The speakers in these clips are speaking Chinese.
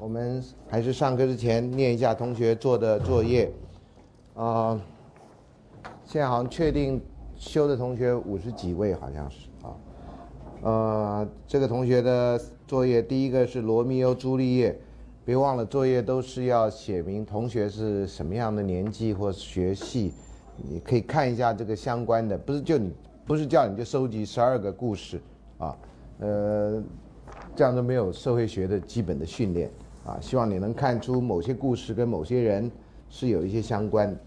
我们还是上课之前念一下同学做的作业。啊、现在好像确定修的同学五十几位，好像是啊。呃，这个同学的作业第一个是罗密欧朱丽叶，别忘了作业都是要写明同学是什么样的年纪或学系，你可以看一下这个相关的，不是就你不是叫你就收集十二个故事啊，呃，这样都没有社会学的基本的训练啊。希望你能看出某些故事跟某些人是有一些相关的。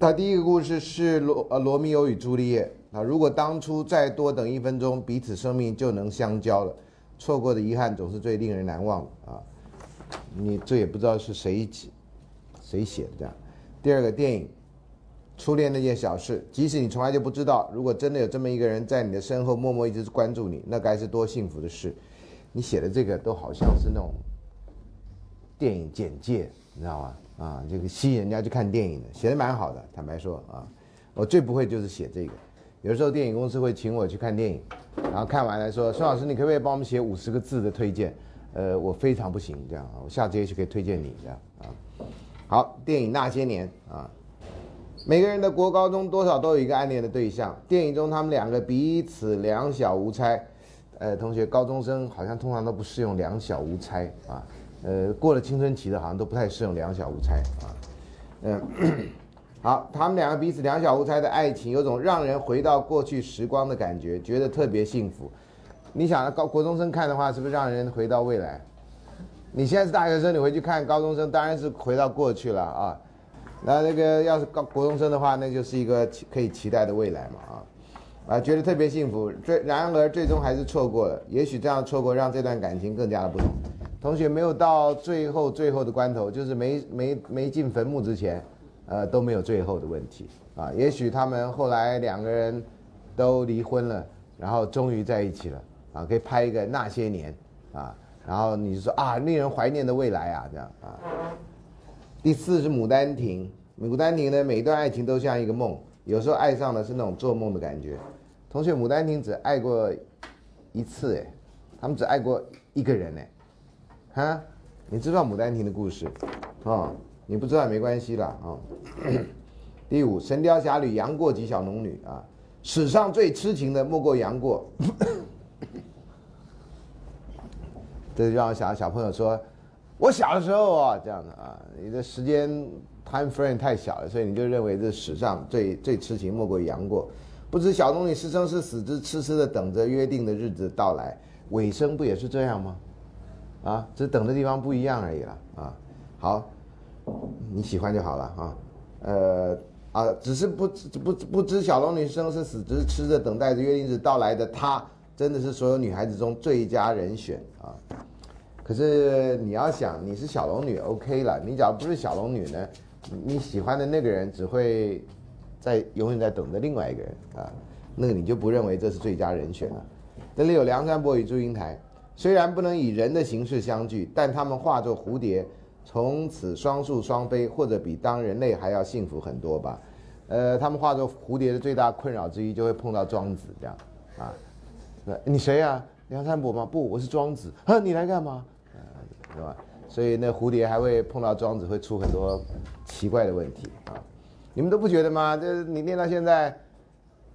他第一个故事是罗呃罗密欧与朱丽叶啊，如果当初再多等一分钟，彼此生命就能相交了。错过的遗憾总是最令人难忘的啊。你这也不知道是谁写谁写的这样。第二个电影，初恋那件小事，即使你从来就不知道，如果真的有这么一个人在你的身后默默一直关注你，那该是多幸福的事。你写的这个都好像是那种电影简介，你知道吗？啊，这个吸引人家去看电影的，写的蛮好的。坦白说啊，我最不会就是写这个。有时候电影公司会请我去看电影，然后看完了说：“孙老师，你可不可以帮我们写五十个字的推荐？”呃，我非常不行，这样啊，我下次也许可以推荐你这样啊。好，电影那些年啊，每个人的国高中多少都有一个暗恋的对象。电影中他们两个彼此两小无猜。呃，同学，高中生好像通常都不适用两小无猜啊。呃，过了青春期的，好像都不太适用两小无猜啊。嗯，好，他们两个彼此两小无猜的爱情，有种让人回到过去时光的感觉，觉得特别幸福。你想，高国中生看的话，是不是让人回到未来？你现在是大学生，你回去看高中生，当然是回到过去了啊。那那个要是高国中生的话，那就是一个期可以期待的未来嘛啊。啊，觉得特别幸福，最然而最终还是错过了。也许这样错过让这段感情更加的不同。同学没有到最后最后的关头，就是没没没进坟墓之前，呃都没有最后的问题啊。也许他们后来两个人都离婚了，然后终于在一起了啊，可以拍一个那些年啊，然后你就说啊，令人怀念的未来啊，这样啊。第四是《牡丹亭》，《牡丹亭》呢，每一段爱情都像一个梦，有时候爱上的是那种做梦的感觉。同学，《牡丹亭》只爱过一次哎，他们只爱过一个人哎，哈，你知道《牡丹亭》的故事啊？你不知道也没关系啦啊。第五，《神雕侠侣》杨过及小龙女啊，史上最痴情的莫过杨过。这就让小小朋友说，我小的时候啊，这样的啊，你的时间 time frame 太小了，所以你就认为这史上最最痴情莫过杨过。不知小龙女是生是死，只痴痴的等着约定的日子到来。尾声不也是这样吗？啊，只等的地方不一样而已了啊。好，你喜欢就好了啊。呃啊，只是不不不知小龙女生是死，只是痴着等待着约定日到来的她，真的是所有女孩子中最佳人选啊。可是你要想，你是小龙女，OK 了。你假如不是小龙女呢，你喜欢的那个人只会在永远在等着另外一个人啊，那个你就不认为这是最佳人选了。这里有梁山伯与祝英台，虽然不能以人的形式相聚，但他们化作蝴蝶，从此双宿双飞，或者比当人类还要幸福很多吧。呃，他们化作蝴蝶的最大困扰之一，就会碰到庄子这样啊。那你谁呀、梁山伯吗？不，我是庄子。啊，你来干嘛？是吧？所以那蝴蝶还会碰到庄子，会出很多奇怪的问题啊。你们都不觉得吗？这你念到现在，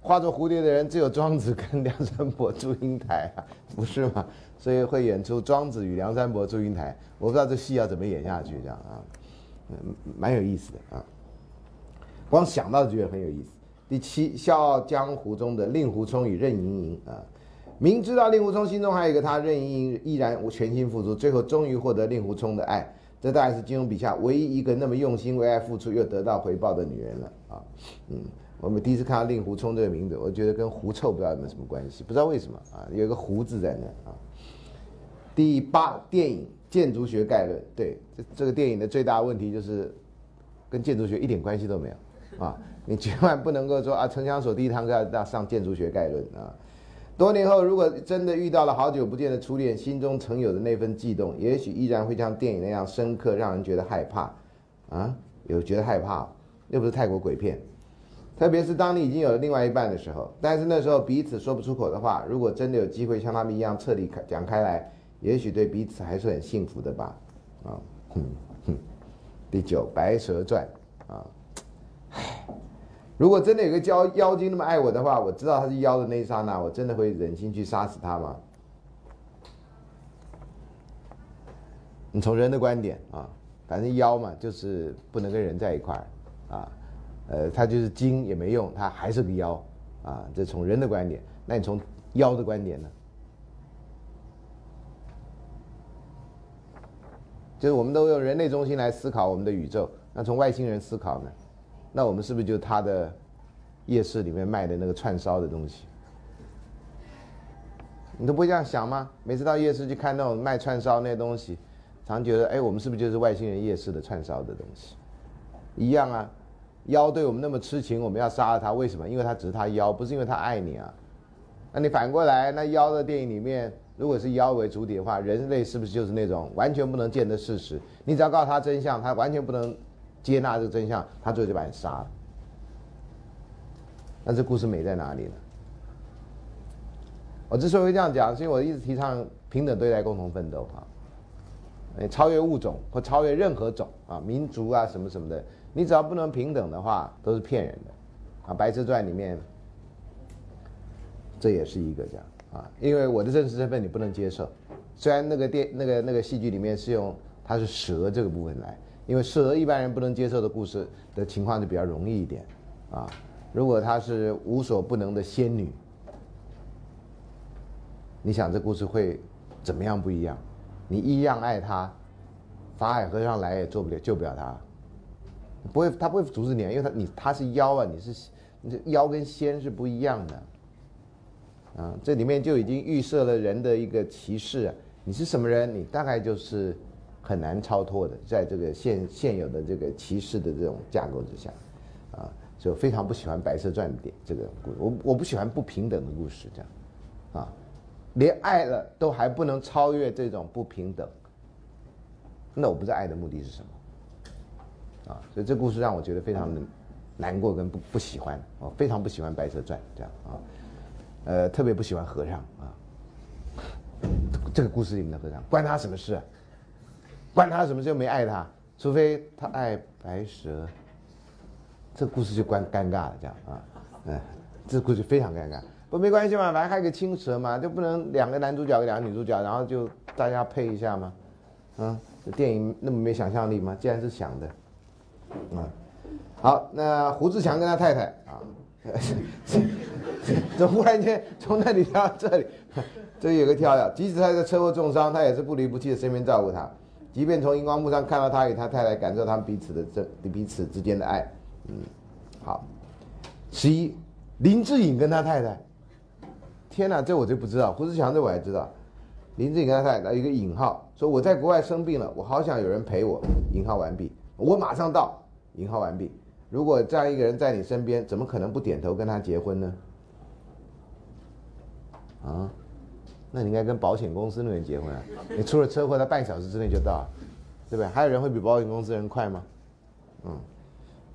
化作蝴蝶的人只有庄子跟梁山伯、祝英台啊，不是吗？所以会演出庄子与梁山伯、祝英台。我不知道这戏要怎么演下去，这样啊，嗯，蛮有意思的啊。光想到就觉得很有意思。第七，《笑傲江湖》中的令狐冲与任盈盈啊，明知道令狐冲心中还有一个他，任盈盈依然全心付出，最后终于获得令狐冲的爱。这大概是金庸笔下唯一一个那么用心为爱付出又得到回报的女人了啊。嗯，我们第一次看到令狐冲这个名字，我觉得跟狐臭不知道有没有什么关系，不知道为什么啊，有一个狐字在那啊。第八，电影《建筑学概论》，对，这这个电影的最大问题就是跟建筑学一点关系都没有啊。你千万不能够说啊，城乡所第一堂课要上建筑学概论啊。多年后，如果真的遇到了好久不见的初恋，心中曾有的那份悸动，也许依然会像电影那样深刻，让人觉得害怕。啊，有觉得害怕，又不是泰国鬼片。特别是当你已经有了另外一半的时候，但是那时候彼此说不出口的话，如果真的有机会像他们一样彻底讲开来，也许对彼此还是很幸福的吧，啊，哼哼。第九，《白蛇传》啊，唉，如果真的有个妖妖精那么爱我的话，我知道他是妖的那一刹那，我真的会忍心去杀死他吗？你从人的观点啊，反正妖嘛，就是不能跟人在一块儿，啊，呃，他就是精也没用，他还是个妖，啊，这从人的观点，那你从妖的观点呢？就是我们都用人类中心来思考我们的宇宙，那从外星人思考呢？那我们是不是就他的夜市里面卖的那个串烧的东西？你都不会这样想吗？每次到夜市去看那种卖串烧那些东西。常觉得，哎，我们是不是就是外星人夜市的串烧的东西？一样啊，妖对我们那么痴情，我们要杀了他，为什么？因为他只是他妖，不是因为他爱你啊。那你反过来，那妖的电影里面，如果是妖为主体的话，人类是不是就是那种完全不能见的事实？你只要告诉他真相，他完全不能接纳这个真相，他最后就把你杀了。那这故事美在哪里呢？我之所以会这样讲，是因为我一直提倡平等对待、共同奋斗啊。超越物种或超越任何种啊，民族啊什么什么的，你只要不能平等的话，都是骗人的，啊，《白蛇传》里面，这也是一个这样啊，因为我的真实身份你不能接受，虽然那个电那个那个戏剧里面是用它是蛇这个部分来，因为适合一般人不能接受的故事的情况就比较容易一点，啊，如果她是无所不能的仙女，你想这故事会怎么样不一样？你一样爱他，法海和尚来也做不了，救不了他。不会，他不会阻止你，因为他你他是妖啊，你是你这妖跟仙是不一样的。啊，这里面就已经预设了人的一个歧视。你是什么人？你大概就是很难超脱的，在这个现现有的这个歧视的这种架构之下，啊，就非常不喜欢《白色传》点这个故事。我我不喜欢不平等的故事，这样，啊。连爱了都还不能超越这种不平等，那我不知道爱的目的是什么，啊，所以这故事让我觉得非常的难过跟不不喜欢，我非常不喜欢《白蛇传》这样啊，呃，特别不喜欢和尚啊，这个故事里面的和尚关他什么事啊？关他什么事？又没爱他，除非他爱白蛇，这故事就关尴尬了这样啊，嗯，这故事非常尴尬。不没关系嘛，反正还有个青蛇嘛，就不能两个男主角跟两个女主角，然后就大家配一下吗？嗯，这电影那么没想象力吗？既然是想的，嗯，好，那胡志强跟他太太啊，这忽然间从那里跳到这里，这里有个跳跃，即使他在车祸重伤，他也是不离不弃的身边照顾他，即便从荧光幕上看到他与他太太感受他们彼此的这彼此之间的爱，嗯，好，十一林志颖跟他太太。天哪，这我就不知道。胡志强这我还知道。林志颖跟他太太一个引号说：“我在国外生病了，我好想有人陪我。”引号完毕，我马上到。引号完毕。如果这样一个人在你身边，怎么可能不点头跟他结婚呢？啊？那你应该跟保险公司那人结婚啊？你出了车祸，他半小时之内就到，对不对？还有人会比保险公司人快吗？嗯。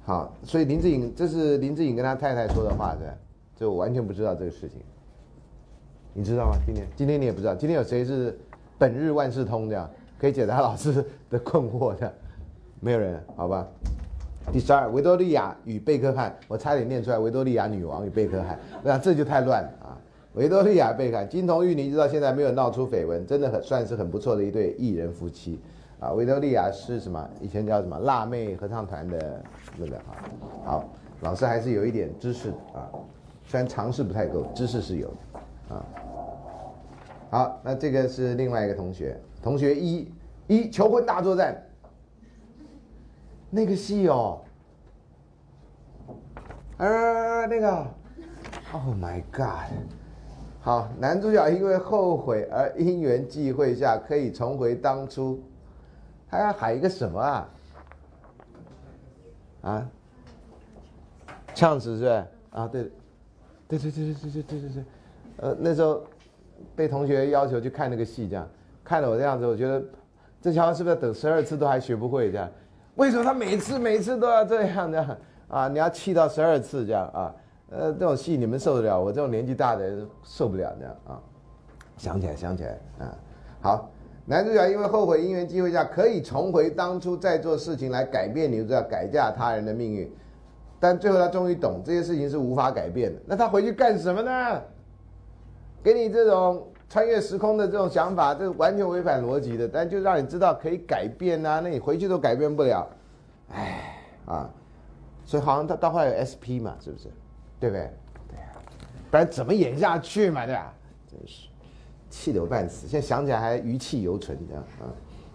好，所以林志颖这是林志颖跟他太太说的话，对这我完全不知道这个事情。你知道吗？今天今天你也不知道，今天有谁是本日万事通这样可以解答老师的困惑的？没有人，好吧？第十二，维多利亚与贝克汉，我差点念出来，维多利亚女王与贝克汉，那这就太乱了啊！维多利亚贝克，金童玉女，直到现在没有闹出绯闻，真的很算是很不错的一对艺人夫妻啊！维多利亚是什么？以前叫什么辣妹合唱团的那个啊？好，老师还是有一点知识啊，虽然常识不太够，知识是有的啊。好，那这个是另外一个同学，同学一，一求婚大作战，那个戏哦，呃，那个，Oh my God，好，男主角因为后悔而因缘际会下可以重回当初，他要喊一个什么啊？啊？呛死是吧？啊，对，对对对对对对对对对，呃，那时候。被同学要求去看那个戏，这样看了我这样子，我觉得这小孩是不是等十二次都还学不会这样？为什么他每次每次都要这样的啊？你要气到十二次这样啊？呃，这种戏你们受得了？我这种年纪大的人受不了这样啊！想起来，想起来啊！好，男主角因为后悔因缘机会下可以重回当初在做事情来改变女主角改嫁他人的命运，但最后他终于懂这些事情是无法改变的。那他回去干什么呢？给你这种穿越时空的这种想法，这完全违反逻辑的。但就让你知道可以改变啊，那你回去都改变不了，哎啊，所以好像他到后来有 SP 嘛，是不是？对不对？对呀，不然怎么演下去嘛，对吧？真是。气得我半死，现在想起来还余气犹存，这样啊。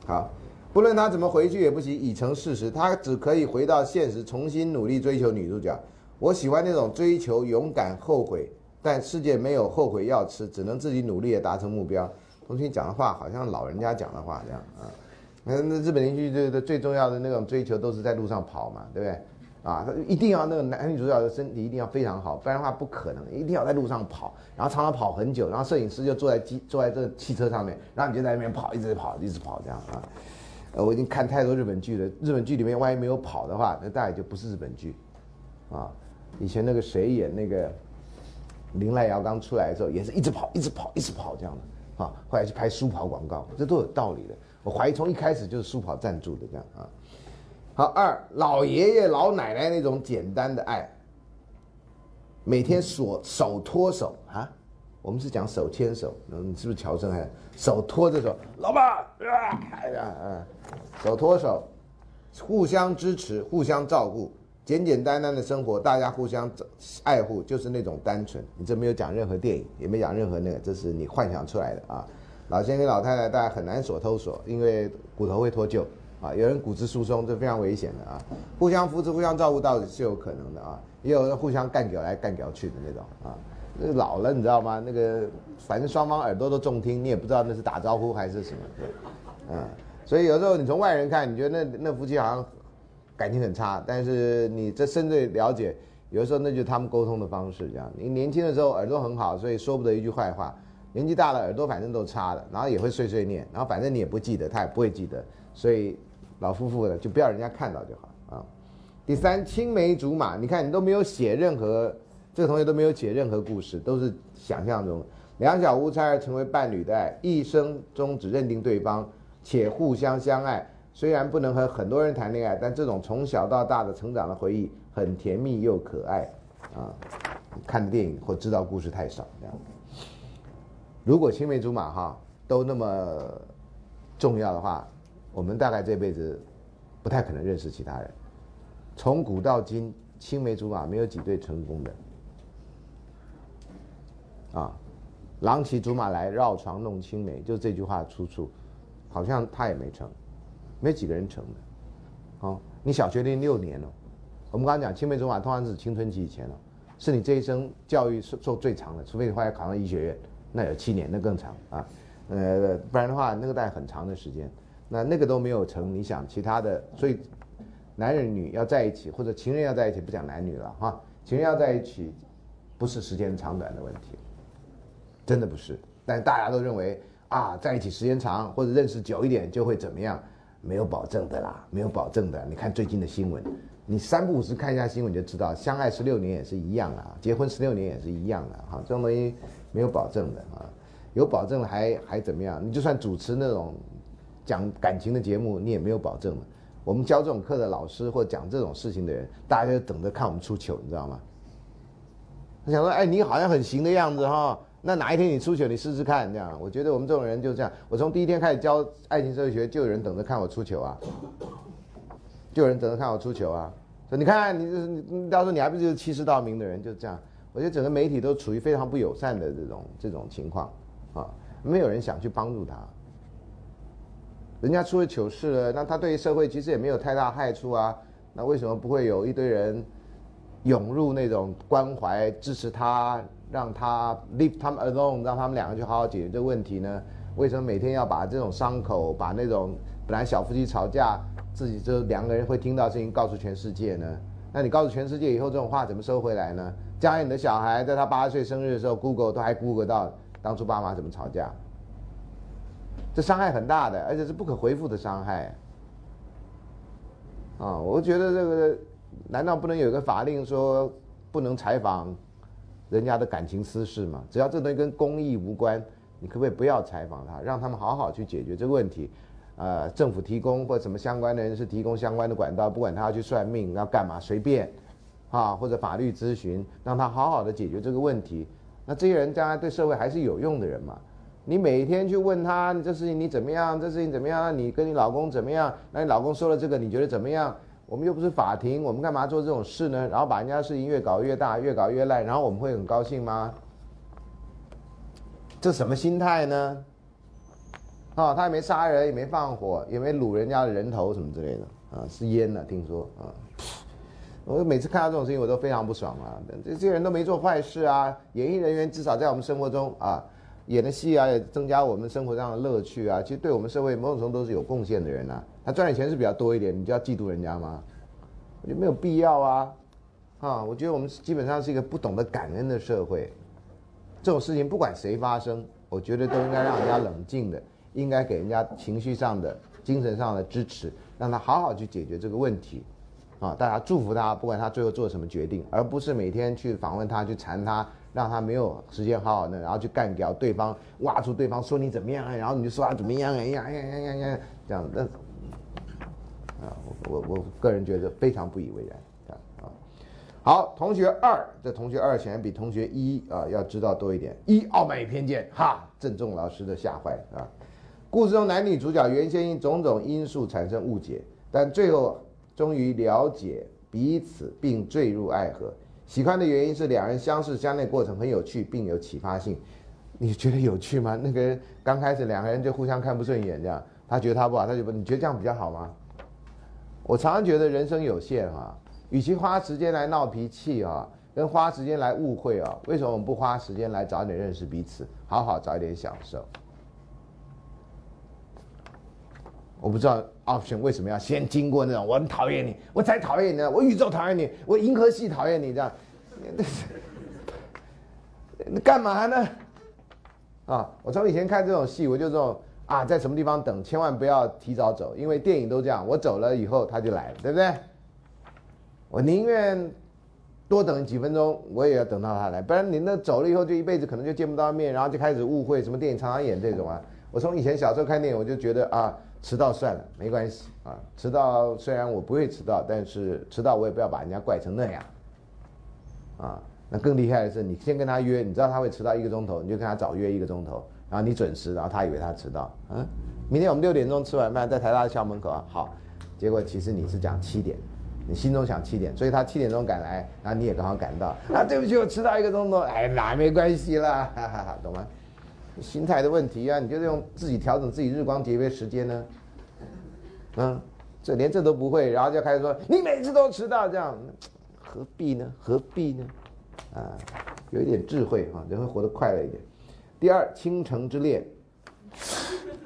好，不论他怎么回去也不行，已成事实。他只可以回到现实，重新努力追求女主角。我喜欢那种追求、勇敢、后悔，但世界没有后悔药吃，只能自己努力的达成目标。同学讲的话好像老人家讲的话这样啊。那那日本连续剧的最重要的那种追求都是在路上跑嘛，对不对？啊，他一定要那个男女主角的身体一定要非常好，不然的话不可能，一定要在路上跑，然后常常跑很久，然后摄影师就坐在机坐在这汽车上面，然后你就在那边跑，一直跑，一直跑这样啊。我已经看太多日本剧了，日本剧里面万一没有跑的话，那大概就不是日本剧，啊，以前那个谁演那个林濑遥刚出来的时候，也是一直跑，一直跑，一直跑这样的，啊，后来去拍舒跑广告，这都有道理的。我怀疑从一开始就是舒跑赞助的这样啊。好，二老爷爷老奶奶那种简单的爱，每天手手托手啊，我们是讲手牵手，你是不是乔生？还手托着手，老爸啊，哎呀啊，手托手，互相支持，互相照顾，简简单单的生活，大家互相爱护，就是那种单纯。你这没有讲任何电影，也没讲任何那个，这是你幻想出来的啊。老先生老太太大家很难手偷手，因为骨头会脱臼。啊，有人骨质疏松，这非常危险的啊！互相扶持、互相照顾，倒是有可能的啊。也有人互相干掉来干掉去的那种啊。那老了，你知道吗？那个反正双方耳朵都中听，你也不知道那是打招呼还是什么。嗯，所以有时候你从外人看，你觉得那那夫妻好像感情很差，但是你这深入了解，有的时候那就是他们沟通的方式这样。你年轻的时候耳朵很好，所以说不得一句坏话；年纪大了，耳朵反正都差了，然后也会碎碎念，然后反正你也不记得，他也不会记得，所以。老夫妇的就不要人家看到就好啊。第三，青梅竹马，你看你都没有写任何，这个同学都没有写任何故事，都是想象中两小无猜而成为伴侣的爱，一生中只认定对方且互相相爱。虽然不能和很多人谈恋爱，但这种从小到大的成长的回忆很甜蜜又可爱啊。看的电影或知道故事太少这样。如果青梅竹马哈都那么重要的话。我们大概这辈子不太可能认识其他人。从古到今，青梅竹马没有几对成功的。啊，郎骑竹马来，绕床弄青梅，就这句话出处，好像他也没成，没几个人成的。哦，你小学念六年了，我们刚刚讲青梅竹马通常是青春期以前了，是你这一生教育做最长的，除非你后来考上医学院，那有七年，那更长啊。呃，不然的话，那个带很长的时间。那那个都没有成，你想其他的，所以男人女要在一起，或者情人要在一起，不讲男女了哈，情人要在一起，不是时间长短的问题，真的不是。但大家都认为啊，在一起时间长或者认识久一点就会怎么样，没有保证的啦，没有保证的。你看最近的新闻，你三不五时看一下新闻就知道，相爱十六年也是一样啊，结婚十六年也是一样的哈，这种东西没有保证的啊，有保证还还怎么样？你就算主持那种。讲感情的节目，你也没有保证我们教这种课的老师或讲这种事情的人，大家就等着看我们出糗，你知道吗？他想说，哎，你好像很行的样子哈，那哪一天你出糗，你试试看，这样。我觉得我们这种人就这样。我从第一天开始教爱情社会学，就有人等着看我出糗啊，就有人等着看我出糗啊。说你看，你你到时候你还不就是欺世盗名的人，就这样。我觉得整个媒体都处于非常不友善的这种这种情况啊，没有人想去帮助他。人家出了糗事了，那他对于社会其实也没有太大害处啊。那为什么不会有一堆人涌入那种关怀、支持他，让他 leave 他们 alone，让他们两个去好好解决这个问题呢？为什么每天要把这种伤口，把那种本来小夫妻吵架，自己就两个人会听到声音告诉全世界呢？那你告诉全世界以后，这种话怎么收回来呢？将来你的小孩在他八十岁生日的时候，Google 都还 Google 到当初爸妈怎么吵架。这伤害很大的，而且是不可回复的伤害。啊，我觉得这个难道不能有一个法令说不能采访人家的感情私事吗？只要这东西跟公益无关，你可不可以不要采访他，让他们好好去解决这个问题？呃，政府提供或什么相关的人士提供相关的管道，不管他要去算命要干嘛，随便，啊，或者法律咨询，让他好好的解决这个问题。那这些人将来对社会还是有用的人嘛？你每天去问他，这事情你怎么样？这事情怎么样？你跟你老公怎么样？那你老公说了这个，你觉得怎么样？我们又不是法庭，我们干嘛做这种事呢？然后把人家事情越搞越大，越搞越烂，然后我们会很高兴吗？这什么心态呢？啊，他也没杀人，也没放火，也没掳人家的人头什么之类的啊，是烟呢，听说啊。我每次看到这种事情，我都非常不爽啊！这这些人都没做坏事啊，演艺人员至少在我们生活中啊，演的戏啊，也增加我们生活上的乐趣啊，其实对我们社会某种程度都是有贡献的人呐。他赚的钱是比较多一点，你就要嫉妒人家吗？我觉得没有必要啊！啊，我觉得我们基本上是一个不懂得感恩的社会。这种事情不管谁发生，我觉得都应该让人家冷静的，应该给人家情绪上的、精神上的支持，让他好好去解决这个问题。啊，大家祝福他，不管他最后做什么决定，而不是每天去访问他、去缠他，让他没有时间好好的，然后去干掉对方，挖出对方说你怎么样，然后你就说他怎么样，哎呀呀呀呀呀，这样那啊，我我我个人觉得非常不以为然啊。好，同学二，这同学二显然比同学一啊要知道多一点。一傲慢与偏见，哈，正中老师的下怀啊。故事中男女主角原先因种种因素产生误解，但最后。终于了解彼此并坠入爱河，喜欢的原因是两人相识相恋过程很有趣并有启发性。你觉得有趣吗？那个人刚开始两个人就互相看不顺眼，这样他觉得他不好，他就不你觉得这样比较好吗？我常常觉得人生有限啊，与其花时间来闹脾气啊，跟花时间来误会啊，为什么我们不花时间来早点认识彼此，好好早一点享受？我不知道 option 为什么要先经过那种我很讨厌你，我才讨厌你呢，我宇宙讨厌你，我银河系讨厌你这样，那干嘛呢？啊，我从以前看这种戏，我就这种啊，在什么地方等，千万不要提早走，因为电影都这样，我走了以后他就来了，对不对？我宁愿多等几分钟，我也要等到他来，不然你那走了以后就一辈子可能就见不到面，然后就开始误会，什么电影常常演这种啊。我从以前小时候看电影，我就觉得啊。迟到算了，没关系啊。迟到虽然我不会迟到，但是迟到我也不要把人家怪成那样。啊，那更厉害的是，你先跟他约，你知道他会迟到一个钟头，你就跟他早约一个钟头，然后你准时，然后他以为他迟到。嗯，明天我们六点钟吃完饭在台大的校门口啊，好。结果其实你是讲七点，你心中想七点，所以他七点钟赶来，然后你也刚好赶到。啊，对不起，我迟到一个钟头。哎，那没关系啦，哈哈哈，懂吗？心态的问题啊，你就是用自己调整自己日光节约时间呢？嗯，这连这都不会，然后就开始说你每次都迟到，这样何必呢？何必呢？啊，有一点智慧啊，人会活得快乐一点。第二，倾城之恋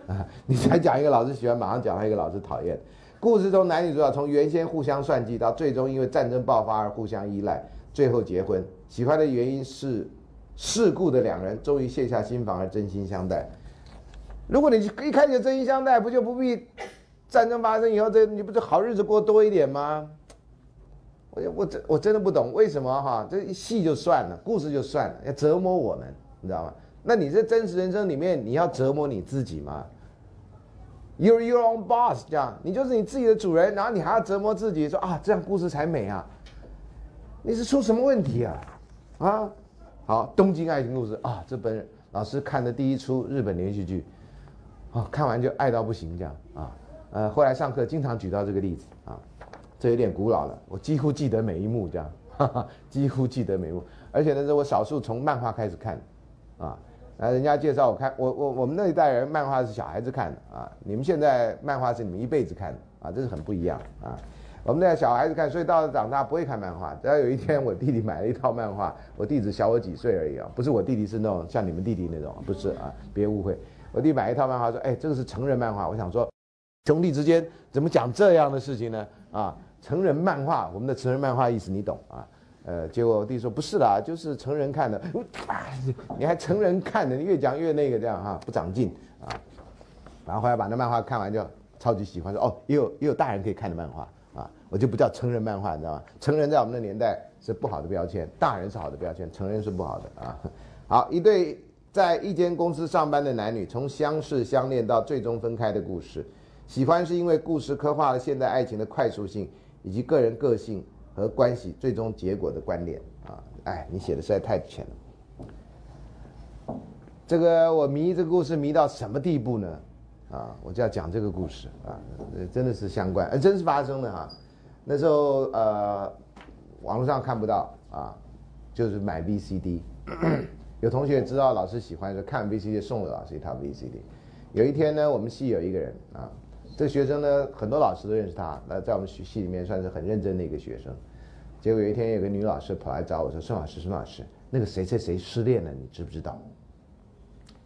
啊，你才讲一个老师喜欢，马上讲他一个老师讨厌。故事中男女主角从原先互相算计，到最终因为战争爆发而互相依赖，最后结婚。喜欢的原因是。世故的两人终于卸下心防而真心相待。如果你一开始真心相待，不就不必战争发生以后，这你不是好日子过多一点吗？我真我真的不懂为什么哈，这戏就算了，故事就算了，要折磨我们，你知道吗？那你这真实人生里面，你要折磨你自己吗？You're your own boss，这样你就是你自己的主人，然后你还要折磨自己，说啊这样故事才美啊？你是出什么问题啊？啊？好，《东京爱情故事》啊，这本老师看的第一出日本连续剧，啊，看完就爱到不行这样啊，呃，后来上课经常举到这个例子，这有点古老了，我几乎记得每一幕这样，哈哈，几乎记得每一幕，而且呢是我少数从漫画开始看，啊，啊，人家介绍我看，我我我们那一代人漫画是小孩子看的啊，你们现在漫画是你们一辈子看的啊，这是很不一样啊。我们在小孩子看，所以到了长大不会看漫画。只要有一天我弟弟买了一套漫画，我弟只小我几岁而已啊，不是我弟弟是那种像你们弟弟那种，不是啊，别误会。我弟买一套漫画说，哎，这个是成人漫画。我想说，兄弟之间怎么讲这样的事情呢？啊，成人漫画，我们的成人漫画意思你懂啊？呃，结果我弟说不是啦，就是成人看的。你还成人看的，你越讲越那个这样哈，不长进啊。然后后来把那漫画看完就超级喜欢，说哦，也有也有大人可以看的漫画啊。我就不叫成人漫画，你知道吗？成人在我们的年代是不好的标签，大人是好的标签，成人是不好的啊。好，一对在一间公司上班的男女从相识相恋到最终分开的故事。喜欢是因为故事刻画了现代爱情的快速性，以及个人个性和关系最终结果的关联啊！哎，你写的实在太浅了。这个我迷这个故事迷到什么地步呢？啊，我就要讲这个故事啊，真的是相关，呃，真是发生的哈。那时候呃，网络上看不到啊，就是买 VCD，有同学知道老师喜欢就看 VCD，送了老师一套 VCD。有一天呢，我们系有一个人啊。这个学生呢，很多老师都认识他。那在我们学系里面算是很认真的一个学生。结果有一天，有个女老师跑来找我说：“孙老师，孙老师，那个谁谁谁失恋了，你知不知道？”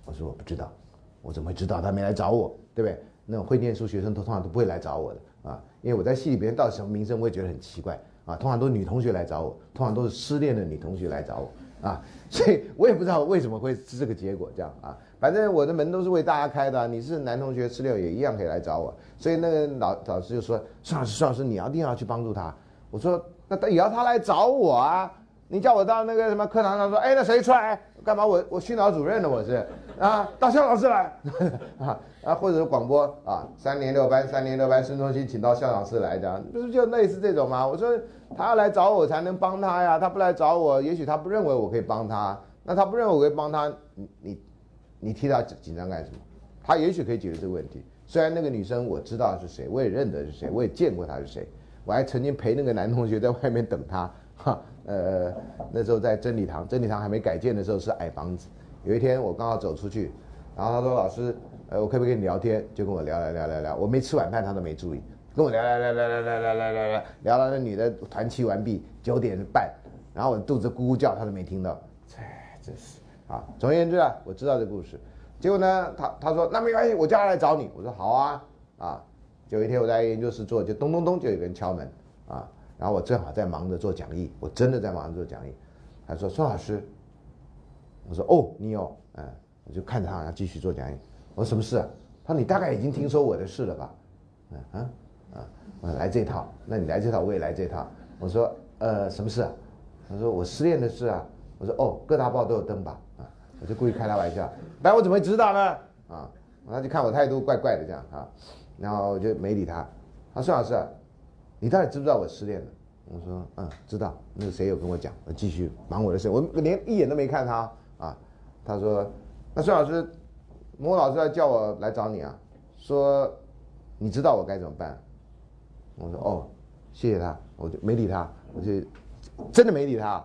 我说：“我不知道，我怎么会知道？他没来找我，对不对？那种会念书学生，通常都不会来找我的啊，因为我在系里边到什么名声，我也觉得很奇怪啊。通常都是女同学来找我，通常都是失恋的女同学来找我啊，所以我也不知道为什么会是这个结果这样啊。”反正我的门都是为大家开的，你是男同学吃六也一样可以来找我。所以那个老老师就说：“孙老师，孙老师，你要一定要去帮助他。”我说：“那也要他来找我啊！你叫我到那个什么课堂上说，哎，那谁出来？干嘛？我我训导主任呢，我是啊，到校老师来啊啊，或者是广播啊，三年六班，三年六班，孙中心请到校长室来讲，不是就类似这种吗？我说他要来找我才能帮他呀，他不来找我，也许他不认为我可以帮他，那他不认为我可以帮他，你你。”你替他紧张干什么？他也许可以解决这个问题。虽然那个女生我知道是谁，我也认得是谁，我也见过她是谁。我还曾经陪那个男同学在外面等他。哈，呃，那时候在真理堂，真理堂还没改建的时候是矮房子。有一天我刚好走出去，然后他说：“老师，呃，我可不可以跟你聊天？”就跟我聊聊聊聊聊。我没吃晚饭，他都没注意，跟我聊聊聊聊聊聊聊聊聊，聊到那女的团期完毕九点半，然后我肚子咕咕叫，他都没听到。哎，真是。啊，总而言之啊，我知道这故事。结果呢，他他说那没关系，我叫他来找你。我说好啊，啊，有一天我在研究室做，就咚咚咚就有人敲门啊，然后我正好在忙着做讲义，我真的在忙着做讲义。他说孙老师，我说哦，你有，嗯，我就看着他，然后继续做讲义。我说什么事啊？他说你大概已经听说我的事了吧？嗯啊啊，我来这套，那你来这套，我也来这套。我说呃，什么事啊？他说我失恋的事啊。我说哦，各大报都有登吧？我就故意开他玩笑，但我怎么会知道呢？啊，他就看我态度怪怪的这样啊，然后我就没理他。他说：“孙老师，你到底知不知道我失恋了？”我说：“嗯，知道。那个谁有跟我讲？”我继续忙我的事，我连一眼都没看他啊。他说：“那孙老师，莫老师要叫我来找你啊，说你知道我该怎么办？”我说：“哦，谢谢他。”我就没理他，我就真的没理他。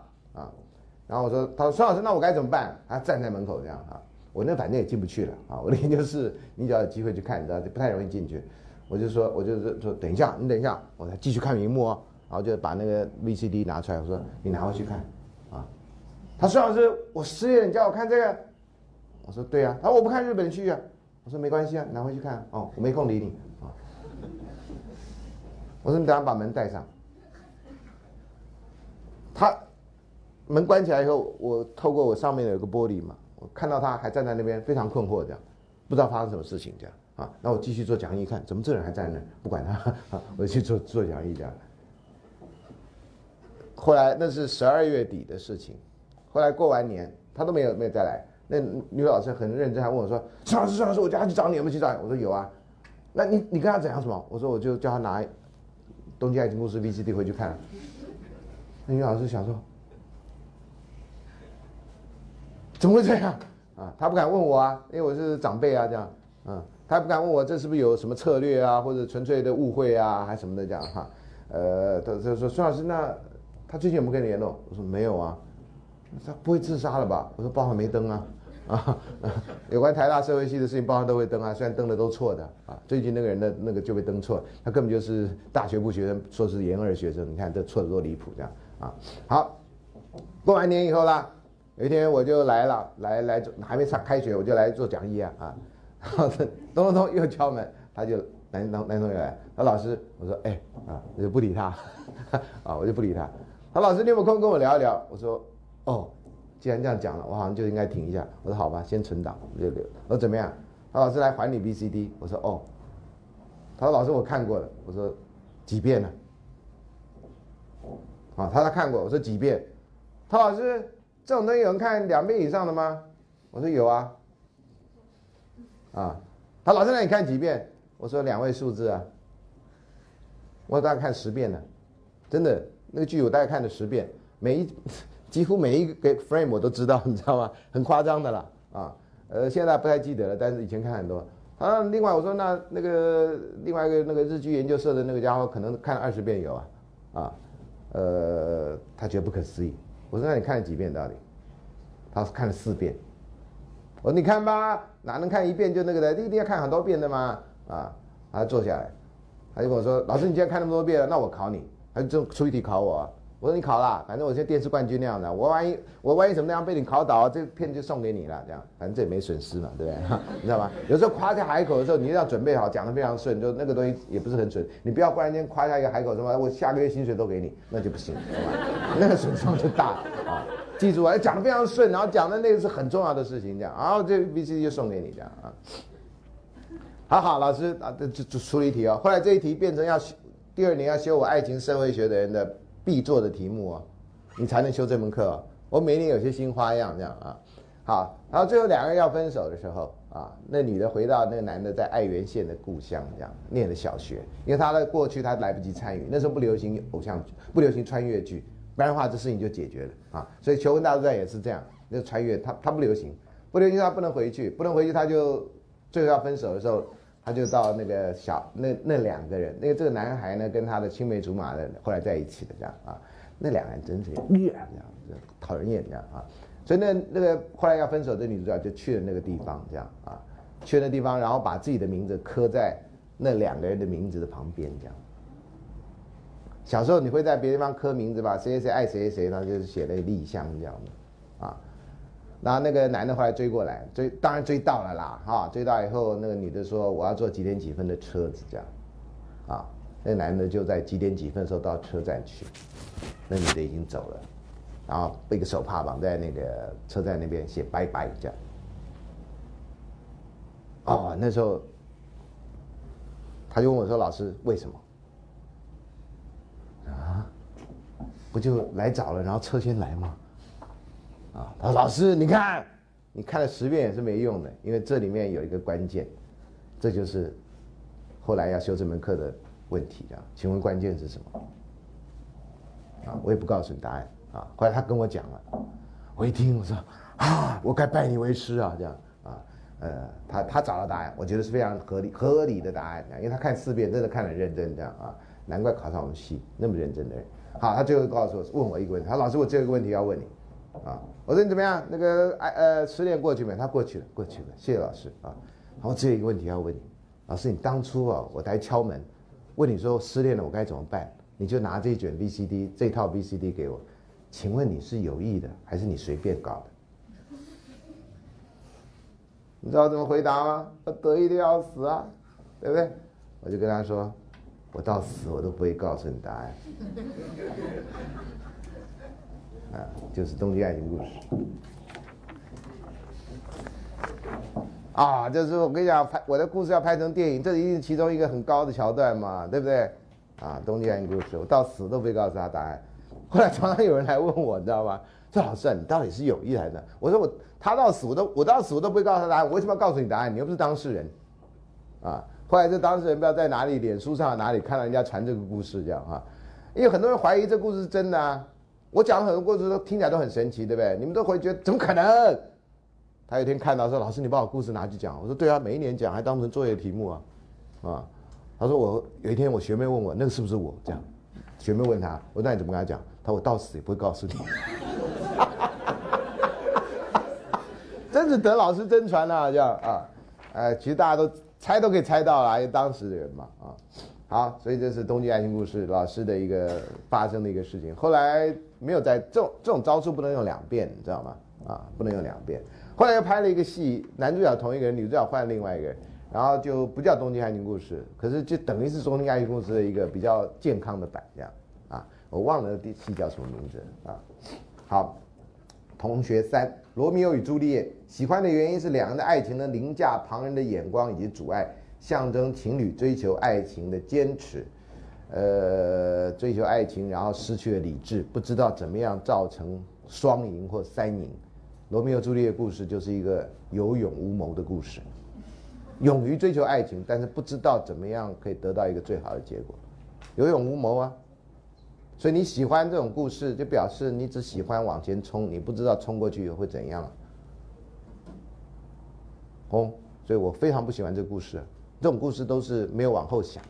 然后我说：“他说孙老师，那我该怎么办？”他站在门口这样啊，我那反正也进不去了啊。我的研究室，你只要有机会去看，知道不太容易进去。我就说，我就是说，等一下，你等一下，我再继续看荧幕哦。然后就把那个 VCD 拿出来，我说：“你拿回去看。”啊，他孙老师，我失业，你叫我看这个？我说：“对呀。”他说：“我不看日本剧啊。”我说：“没关系啊，拿回去看。”哦，我没空理你啊。我说：“你等下把门带上。”他。门关起来以后，我透过我上面有个玻璃嘛，我看到他还站在那边，非常困惑这样，不知道发生什么事情这样啊。那我继续做讲义，看怎么这人还在那，不管他啊，我去做做讲义这样。后来那是十二月底的事情，后来过完年他都没有没有再来。那女老师很认真，还问我说：“孙老师，孙老师，我叫他去找你，有没有去找你？”我说：“有啊。”那你你跟他怎样什么？我说：“我就叫他拿东京爱情故事 VCD 回去看。”那女老师想说。怎么会这样啊？他不敢问我啊，因为我是长辈啊，这样，嗯，他不敢问我这是不是有什么策略啊，或者纯粹的误会啊，还什么的这样哈，呃，他他说孙老师，那他最近有没有跟你联络？我说没有啊，他不会自杀了吧？我说报上没登啊，啊，有关台大社会系的事情报上都会登啊，虽然登的都错的啊，最近那个人的那个就被登错，他根本就是大学部学生，说是研二学生，你看这错的多离谱这样啊，好，过完年以后啦。有一天我就来了，来来还没上开学我就来做讲义啊啊，然后咚咚咚又敲门，他就男男男同学来，他说老师我说哎啊我就不理他，啊我就不理他，他说老师你有没有空跟我聊一聊？我说哦，既然这样讲了，我好像就应该停一下。我说好吧，先存档我就留。我说怎么样？他说老师来还你 B C D。我说哦，他说老师我看过了。我说几遍了？啊他他看过。我说几遍？他说老师。这种东西有人看两遍以上的吗？我说有啊。啊，他老师让你看几遍？我说两位数字啊。我大概看十遍了，真的那个剧我大概看了十遍，每一 几乎每一个 frame 我都知道，你知道吗？很夸张的啦。啊，呃，现在不太记得了，但是以前看很多。啊，另外我说那那个另外一个那个日剧研究社的那个家伙可能看了二十遍有啊，啊，呃，他觉得不可思议。我说那你看了几遍到底？他说看了四遍。我说你看吧，哪能看一遍就那个的？一定要看很多遍的吗？啊，他坐下来，他就跟我说：“老师，你既然看那么多遍了，那我考你。”他就出一题考我。我说你考啦，反正我现在电视冠军那样的，我万一我万一怎么那样被你考倒，这片就送给你了，这样反正这也没损失嘛，对不对？你知道吗？有时候夸下海口的时候，你一定要准备好，讲的非常顺，就那个东西也不是很准。你不要忽然间夸下一个海口什么，我下个月薪水都给你，那就不行，那个损伤就大了啊！记住啊，讲的非常顺，然后讲的那个是很重要的事情，这样，然后这 B C 就送给你这样啊。好好，老师啊，这就就出了一题哦。后来这一题变成要第二年要修我爱情社会学的人的。必做的题目哦，你才能修这门课。我每年有些新花样，这样啊。好，然后最后两个人要分手的时候啊，那女的回到那个男的在爱媛县的故乡，这样念的小学，因为他的过去他来不及参与，那时候不流行偶像剧，不流行穿越剧，不然的话这事情就解决了啊。所以求婚大作战也是这样，那穿越他他不流行，不流行他不能回去，不能回去他就最后要分手的时候。他就到那个小那那两个人，那个这个男孩呢，跟他的青梅竹马的后来在一起的这样啊，那两个人真是虐这样讨人厌这样啊，所以那那个后来要分手的女主角就去了那个地方这样啊，去那地方然后把自己的名字刻在那两个人的名字的旁边这样。小时候你会在别地方刻名字吧？谁谁谁爱谁谁谁，他就是写了立香这样的。然后那个男的后来追过来，追当然追到了啦，哈，追到以后那个女的说我要坐几点几分的车子这样，啊，那男的就在几点几分的时候到车站去，那女的已经走了，然后被个手帕绑在那个车站那边写拜拜这样，哦，那时候他就问我说老师为什么？啊，不就来早了，然后车先来吗？啊，他说：“老师，你看，你看了十遍也是没用的，因为这里面有一个关键，这就是后来要修这门课的问题啊。请问关键是什么？啊，我也不告诉你答案啊。后来他跟我讲了，我一听我说啊，我该拜你为师啊，这样啊，呃，他他找到答案，我觉得是非常合理合理的答案，因为他看四遍真的看得认真，这样啊，难怪考上我们系那么认真的人。好，他最后告诉我，问我一个问题，他老师，我这个问题要问你。”啊，我说你怎么样？那个哎呃，失恋过去没？他过去了，过去了。谢谢老师啊。好，我只有一个问题要问你，老师，你当初啊，我来敲门，问你说失恋了我该怎么办？你就拿这一卷 VCD 这套 VCD 给我，请问你是有意的还是你随便搞的？你知道怎么回答吗？我得意的要死啊，对不对？我就跟他说，我到死我都不会告诉你答案。啊，就是东京爱情故事。啊，就是我跟你讲，拍我的故事要拍成电影，这一定是其中一个很高的桥段嘛，对不对？啊，东京爱情故事，我到死都不会告诉他答案。后来常常有人来问我，你知道吗？说老师，你到底是有意还是？我说我他到死我都我到死我都不会告诉他答案，我为什么要告诉你答案？你又不是当事人。啊，后来这当事人不知道在哪里，脸书上哪里看到人家传这个故事这样啊？因为很多人怀疑这故事是真的啊。我讲很多故事都听起来都很神奇，对不对？你们都会觉得怎么可能？他有一天看到说：“老师，你把我故事拿去讲。”我说：“对啊，每一年讲，还当成作业题目啊。”啊，他说：“我有一天我学妹问我，那个是不是我？”这样，学妹问他：“我那你怎么跟他讲？”他说：“我到死也不会告诉你。”真是得老师真传啊！这样啊，哎，其实大家都猜都可以猜到了，因为当时的人嘛啊。好，所以这是东京爱情故事老师的一个发生的一个事情。后来没有在这种这种招数不能用两遍，你知道吗？啊，不能用两遍。后来又拍了一个戏，男主角同一个人，女主角换另外一个人，然后就不叫东京爱情故事，可是就等于是东京爱情故事的一个比较健康的版这样。啊，我忘了第戏叫什么名字啊。好，同学三，罗密欧与朱丽叶，喜欢的原因是两人的爱情呢凌驾旁人的眼光以及阻碍。象征情侣追求爱情的坚持，呃，追求爱情，然后失去了理智，不知道怎么样造成双赢或三赢，罗密欧朱丽叶故事就是一个有勇无谋的故事，勇于追求爱情，但是不知道怎么样可以得到一个最好的结果，有勇无谋啊。所以你喜欢这种故事，就表示你只喜欢往前冲，你不知道冲过去会怎样。哦，所以我非常不喜欢这个故事，这种故事都是没有往后想的。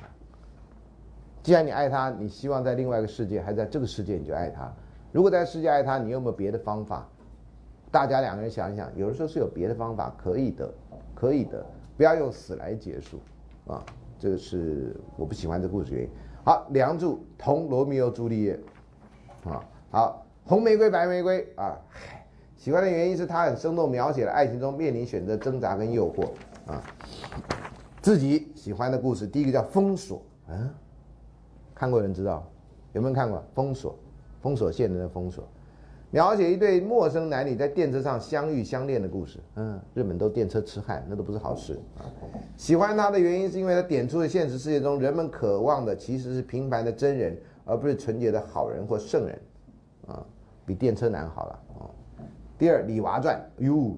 既然你爱他，你希望在另外一个世界，还在这个世界你就爱他。如果在世界爱他，你有没有别的方法？大家两个人想一想，有的时候是有别的方法可以的，可以的，不要用死来结束，啊，这个是我不喜欢这故事原因。好，《梁祝》同罗密欧朱丽叶，啊，好，红玫瑰白玫瑰啊，喜欢的原因是他很生动描写了爱情中面临选择挣扎跟诱惑啊。自己喜欢的故事，第一个叫《封锁》，嗯，看过人知道，有没有看过《封锁》？封锁线的封锁。描写一对陌生男女在电车上相遇相恋的故事。嗯，日本都电车痴汉，那都不是好事啊。喜欢他的原因是因为他点出了现实世界中人们渴望的其实是平凡的真人，而不是纯洁的好人或圣人。啊，比电车男好了啊。第二，《李娃传》哟，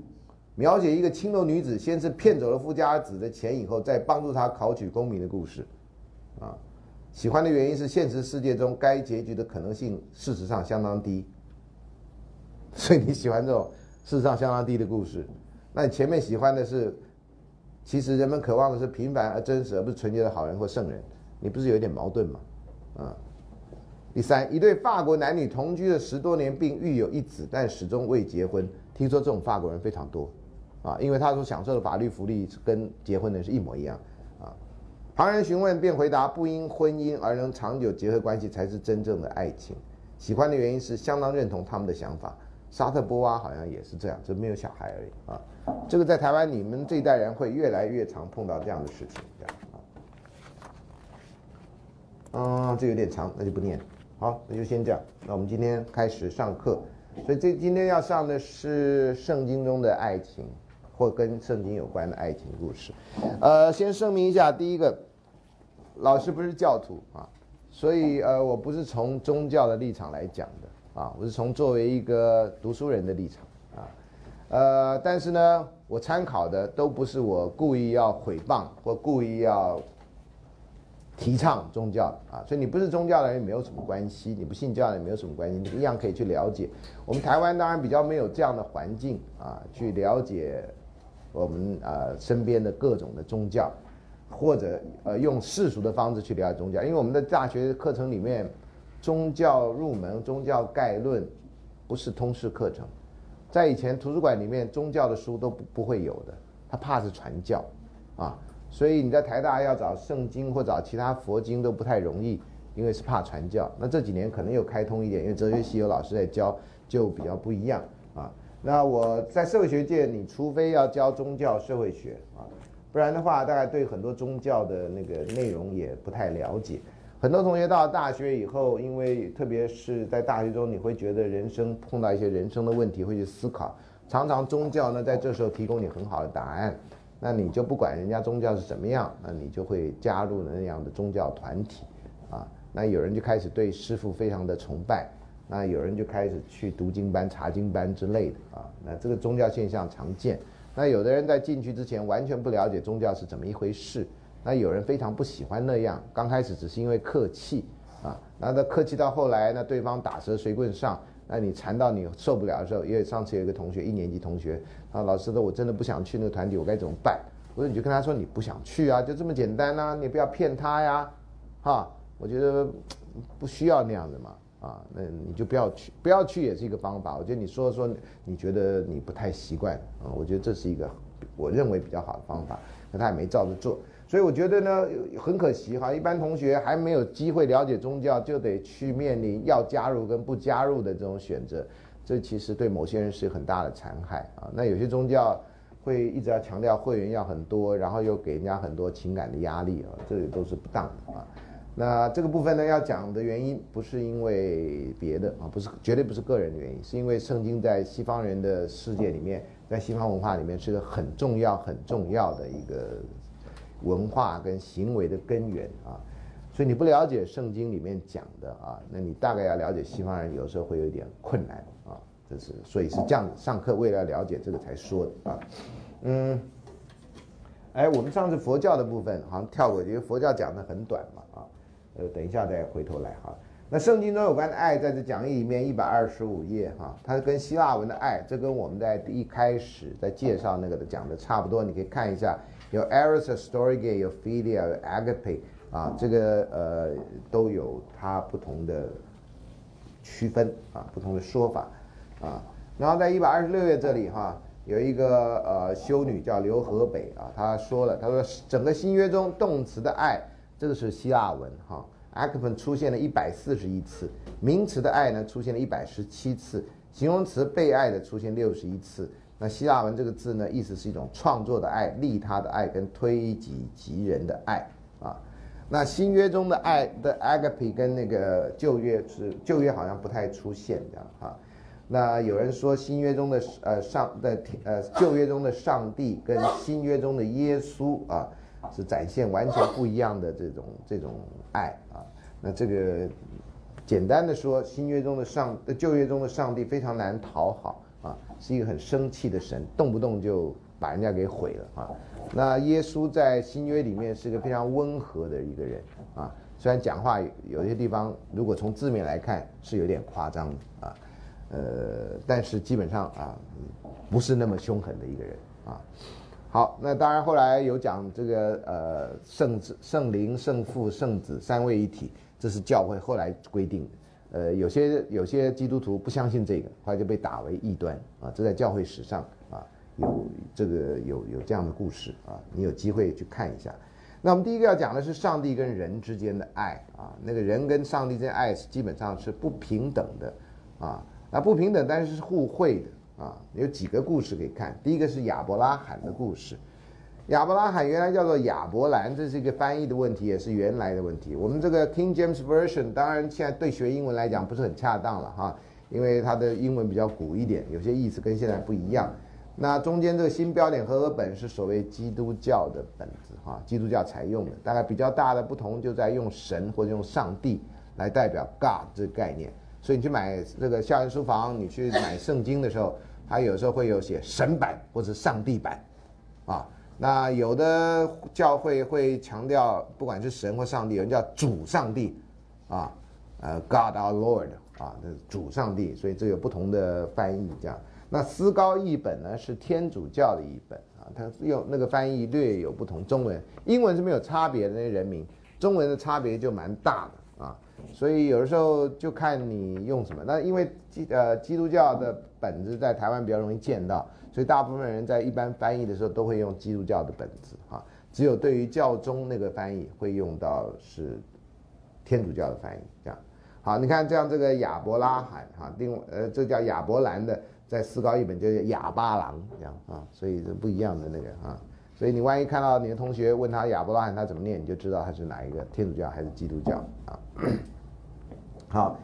描写一个青楼女子先是骗走了富家子的钱，以后再帮助他考取功名的故事。啊，喜欢的原因是现实世界中该结局的可能性事实上相当低。所以你喜欢这种事实上相当低的故事，那你前面喜欢的是，其实人们渴望的是平凡而真实，而不是纯洁的好人或圣人，你不是有点矛盾吗？啊，第三，一对法国男女同居了十多年，并育有一子，但始终未结婚。听说这种法国人非常多，啊，因为他所享受的法律福利跟结婚的是一模一样，啊，旁人询问便回答，不因婚姻而能长久结合关系才是真正的爱情。喜欢的原因是相当认同他们的想法。沙特波娃好像也是这样，就没有小孩而已啊。这个在台湾，你们这一代人会越来越常碰到这样的事情，这样啊。嗯，这有点长，那就不念。好，那就先这样。那我们今天开始上课，所以这今天要上的是圣经中的爱情，或跟圣经有关的爱情故事。呃，先声明一下，第一个，老师不是教徒啊，所以呃，我不是从宗教的立场来讲的。啊，我是从作为一个读书人的立场啊，呃，但是呢，我参考的都不是我故意要毁谤或故意要提倡宗教啊，所以你不是宗教的人没有什么关系，你不信教的也没有什么关系，你一样可以去了解。我们台湾当然比较没有这样的环境啊，去了解我们啊身边的各种的宗教，或者呃用世俗的方式去了解宗教，因为我们的大学课程里面。宗教入门、宗教概论，不是通识课程，在以前图书馆里面，宗教的书都不不会有的，他怕是传教，啊，所以你在台大要找圣经或找其他佛经都不太容易，因为是怕传教。那这几年可能又开通一点，因为哲学系有老师在教，就比较不一样啊。那我在社会学界，你除非要教宗教社会学啊，不然的话，大概对很多宗教的那个内容也不太了解。很多同学到了大学以后，因为特别是在大学中，你会觉得人生碰到一些人生的问题，会去思考。常常宗教呢，在这时候提供你很好的答案，那你就不管人家宗教是怎么样，那你就会加入了那样的宗教团体，啊，那有人就开始对师傅非常的崇拜，那有人就开始去读经班、查经班之类的，啊，那这个宗教现象常见。那有的人在进去之前完全不了解宗教是怎么一回事。那有人非常不喜欢那样，刚开始只是因为客气，啊，那他客气到后来，那对方打蛇随棍上，那你缠到你受不了的时候，因为上次有一个同学，一年级同学，啊，老师说我真的不想去那个团体，我该怎么办？我说你就跟他说你不想去啊，就这么简单呐，你不要骗他呀，哈，我觉得不需要那样的嘛，啊，那你就不要去，不要去也是一个方法。我觉得你说说你觉得你不太习惯，啊，我觉得这是一个我认为比较好的方法，可他也没照着做。所以我觉得呢，很可惜哈，一般同学还没有机会了解宗教，就得去面临要加入跟不加入的这种选择，这其实对某些人是很大的残害啊。那有些宗教会一直要强调会员要很多，然后又给人家很多情感的压力啊，这也都是不当的啊。那这个部分呢，要讲的原因不是因为别的啊，不是绝对不是个人的原因，是因为圣经在西方人的世界里面，在西方文化里面是个很重要很重要的一个。文化跟行为的根源啊，所以你不了解圣经里面讲的啊，那你大概要了解西方人有时候会有一点困难啊，这是所以是这样子上课为了了解这个才说的啊，嗯，哎，我们上次佛教的部分好像跳过，因为佛教讲的很短嘛啊，呃，等一下再回头来哈。那圣经中有关的爱，在这讲义里面一百二十五页哈，它跟希腊文的爱，这跟我们在一开始在介绍那个的讲的差不多，你可以看一下，有 eros、storge，有 philia、有 agape 啊，这个呃都有它不同的区分啊，不同的说法啊。然后在一百二十六页这里哈，有一个呃修女叫刘河北啊，她说了，她说整个新约中动词的爱，这个是希腊文哈。，agape 出现了一百四十一次，名词的爱呢出现了一百十七次，形容词被爱的出现六十一次。那希腊文这个字呢，意思是一种创作的爱、利他的爱跟推己及人的爱啊。那新约中的爱的 agape 跟那个旧约是旧约好像不太出现这样哈。那有人说新约中的呃上的呃旧约中的上帝跟新约中的耶稣啊。是展现完全不一样的这种 这种爱啊，那这个简单的说，新约中的上，旧约中的上帝非常难讨好啊，是一个很生气的神，动不动就把人家给毁了啊。那耶稣在新约里面是个非常温和的一个人啊，虽然讲话有些地方如果从字面来看是有点夸张啊，呃，但是基本上啊，不是那么凶狠的一个人啊。好，那当然后来有讲这个呃圣子、圣灵、圣父、圣子三位一体，这是教会后来规定的。呃，有些有些基督徒不相信这个，后来就被打为异端啊。这在教会史上啊有这个有有这样的故事啊，你有机会去看一下。那我们第一个要讲的是上帝跟人之间的爱啊，那个人跟上帝之间爱是基本上是不平等的啊，那不平等但是是互惠的。啊，有几个故事可以看。第一个是亚伯拉罕的故事。亚伯拉罕原来叫做亚伯兰，这是一个翻译的问题，也是原来的问题。我们这个 King James Version 当然现在对学英文来讲不是很恰当了哈，因为它的英文比较古一点，有些意思跟现在不一样。那中间这个新标点和合本是所谓基督教的本子哈，基督教采用的。大概比较大的不同就在用神或者用上帝来代表 God 这个概念。所以你去买这个校园书房，你去买圣经的时候。他有时候会有写神版或者上帝版，啊，那有的教会会强调，不管是神或上帝，有人叫主上帝，啊，呃，God our Lord，啊，那主上帝，所以这有不同的翻译这样。那思高译本呢是天主教的一本啊，它用那个翻译略有不同，中文、英文是没有差别的那些人名，中文的差别就蛮大的。所以有的时候就看你用什么。那因为基呃基督教的本子在台湾比较容易见到，所以大部分人在一般翻译的时候都会用基督教的本子哈。只有对于教宗那个翻译会用到是天主教的翻译这样。好，你看这样这个亚伯拉罕哈，另呃这叫亚伯兰的，在四高一本就叫亚巴郎这样啊，所以是不一样的那个啊。所以你万一看到你的同学问他亚伯拉罕他怎么念，你就知道他是哪一个天主教还是基督教啊。好，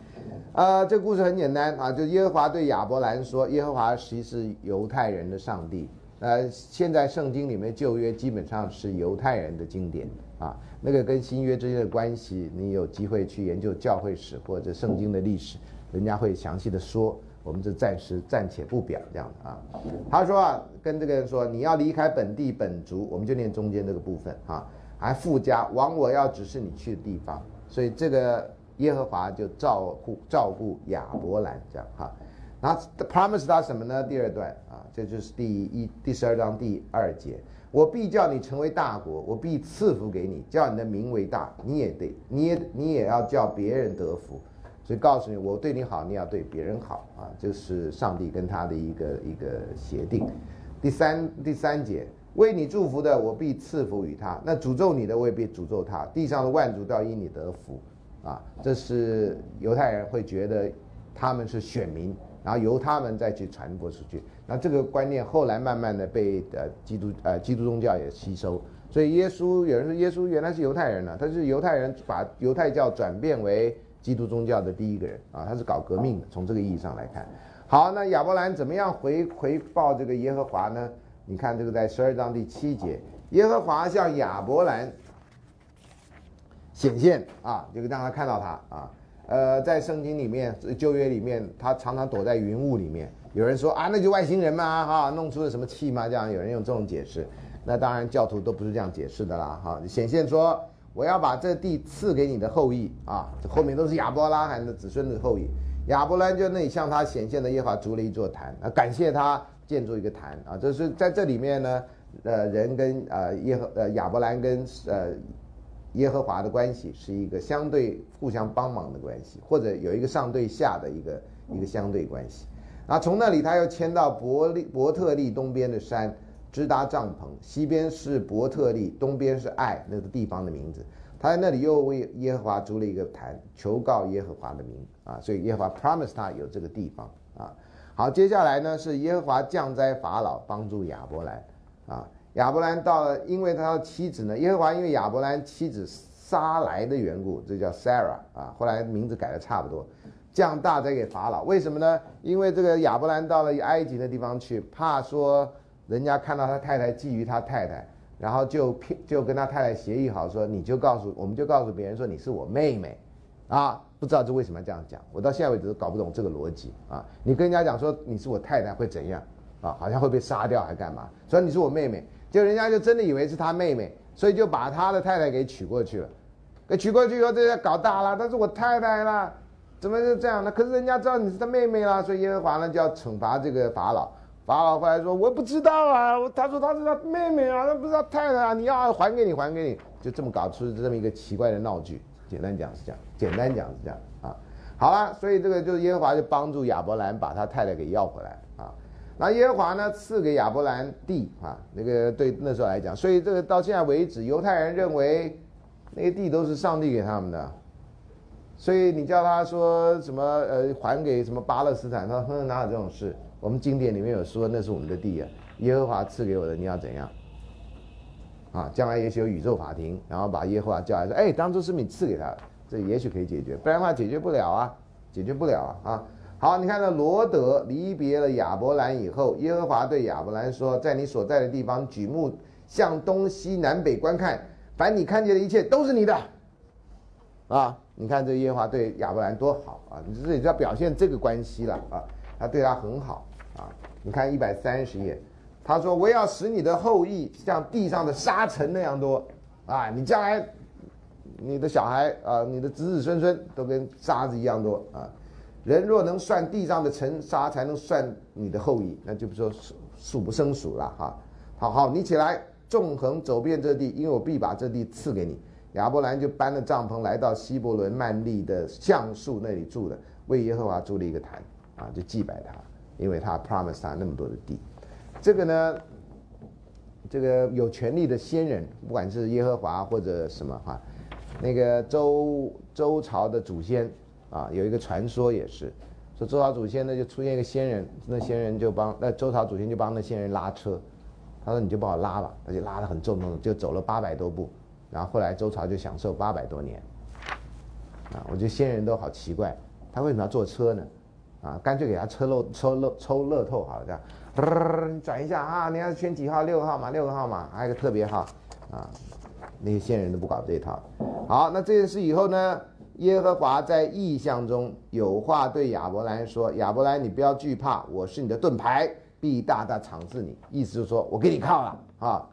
呃，这故事很简单啊，就耶和华对亚伯兰说，耶和华其实是犹太人的上帝。呃，现在圣经里面旧约基本上是犹太人的经典啊，那个跟新约之间的关系，你有机会去研究教会史或者圣经的历史，人家会详细的说。我们就暂时暂且不表这样的啊。他说啊，跟这个人说，你要离开本地本族，我们就念中间这个部分啊，还附加往我要指示你去的地方。所以这个耶和华就照顾照顾亚伯兰这样哈。然后 promise 他什么呢？第二段啊，这就是第一第十二章第二节，我必叫你成为大国，我必赐福给你，叫你的名为大，你也得你也你也要叫别人得福。所以告诉你，我对你好，你要对别人好啊，这是上帝跟他的一个一个协定。第三第三节，为你祝福的，我必赐福于他；那诅咒你的，我也必诅咒他。地上的万族都要因你得福啊！这是犹太人会觉得他们是选民，然后由他们再去传播出去。那这个观念后来慢慢的被呃基督呃基督宗教也吸收。所以耶稣有人说耶稣原来是犹太人呢，他是犹太人把犹太教转变为。基督宗教的第一个人啊，他是搞革命的。从这个意义上来看，好，那亚伯兰怎么样回回报这个耶和华呢？你看这个在十二章第七节，耶和华向亚伯兰显现啊，就让他看到他啊，呃，在圣经里面旧约里面，他常常躲在云雾里面。有人说啊，那就外星人嘛，哈，弄出了什么气嘛？这样有人用这种解释。那当然教徒都不是这样解释的啦，哈，显现说我要把这地赐给你的后裔啊，这后面都是亚伯拉罕的子孙的后裔。亚伯兰就那里向他显现的耶和华筑了一座坛啊，感谢他建筑一个坛啊，这是在这里面呢，呃，人跟呃耶和呃亚伯兰跟呃耶和华的关系是一个相对互相帮忙的关系，或者有一个上对下的一个一个相对关系。啊，从那里他又迁到伯利伯特利东边的山，直达帐篷，西边是伯特利，东边是爱那个地方的名字。他在那里又为耶和华筑了一个坛，求告耶和华的名啊，所以耶和华 promise 他有这个地方啊。好，接下来呢是耶和华降灾法老，帮助亚伯兰啊。亚伯兰到了，因为他的妻子呢，耶和华因为亚伯兰妻子撒来的缘故，这叫 Sarah 啊，后来名字改的差不多，降大灾给法老。为什么呢？因为这个亚伯兰到了埃及的地方去，怕说人家看到他太太觊觎他太太。然后就骗，就跟他太太协议好，说你就告诉，我们就告诉别人说你是我妹妹，啊，不知道这为什么要这样讲，我到现在为止都搞不懂这个逻辑啊。你跟人家讲说你是我太太会怎样啊？好像会被杀掉还干嘛？说你是我妹妹，就人家就真的以为是他妹妹，所以就把他的太太给娶过去了。给娶过去以后，这下搞大了，她是我太太啦，怎么就这样呢？可是人家知道你是他妹妹啦，所以耶和华呢就要惩罚这个法老。法老后来说：“我不知道啊，他说他是他妹妹啊，他不是他太太啊，你要还给你，还给你，就这么搞出这么一个奇怪的闹剧。简单讲是这样，简单讲是这样啊。好了，所以这个就是耶和华就帮助亚伯兰把他太太给要回来啊。那耶和华呢赐给亚伯兰地啊，那个对那时候来讲，所以这个到现在为止，犹太人认为那些地都是上帝给他们的，所以你叫他说什么呃还给什么巴勒斯坦，他说哪有这种事。”我们经典里面有说，那是我们的地啊，耶和华赐给我的，你要怎样？啊，将来也许有宇宙法庭，然后把耶和华叫来说，哎，当初是你赐给他的，这也许可以解决，不然的话解决不了啊，解决不了啊啊！好，你看到罗德离别了亚伯兰以后，耶和华对亚伯兰说，在你所在的地方举目向东西南北观看，凡你看见的一切都是你的。啊，你看这耶和华对亚伯兰多好啊！你这里就要表现这个关系了啊，他对他很好。啊，你看一百三十页，他说：“我要使你的后裔像地上的沙尘那样多，啊，你将来，你的小孩啊，你的子子孙孙都跟沙子一样多啊。人若能算地上的尘沙，才能算你的后裔，那就不说数数不胜数了哈。好好，你起来，纵横走遍这地，因为我必把这地赐给你。亚伯兰就搬了帐篷，来到希伯伦曼利的橡树那里住了，为耶和华筑了一个坛，啊，就祭拜他。”因为他 promise 他那么多的地，这个呢，这个有权力的先人，不管是耶和华或者什么哈，那个周周朝的祖先啊，有一个传说也是，说周朝祖先呢就出现一个先人，那先人就帮那周朝祖先就帮那先人拉车，他说你就帮我拉吧，他就拉得很重重，就走了八百多步，然后后来周朝就享受八百多年，啊，我觉得仙人都好奇怪，他为什么要坐车呢？啊，干脆给他抽漏抽乐抽乐透好了，这样，转一下啊，你要选几号？六个号码，六个号码，还有个特别号，啊，那些仙人都不搞这一套。好，那这件事以后呢，耶和华在异象中有话对亚伯兰说：“亚伯兰，你不要惧怕，我是你的盾牌，必大大赏赐你。”意思就是说我给你靠了啊。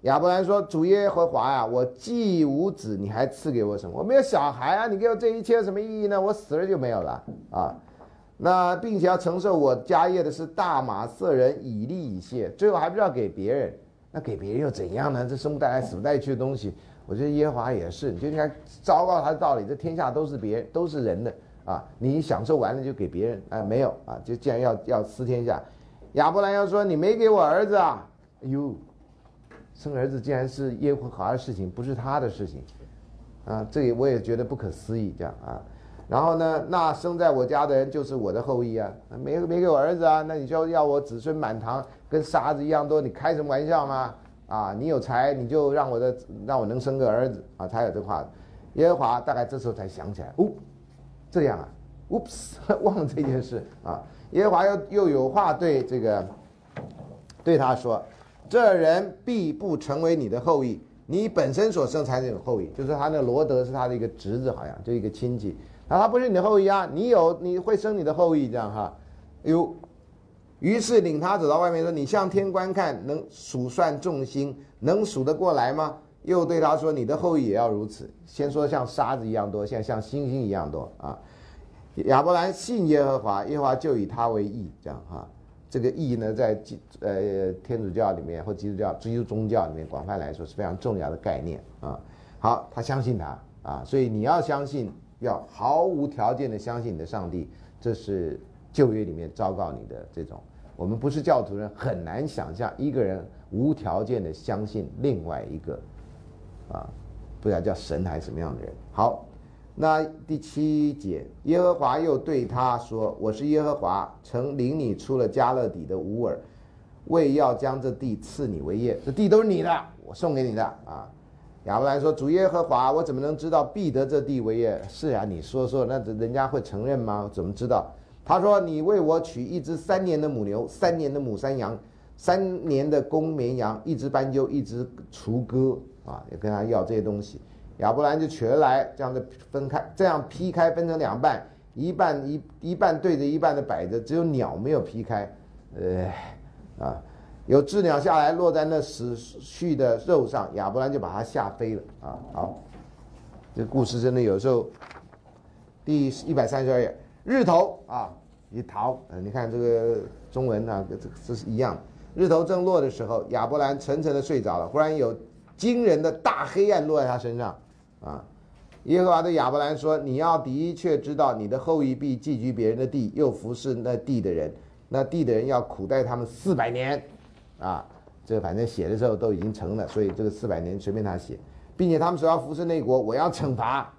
亚伯兰说：“主耶和华呀，我既无子，你还赐给我什么？我没有小孩啊，你给我这一切有什么意义呢？我死了就没有了啊。”那并且要承受我家业的是大马色人以利以谢，最后还不是要给别人？那给别人又怎样呢？这生不带来死不带去的东西，我觉得耶和华也是，你就应该昭告他的道理。这天下都是别人，都是人的啊！你享受完了就给别人啊？没有啊？就既然要要私天下，亚伯兰要说你没给我儿子啊？哎呦，生儿子竟然是耶和华的事情，不是他的事情啊！这也我也觉得不可思议，这样啊。然后呢？那生在我家的人就是我的后裔啊！没没给我儿子啊？那你就要我子孙满堂，跟沙子一样多？你开什么玩笑吗？啊！你有才，你就让我的让我能生个儿子啊！才有这话。耶和华大概这时候才想起来，哦，这样啊，oops，忘了这件事啊！耶和华又又有话对这个对他说：这人必不成为你的后裔，你本身所生才是有后裔。就是他那罗德是他的一个侄子，好像就一个亲戚。啊，他不是你的后裔啊，你有你会生你的后裔这样哈，有，于是领他走到外面说：“你向天观看，能数算众星，能数得过来吗？”又对他说：“你的后裔也要如此。”先说像沙子一样多，现在像星星一样多啊。亚伯兰信耶和华，耶和华就以他为义，这样哈。这个义呢，在基呃天主教里面或基督教、基督宗教里面，广泛来说是非常重要的概念啊。好，他相信他啊，所以你要相信，要毫无条件的相信你的上帝，这是旧约里面昭告你的这种。我们不是教徒人，很难想象一个人无条件的相信另外一个啊，不知道叫神还是什么样的人。好。那第七节，耶和华又对他说：“我是耶和华，曾领你出了加勒底的乌尔，为要将这地赐你为业。这地都是你的，我送给你的啊。”亚伯兰说：“主耶和华，我怎么能知道必得这地为业？是啊，你说说，那人家会承认吗？怎么知道？”他说：“你为我取一只三年的母牛，三年的母山羊，三年的公绵羊，一只斑鸠，一只雏鸽啊，也跟他要这些东西。”亚伯兰就取而来，这样的分开，这样劈开分成两半，一半一一半对着一半的摆着，只有鸟没有劈开，呃，啊，有鸷鸟下来落在那死去的肉上，亚伯兰就把它吓飞了啊。好，这故事真的有时候，第一百三十二页，日头啊一逃，呃，你看这个中文啊，这这是一样，日头正落的时候，亚伯兰沉沉的睡着了，忽然有惊人的大黑暗落在他身上。啊，耶和华对亚伯兰说：“你要的确知道，你的后裔必寄居别人的地，又服侍那地的人，那地的人要苦待他们四百年。”啊，这反正写的时候都已经成了，所以这个四百年随便他写，并且他们说要服侍内国，我要惩罚。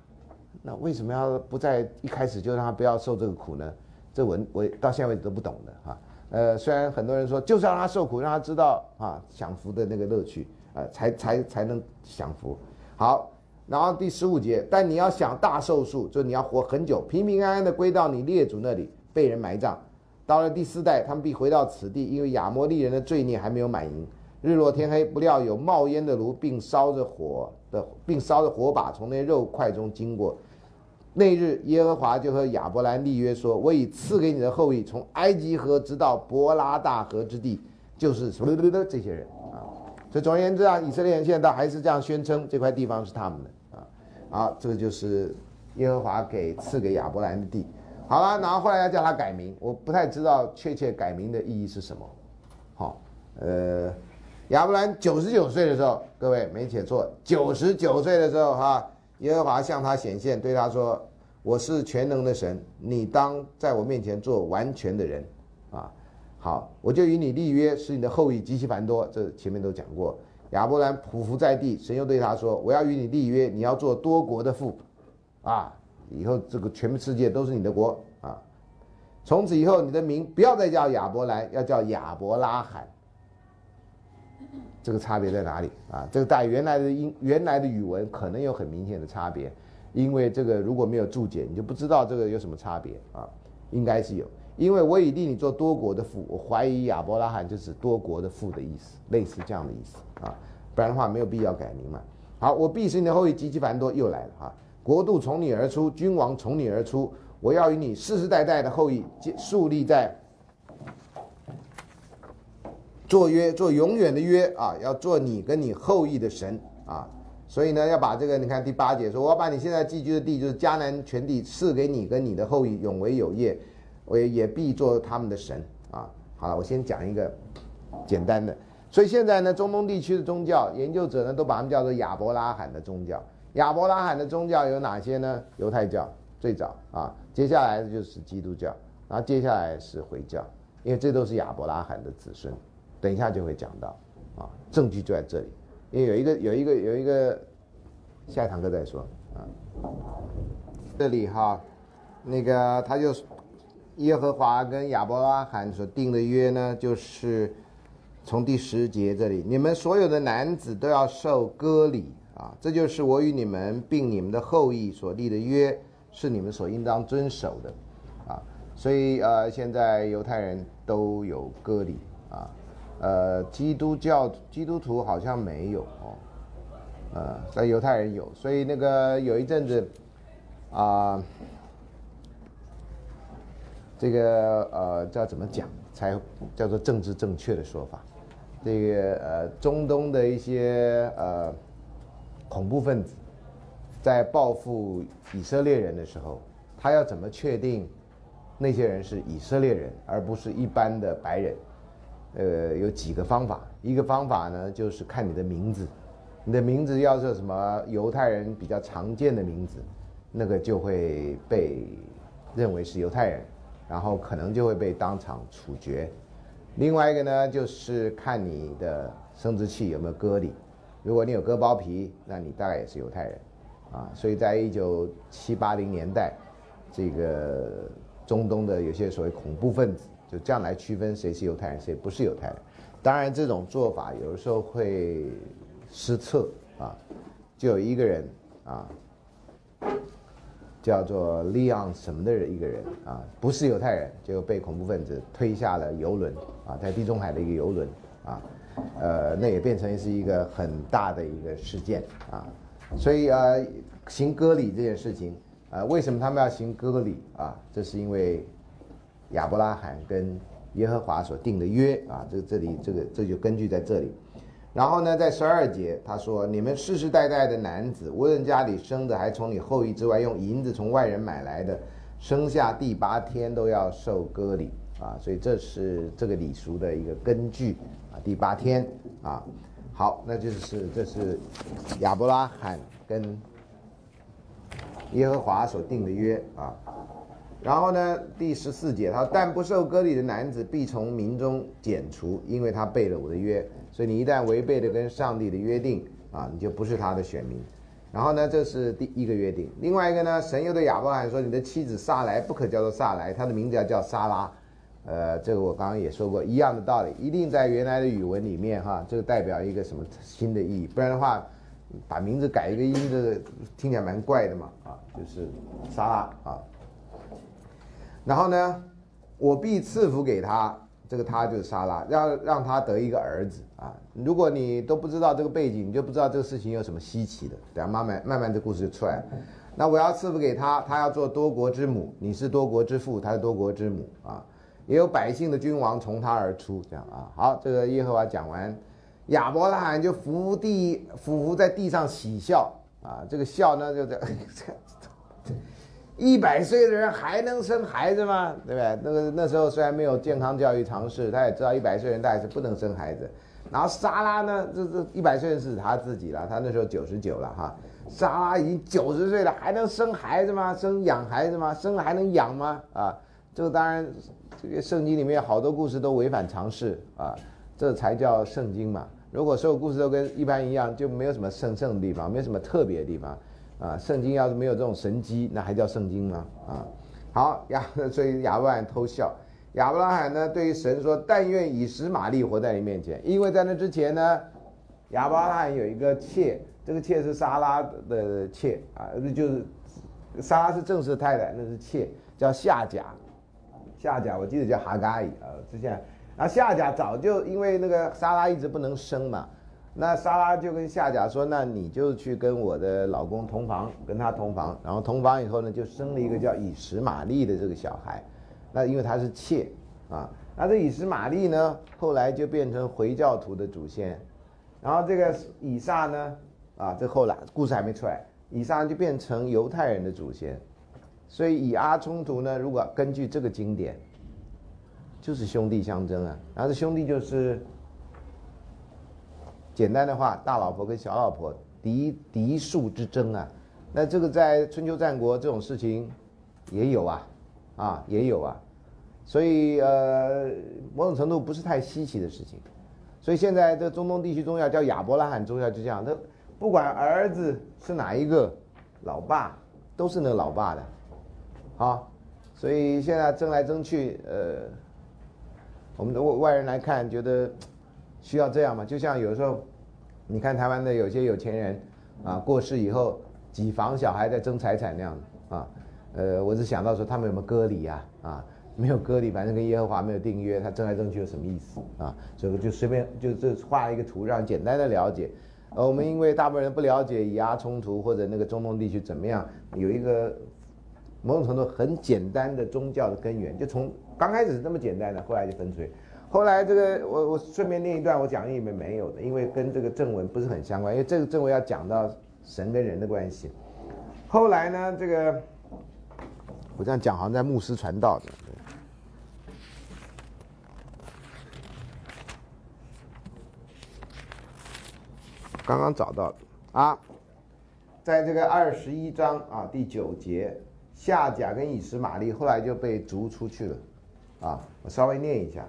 那为什么要不在一开始就让他不要受这个苦呢？这我我到现在为止都不懂的哈。呃，虽然很多人说就是让他受苦，让他知道啊享福的那个乐趣啊，才才才能享福。好。然后第十五节，但你要想大寿数，就你要活很久，平平安安的归到你列祖那里，被人埋葬。到了第四代，他们必回到此地，因为亚摩利人的罪孽还没有满盈。日落天黑，不料有冒烟的炉，并烧着火的，并烧着火把从那肉块中经过。那日，耶和华就和亚伯兰立约说：“我已赐给你的后裔，从埃及河直到伯拉大河之地，就是什么的这些人啊。”所以总而言之啊，以色列人现在还是这样宣称这块地方是他们的啊。好，这个就是耶和华给赐给亚伯兰的地。好了，然后后来要叫他改名，我不太知道确切改名的意义是什么。好，呃，亚伯兰九十九岁的时候，各位没写错，九十九岁的时候哈，耶和华向他显现，对他说：“我是全能的神，你当在我面前做完全的人。”啊。好，我就与你立约，使你的后裔极其繁多。这前面都讲过。亚伯兰匍匐在地，神又对他说：“我要与你立约，你要做多国的父，啊，以后这个全世界都是你的国啊。从此以后，你的名不要再叫亚伯兰，要叫亚伯拉罕。这个差别在哪里啊？这个在原来的英原来的语文可能有很明显的差别，因为这个如果没有注解，你就不知道这个有什么差别啊？应该是有。”因为我已立你做多国的父，我怀疑亚伯拉罕就是多国的父的意思，类似这样的意思啊，不然的话没有必要改名嘛。好，我必使你的后裔极其繁多，又来了哈，国度从你而出，君王从你而出，我要与你世世代代的后裔树立在做约，做永远的约啊，要做你跟你后裔的神啊，所以呢，要把这个你看第八节说，我要把你现在寄居的地，就是迦南全地赐给你跟你的后裔，永为有业。我也也必做他们的神啊！好了，我先讲一个简单的。所以现在呢，中东地区的宗教研究者呢，都把他们叫做亚伯拉罕的宗教。亚伯拉罕的宗教有哪些呢？犹太教最早啊，接下来就是基督教，然后接下来是回教，因为这都是亚伯拉罕的子孙。等一下就会讲到啊，证据就在这里。因为有一个有一个有一个，下一堂课再说啊。这里哈，那个他就。耶和华跟亚伯拉罕所定的约呢，就是从第十节这里，你们所有的男子都要受割礼啊，这就是我与你们并你们的后裔所立的约，是你们所应当遵守的啊。所以呃，现在犹太人都有割礼啊，呃，基督教基督徒好像没有哦，呃，在犹太人有，所以那个有一阵子啊。这个呃叫怎么讲才叫做政治正确的说法？这个呃中东的一些呃恐怖分子在报复以色列人的时候，他要怎么确定那些人是以色列人而不是一般的白人？呃，有几个方法。一个方法呢，就是看你的名字，你的名字要是什么犹太人比较常见的名字，那个就会被认为是犹太人，然后可能就会被当场处决。另外一个呢，就是看你的生殖器有没有割礼，如果你有割包皮，那你大概也是犹太人，啊，所以在一九七八零年代，这个中东的有些所谓恐怖分子就这样来区分谁是犹太人，谁不是犹太人。当然，这种做法有的时候会失策啊。就有一个人啊，叫做利昂什么的，一个人啊，不是犹太人，就被恐怖分子推下了游轮啊，在地中海的一个游轮啊，呃，那也变成是一个很大的一个事件啊。所以啊，行割礼这件事情啊，为什么他们要行割礼啊？这是因为亚伯拉罕跟。耶和华所定的约啊，这这里这个这就根据在这里，然后呢，在十二节他说：“你们世世代代的男子，无论家里生的，还从你后裔之外用银子从外人买来的，生下第八天都要受割礼啊。”所以这是这个礼俗的一个根据第八天啊。好，那就是这是亚伯拉罕跟耶和华所定的约啊。然后呢，第十四节，他说：“但不受割礼的男子必从民中剪除，因为他背了我的约。所以你一旦违背了跟上帝的约定啊，你就不是他的选民。然后呢，这是第一个约定。另外一个呢，神又对亚伯拉罕说：你的妻子撒来不可叫做撒来，她的名字要叫撒拉。呃，这个我刚刚也说过，一样的道理，一定在原来的语文里面哈，这个代表一个什么新的意义？不然的话，把名字改一个音，这个听起来蛮怪的嘛啊，就是沙拉啊。”然后呢，我必赐福给他，这个他就是沙拉，让让他得一个儿子啊。如果你都不知道这个背景，你就不知道这个事情有什么稀奇的。等下慢慢慢慢这故事就出来了。那我要赐福给他，他要做多国之母，你是多国之父，他是多国之母啊。也有百姓的君王从他而出，这样啊。好，这个耶和华讲完，亚伯拉罕就伏地伏伏在地上喜笑啊。这个笑呢，就这。一百岁的人还能生孩子吗？对不对？那个那时候虽然没有健康教育常识，他也知道一百岁人大概是不能生孩子。然后莎拉呢，这这一百岁人是他自己了，他那时候九十九了哈。莎拉已经九十岁了，还能生孩子吗？生养孩子吗？生了还能养吗？啊，这个当然，这个圣经里面好多故事都违反常识啊，这才叫圣经嘛。如果所有故事都跟一般一样，就没有什么神圣的地方，没有什么特别的地方。啊，圣经要是没有这种神机，那还叫圣经吗？啊，好亚，所以亚伯拉罕偷笑。亚伯拉罕呢，对于神说：“但愿以实玛利活在你面前。”因为在那之前呢，亚伯拉罕有一个妾，这个妾是撒拉的妾啊，那就是撒拉是正式太太，那是妾，叫夏甲。夏甲我记得叫哈嘎伊啊，之前，然后夏甲早就因为那个莎拉一直不能生嘛。那莎拉就跟夏甲说：“那你就去跟我的老公同房，跟他同房，然后同房以后呢，就生了一个叫以实玛利的这个小孩。那因为他是妾啊，那这以实玛利呢，后来就变成回教徒的祖先。然后这个以撒呢，啊，这后来故事还没出来，以撒就变成犹太人的祖先。所以以阿冲突呢，如果根据这个经典，就是兄弟相争啊，然后这兄弟就是。”简单的话，大老婆跟小老婆嫡嫡庶之争啊，那这个在春秋战国这种事情也有啊，啊也有啊，所以呃某种程度不是太稀奇的事情，所以现在这中东地区宗教叫亚伯拉罕宗教就这样，他不管儿子是哪一个，老爸都是那个老爸的，啊，所以现在争来争去，呃，我们的外外人来看觉得。需要这样嘛？就像有时候，你看台湾的有些有钱人，啊，过世以后几房小孩在争财产那样啊，呃，我只想到说他们有没有割礼啊？啊，没有割礼，反正跟耶和华没有订约，他争来争去有什么意思啊？所以就随便就这画一个图，让简单的了解。呃，我们因为大部分人不了解以阿冲突或者那个中东地区怎么样，有一个某种程度很简单的宗教的根源，就从刚开始是这么简单的，后来就分出去。后来这个我我顺便念一段我讲义里面没有的，因为跟这个正文不是很相关，因为这个正文要讲到神跟人的关系。后来呢，这个我这样讲好像在牧师传道的。刚刚找到的啊，在这个二十一章啊第九节，夏甲跟以实玛利后来就被逐出去了，啊，我稍微念一下。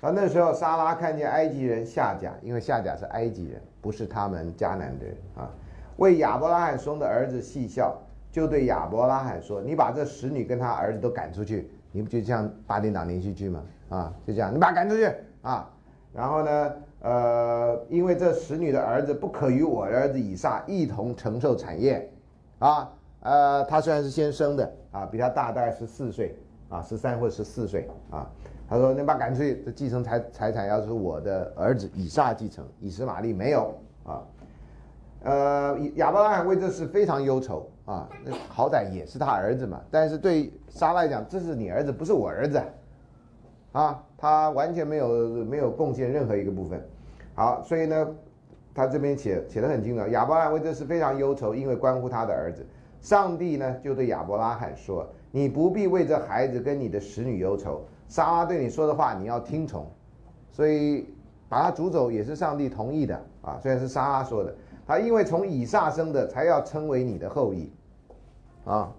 啊，那时候沙拉看见埃及人夏甲，因为夏甲是埃及人，不是他们迦南的人啊，为亚伯拉罕生的儿子戏笑，就对亚伯拉罕说：“你把这使女跟他儿子都赶出去，你不就像八点档连续剧吗？啊，就这样，你把他赶出去啊。然后呢，呃，因为这使女的儿子不可与我儿子以撒一同承受产业，啊，呃，他虽然是先生的啊，比他大大概十四岁啊，十三或十四岁啊。”他说：“那把干脆，这继承财财产要是我的儿子以撒继承，以实玛利没有啊。呃，亚伯拉罕为这事非常忧愁啊，那好歹也是他儿子嘛。但是对撒来讲，这是你儿子，不是我儿子啊，他完全没有没有贡献任何一个部分。好，所以呢，他这边写写的很清楚，亚伯拉罕为这事非常忧愁，因为关乎他的儿子。上帝呢就对亚伯拉罕说：你不必为这孩子跟你的使女忧愁。”莎拉对你说的话，你要听从，所以把他逐走也是上帝同意的啊。虽然是莎拉说的，他因为从以撒生的，才要称为你的后裔，啊，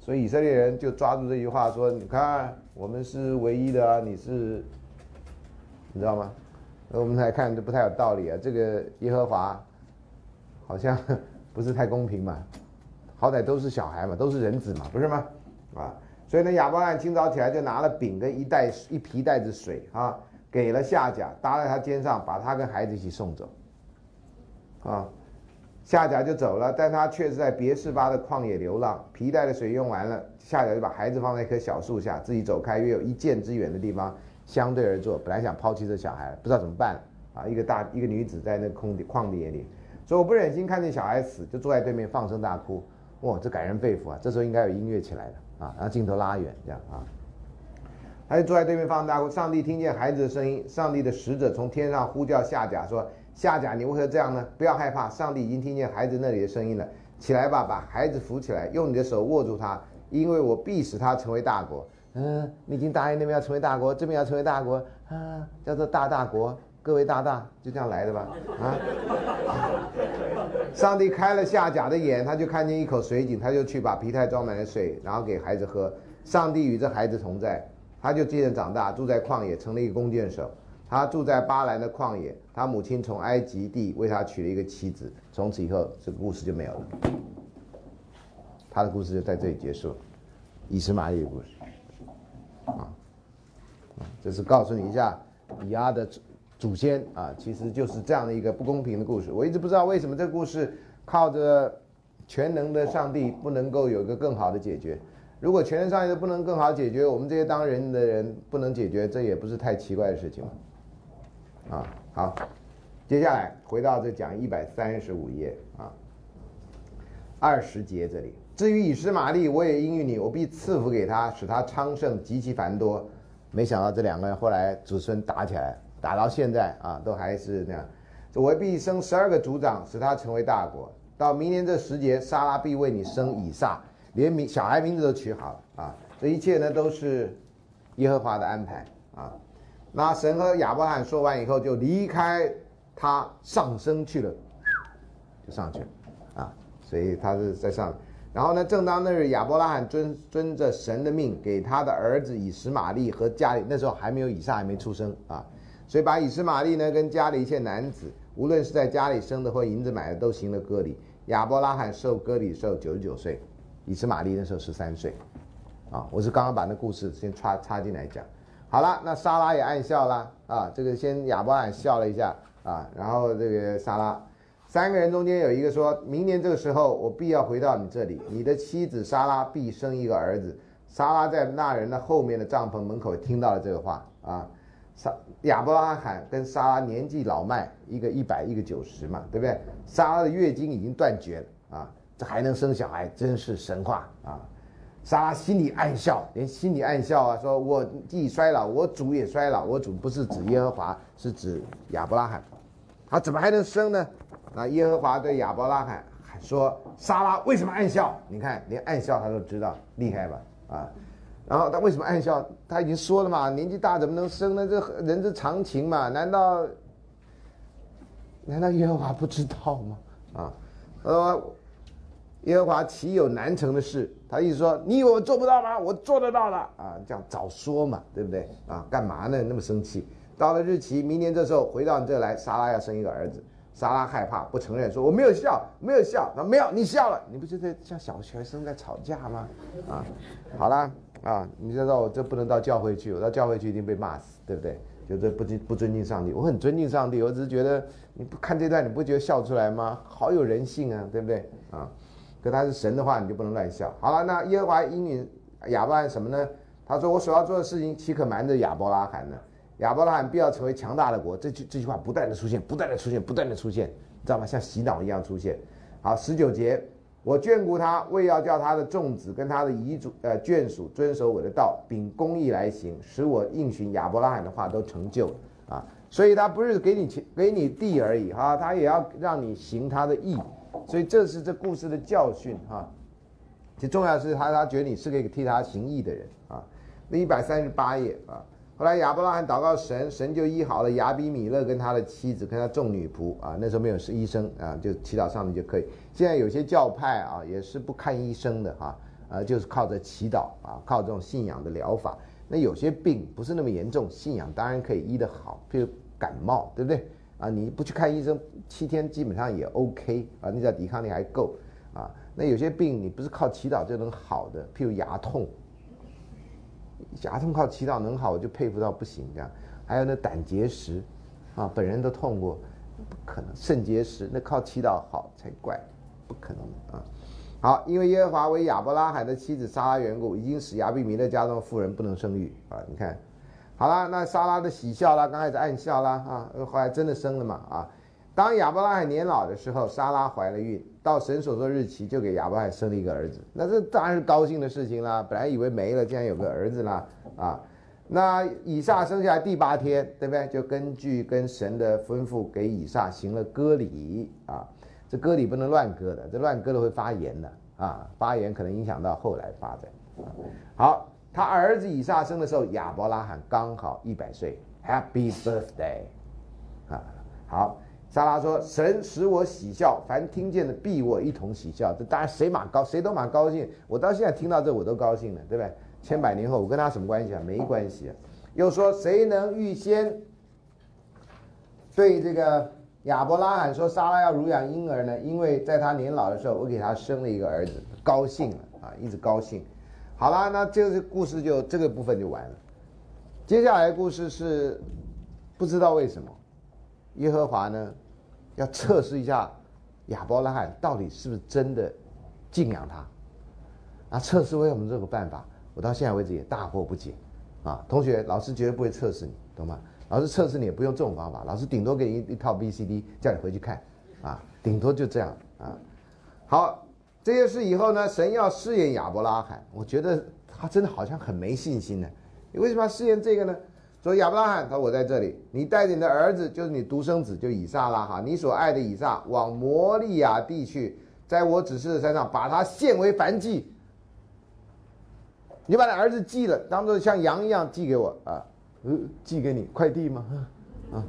所以以色列人就抓住这句话说：“你看，我们是唯一的，你是，你知道吗？”我们来看，这不太有道理啊。这个耶和华好像 不是太公平嘛，好歹都是小孩嘛，都是人子嘛，不是吗？啊。所以呢，亚伯拉罕清早起来就拿了饼跟一袋一皮袋子水啊，给了夏甲，搭在他肩上，把他跟孩子一起送走。啊，夏甲就走了，但他却是在别是巴的旷野流浪。皮带的水用完了，夏甲就把孩子放在一棵小树下，自己走开约有一箭之远的地方，相对而坐。本来想抛弃这小孩，不知道怎么办啊。一个大一个女子在那空旷野里，所以我不忍心看见小孩死，就坐在对面放声大哭。哇，这感人肺腑啊！这时候应该有音乐起来的。啊，然后镜头拉远，这样啊，他就坐在对面放大。上帝听见孩子的声音，上帝的使者从天上呼叫夏甲说：“夏甲，你为何这样呢？不要害怕，上帝已经听见孩子那里的声音了。起来吧，把孩子扶起来，用你的手握住他，因为我必使他成为大国。嗯，你已经答应那边要成为大国，这边要成为大国啊，叫做大大国。各位大大，就这样来的吧？啊。”上帝开了夏甲的眼，他就看见一口水井，他就去把皮带装满了水，然后给孩子喝。上帝与这孩子同在，他就渐渐长大，住在旷野，成了一个弓箭手。他住在巴兰的旷野，他母亲从埃及地为他娶了一个妻子。从此以后，这个故事就没有了。他的故事就在这里结束，以实玛利的故事。啊，这是告诉你一下以阿的。祖先啊，其实就是这样的一个不公平的故事。我一直不知道为什么这个故事靠着全能的上帝不能够有一个更好的解决。如果全能上帝都不能更好解决，我们这些当人的人不能解决，这也不是太奇怪的事情嘛。啊，好，接下来回到这讲一百三十五页啊，二十节这里。至于以实玛利，我也应允你，我必赐福给他，使他昌盛极其繁多。没想到这两个人后来子孙打起来。打到现在啊，都还是那样。我必生十二个族长，使他成为大国。到明年这时节，撒拉必为你生以撒，连名小孩名字都取好了啊。这一切呢，都是耶和华的安排啊。那神和亚伯拉罕说完以后，就离开他上升去了，就上去了啊。所以他是在上。然后呢，正当那日，亚伯拉罕遵遵着神的命，给他的儿子以实玛利和家里那时候还没有以撒，还没出生啊。所以把以斯玛利呢跟家里一切男子，无论是在家里生的或银子买的，都行了割礼。亚伯拉罕受割礼时九十九岁，以斯玛利那时候十三岁。啊，我是刚刚把那故事先插插进来讲。好了，那莎拉也暗笑了啊。这个先亚伯拉罕笑了一下啊，然后这个莎拉，三个人中间有一个说明年这个时候我必要回到你这里，你的妻子莎拉必生一个儿子。莎拉在那人的后面的帐篷门口听到了这个话啊。沙亚伯拉罕跟莎拉年纪老迈，一个一百，一个九十嘛，对不对？莎拉的月经已经断绝了啊，这还能生小孩，真是神话啊！莎拉心里暗笑，连心里暗笑啊，说我既衰老，我主也衰老。我主不是指耶和华，是指亚伯拉罕。他怎么还能生呢？那耶和华对亚伯拉罕说：“莎拉为什么暗笑？你看，连暗笑他都知道，厉害吧？啊！然后他为什么暗笑？他已经说了嘛，年纪大怎么能生呢？这人之常情嘛。难道难道耶和华不知道吗？啊？呃，耶和华岂有难成的事？他意思说，你以为我做不到吗？我做得到的啊！这样早说嘛，对不对？啊？干嘛呢？那么生气？到了日期，明年这时候回到你这来，莎拉要生一个儿子。莎拉害怕，不承认，说我没有笑，没有笑。那没有，你笑了，你不是在像小学生在吵架吗？啊，好了啊，你知道我这不能到教会去，我到教会去一定被骂死，对不对？就这不尊不尊敬上帝，我很尊敬上帝，我只是觉得你不看这段，你不觉得笑出来吗？好有人性啊，对不对？啊，可他是神的话，你就不能乱笑。好了，那耶和华应允亚伯拉罕什么呢？他说我所要做的事情，岂可瞒着亚伯拉罕呢？亚伯拉罕必要成为强大的国，这句这句话不断的出现，不断的出现，不断的出现，知道吗？像洗脑一样出现。好，十九节，我眷顾他，为要叫他的众子跟他的遗嘱呃眷属遵守我的道，秉公义来行，使我应许亚伯拉罕的话都成就啊。所以他不是给你钱给你地而已哈，他也要让你行他的义。所以这是这故事的教训哈。其重要的是他他觉得你是个替他行义的人啊。那一百三十八页啊。后来亚伯拉罕祷告神，神就医好了亚比米勒跟他的妻子跟他众女仆啊，那时候没有是医生啊，就祈祷上帝就可以。现在有些教派啊也是不看医生的哈，呃就是靠着祈祷啊，靠这种信仰的疗法。那有些病不是那么严重，信仰当然可以医得好，譬如感冒，对不对？啊，你不去看医生，七天基本上也 OK 啊，你只要抵抗力还够啊。那有些病你不是靠祈祷就能好的，譬如牙痛。牙痛靠祈祷能好，我就佩服到不行这样。还有那胆结石，啊，本人都痛过，不可能。肾结石那靠祈祷好才怪，不可能啊。好，因为耶和华为亚伯拉罕的妻子撒拉缘故，已经使亚比米勒家中的妇人不能生育啊。你看，好了，那撒拉的喜笑啦，刚开始暗笑啦啊，后来真的生了嘛啊。当亚伯拉罕年老的时候，撒拉怀了孕。到神所说日期，就给亚伯拉罕生了一个儿子。那这当然是高兴的事情啦。本来以为没了，竟然有个儿子啦啊！那以撒生下来第八天，对不对？就根据跟神的吩咐，给以撒行了割礼啊。这割礼不能乱割的，这乱割了会发炎的啊！发炎可能影响到后来发展。好，他儿子以撒生的时候，亚伯拉罕刚好一百岁，Happy birthday！啊，好。莎拉说：“神使我喜笑，凡听见的必我一同喜笑。这当然谁蛮高，谁都蛮高兴。我到现在听到这，我都高兴了，对不对？千百年后，我跟他什么关系啊？没关系啊。又说，谁能预先对这个亚伯拉罕说，莎拉要乳养婴儿呢？因为在他年老的时候，我给他生了一个儿子，高兴了啊，一直高兴。好了，那这个故事就这个部分就完了。接下来故事是不知道为什么耶和华呢？”要测试一下亚伯拉罕到底是不是真的敬仰他，啊，测试为什么这个办法？我到现在为止也大惑不解，啊，同学，老师绝对不会测试你，懂吗？老师测试你也不用这种方法，老师顶多给你一套 B C D，叫你回去看，啊，顶多就这样，啊，好，这些事以后呢，神要试验亚伯拉罕，我觉得他真的好像很没信心呢，你为什么要试验这个呢？说亚伯拉罕，他说我在这里，你带着你的儿子，就是你独生子，就以撒啦哈，你所爱的以撒，往摩利亚地去，在我指示的山上，把他献为燔祭。你把你儿子寄了，当做像羊一样寄给我啊，呃，寄给你快递吗？啊，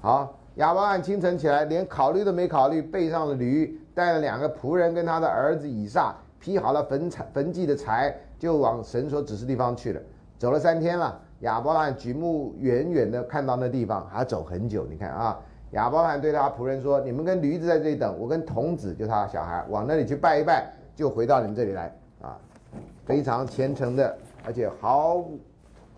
好，亚伯拉罕清晨起来，连考虑都没考虑，背上了驴，带了两个仆人跟他的儿子以撒，劈好了坟柴坟祭的柴，就往神所指示地方去了。走了三天了。亚伯拉罕举目远远的看到那地方，还要走很久。你看啊，亚伯拉罕对他仆人说：“你们跟驴子在这里等，我跟童子，就他小孩，往那里去拜一拜，就回到你们这里来。”啊，非常虔诚的，而且毫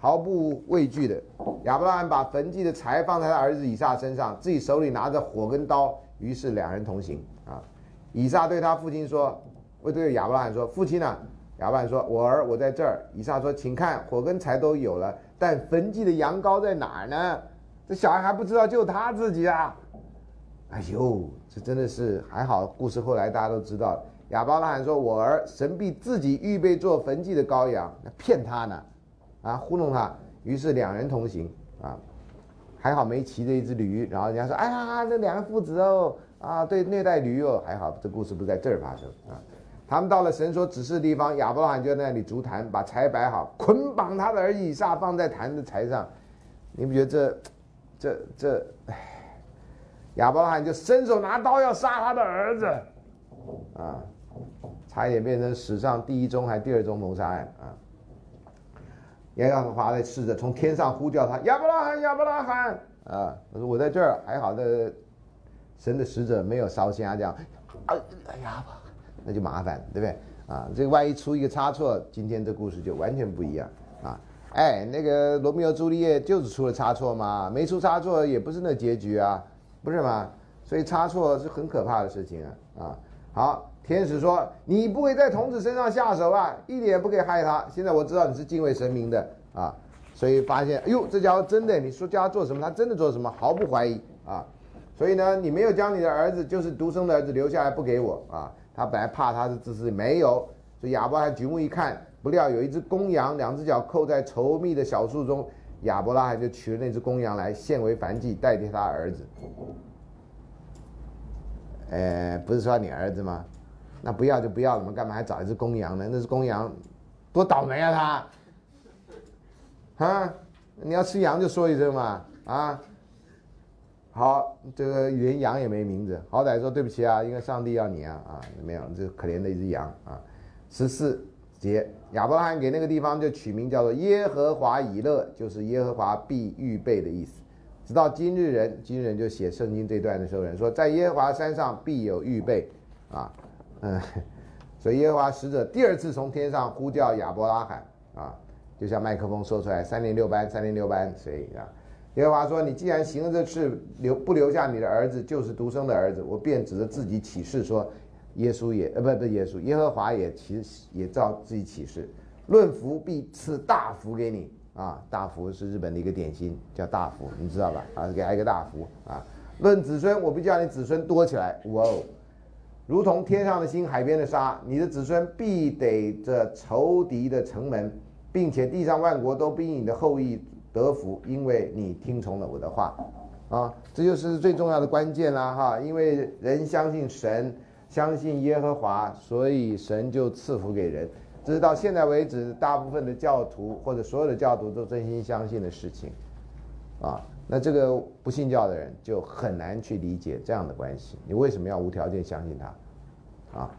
毫不畏惧的。亚伯拉罕把焚祭的柴放在他儿子以撒身上，自己手里拿着火跟刀，于是两人同行。啊，以撒对他父亲说：“会对亚伯拉罕说，父亲呢？”亚伯拉罕说：“我儿，我在这儿。”以撒说：“请看，火跟柴都有了。”但坟祭的羊羔在哪儿呢？这小孩还不知道，就他自己啊！哎呦，这真的是还好。故事后来大家都知道，亚伯拉罕说：“我儿，神必自己预备做焚祭的羔羊。”那骗他呢，啊，糊弄他。于是两人同行啊，还好没骑着一只驴。然后人家说：“哎呀，这两个父子哦，啊，对，虐待驴哦，还好这故事不在这儿发生啊。”他们到了神所指示的地方，亚伯拉罕就在那里足坛，把柴摆好，捆绑他的儿子以撒放在坛的柴上。你不觉得这、这、这？唉，亚伯拉罕就伸手拿刀要杀他的儿子，啊，差一点变成史上第一宗还第二宗谋杀案啊！耶和华在试着从天上呼叫他，亚伯拉罕，亚伯拉罕啊！我说我在这儿，还好的，神的使者没有烧香这样，啊哎呀！那就麻烦，对不对？啊，这万一出一个差错，今天这故事就完全不一样啊！哎，那个罗密欧朱丽叶就是出了差错嘛，没出差错也不是那结局啊，不是吗？所以差错是很可怕的事情啊！啊，好，天使说你不会在童子身上下手啊，一点不可以害他。现在我知道你是敬畏神明的啊，所以发现，哎呦，这家伙真的，你说叫他做什么，他真的做什么，毫不怀疑啊！所以呢，你没有将你的儿子，就是独生的儿子留下来不给我啊！他本来怕他是自私，没有，所以亚伯拉罕举目一看，不料有一只公羊，两只脚扣在稠密的小树中，亚伯拉罕就取了那只公羊来献为燔祭，代替他儿子。呃，不是说你儿子吗？那不要就不要了嘛，干嘛还找一只公羊呢？那只公羊，多倒霉啊他！啊，你要吃羊就说一声嘛，啊。好，这个连羊也没名字，好歹说对不起啊，因为上帝要你啊啊，没有，这可怜的一只羊啊。十四节，亚伯拉罕给那个地方就取名叫做耶和华以勒，就是耶和华必预备的意思。直到今日人，今日人就写圣经这段的时候，人说在耶和华山上必有预备啊，嗯，所以耶和华使者第二次从天上呼叫亚伯拉罕啊，就像麦克风说出来三零六班，三零六班，所以啊。耶和华说：“你既然行了这事，留不留下你的儿子，就是独生的儿子，我便指着自己起誓说，耶稣也呃，不不，耶稣，耶和华也其实也照自己起誓，论福必赐大福给你啊！大福是日本的一个点心，叫大福，你知道吧？啊，给他一个大福啊！论子孙，我必叫你子孙多起来，哇哦，如同天上的星，海边的沙，你的子孙必得这仇敌的城门，并且地上万国都必你的后裔。”得福，因为你听从了我的话，啊，这就是最重要的关键啦，哈！因为人相信神，相信耶和华，所以神就赐福给人。这是到现在为止，大部分的教徒或者所有的教徒都真心相信的事情，啊，那这个不信教的人就很难去理解这样的关系。你为什么要无条件相信他？啊，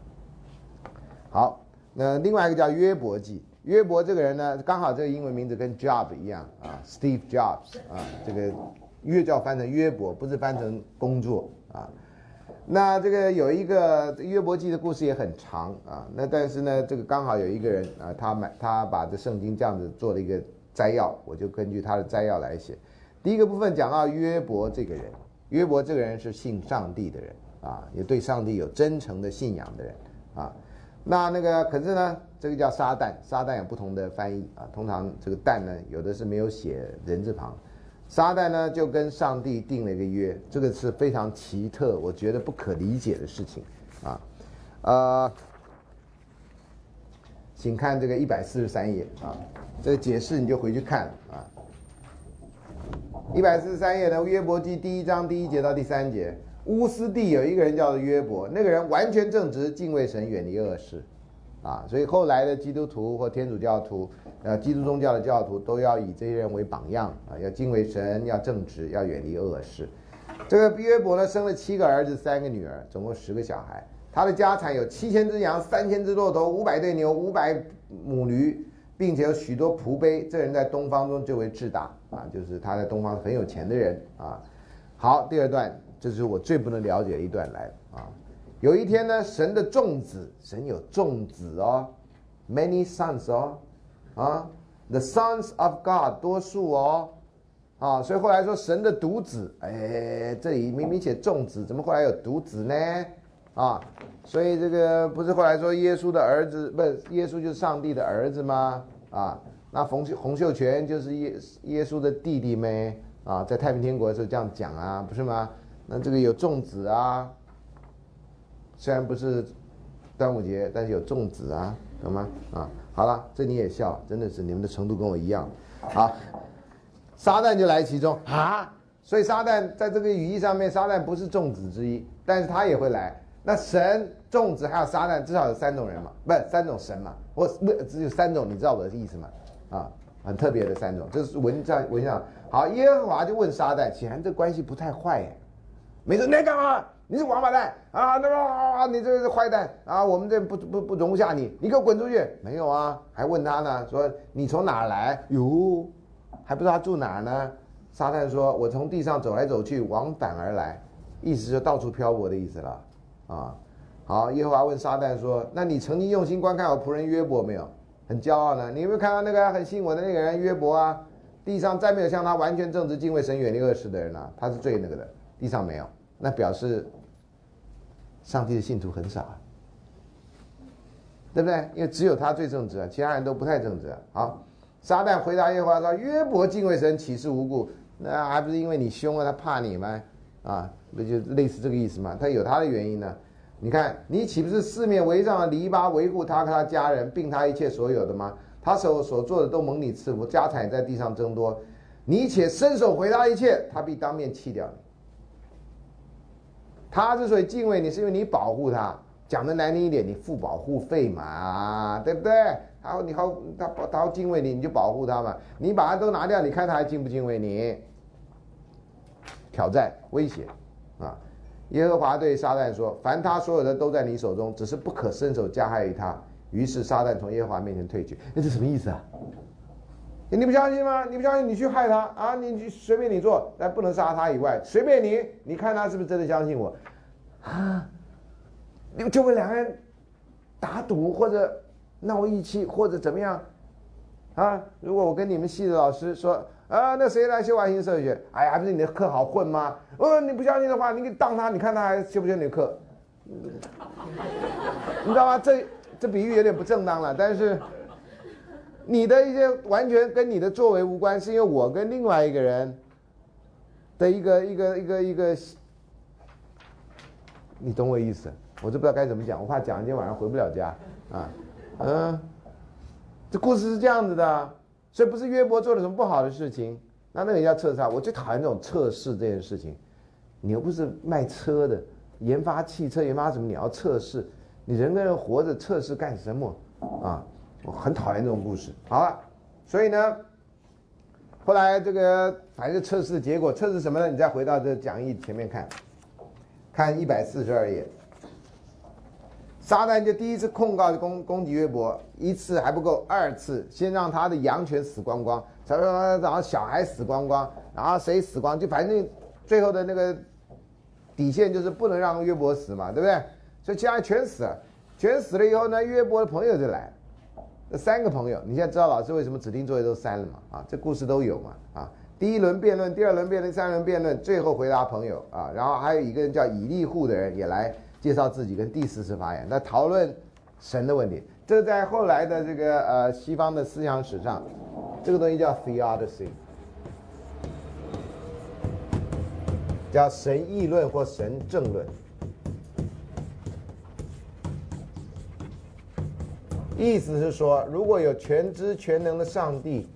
好，那另外一个叫约伯记。约伯这个人呢，刚好这个英文名字跟 Job 一样啊，Steve Jobs 啊，这个约叫翻成约伯，不是翻成工作啊。那这个有一个约伯记的故事也很长啊，那但是呢，这个刚好有一个人啊，他买他把这圣经这样子做了一个摘要，我就根据他的摘要来写。第一个部分讲到约伯这个人，约伯这个人是信上帝的人啊，也对上帝有真诚的信仰的人啊。那那个可是呢？这个叫撒旦，撒旦有不同的翻译啊。通常这个“旦”呢，有的是没有写人字旁。撒旦呢，就跟上帝定了一个约，这个是非常奇特，我觉得不可理解的事情啊。呃，请看这个一百四十三页啊，这个解释你就回去看啊。一百四十三页呢，《约伯记》第一章第一节到第三节，乌斯地有一个人叫做约伯，那个人完全正直，敬畏神，远离恶事。啊，所以后来的基督徒或天主教徒，呃，基督宗教的教徒都要以这些人为榜样啊，要敬畏神，要正直，要远离恶事。这个毕约伯呢，生了七个儿子，三个女儿，总共十个小孩。他的家产有七千只羊，三千只骆驼，五百对牛，五百母驴，并且有许多仆婢。这人在东方中最为智大啊，就是他在东方很有钱的人啊。好，第二段，这是我最不能了解的一段来啊。有一天呢，神的众子，神有众子哦，many sons 哦，啊，the sons of God 多数哦，啊，所以后来说神的独子，哎，这里明明写众子，怎么后来有独子呢？啊，所以这个不是后来说耶稣的儿子，不是耶稣就是上帝的儿子吗？啊，那洪秀洪秀全就是耶耶稣的弟弟咩？啊，在太平天国的时候这样讲啊，不是吗？那这个有众子啊。虽然不是端午节，但是有粽子啊，懂吗？啊，好了，这你也笑，真的是你们的程度跟我一样。好，撒旦就来其中啊，所以撒旦在这个语义上面，撒旦不是粽子之一，但是他也会来。那神、粽子还有撒旦，至少有三种人嘛，不是三种神嘛？我不只有三种，你知道我的意思吗？啊，很特别的三种，这是文章文章。好，耶和华就问撒旦，显然这关系不太坏耶。没事你干嘛？你是王八蛋啊！那么你这是坏蛋啊！我们这不不不容下你，你给我滚出去！没有啊，还问他呢，说你从哪来？哟，还不知道他住哪呢。撒旦说：“我从地上走来走去，往返而来，意思就到处漂泊的意思了。”啊，好，耶和华问撒旦说：“那你曾经用心观看我仆人约伯没有？很骄傲呢？你有没有看到那个很信我的那个人约伯啊？地上再没有像他完全正直、敬畏神、远离恶事的人了。他是最那个的，地上没有。那表示上帝的信徒很少啊，对不对？因为只有他最正直啊，其他人都不太正直啊。好，撒旦回答耶和华说：约伯敬畏神，岂是无故？那还不是因为你凶啊，他怕你吗？啊？”不就类似这个意思嘛？他有他的原因呢。你看，你岂不是四面围上了篱笆，维护他和他家人，并他一切所有的吗？他所所做的都蒙你赐福，家产在地上增多。你且伸手回答一切，他必当面弃掉你。他之所以敬畏你，是因为你保护他。讲的难听一点，你付保护费嘛，对不对？然后，你好，他他敬畏你，你就保护他嘛。你把他都拿掉，你看他还敬不敬畏你？挑战，威胁。啊！耶和华对撒旦说：“凡他所有的都在你手中，只是不可伸手加害于他。”于是撒旦从耶和华面前退去。那这什么意思啊？你不相信吗？你不相信，你去害他啊！你去随便你做，但不能杀他以外，随便你。你看他是不是真的相信我？啊！你就会两个人打赌，或者闹义气，或者怎么样？啊！如果我跟你们系的老师说。啊，那谁来修完形社会学？哎呀，不是你的课好混吗？哦，你不相信的话，你给当他，你看他还修不修你的课？你知道吗？这这比喻有点不正当了。但是你的一些完全跟你的作为无关，是因为我跟另外一个人的一个一个一个一个，你懂我意思？我都不知道该怎么讲，我怕讲今天晚上回不了家啊。嗯，这故事是这样子的。所以不是约伯做了什么不好的事情，那那个叫测试。我最讨厌这种测试这件事情。你又不是卖车的，研发汽车、研发什么？你要测试，你人跟人活着测试干什么？啊，我很讨厌这种故事。好了，所以呢，后来这个反正测试结果，测试什么呢？你再回到这讲义前面看，看一百四十二页。撒旦就第一次控告攻攻击约伯，一次还不够，二次先让他的羊犬死光光，然后然后小孩死光光，然后谁死光就反正最后的那个底线就是不能让约伯死嘛，对不对？所以家人全死了，全死了以后呢，约伯的朋友就来，这三个朋友，你现在知道老师为什么指定作业都删了嘛？啊，这故事都有嘛？啊，第一轮辩论，第二轮辩论，第三轮辩论，最后回答朋友啊，然后还有一个人叫以利户的人也来。介绍自己跟第四次发言，那讨论神的问题，这在后来的这个呃西方的思想史上，这个东西叫 theodicy，叫神议论或神正论，意思是说，如果有全知全能的上帝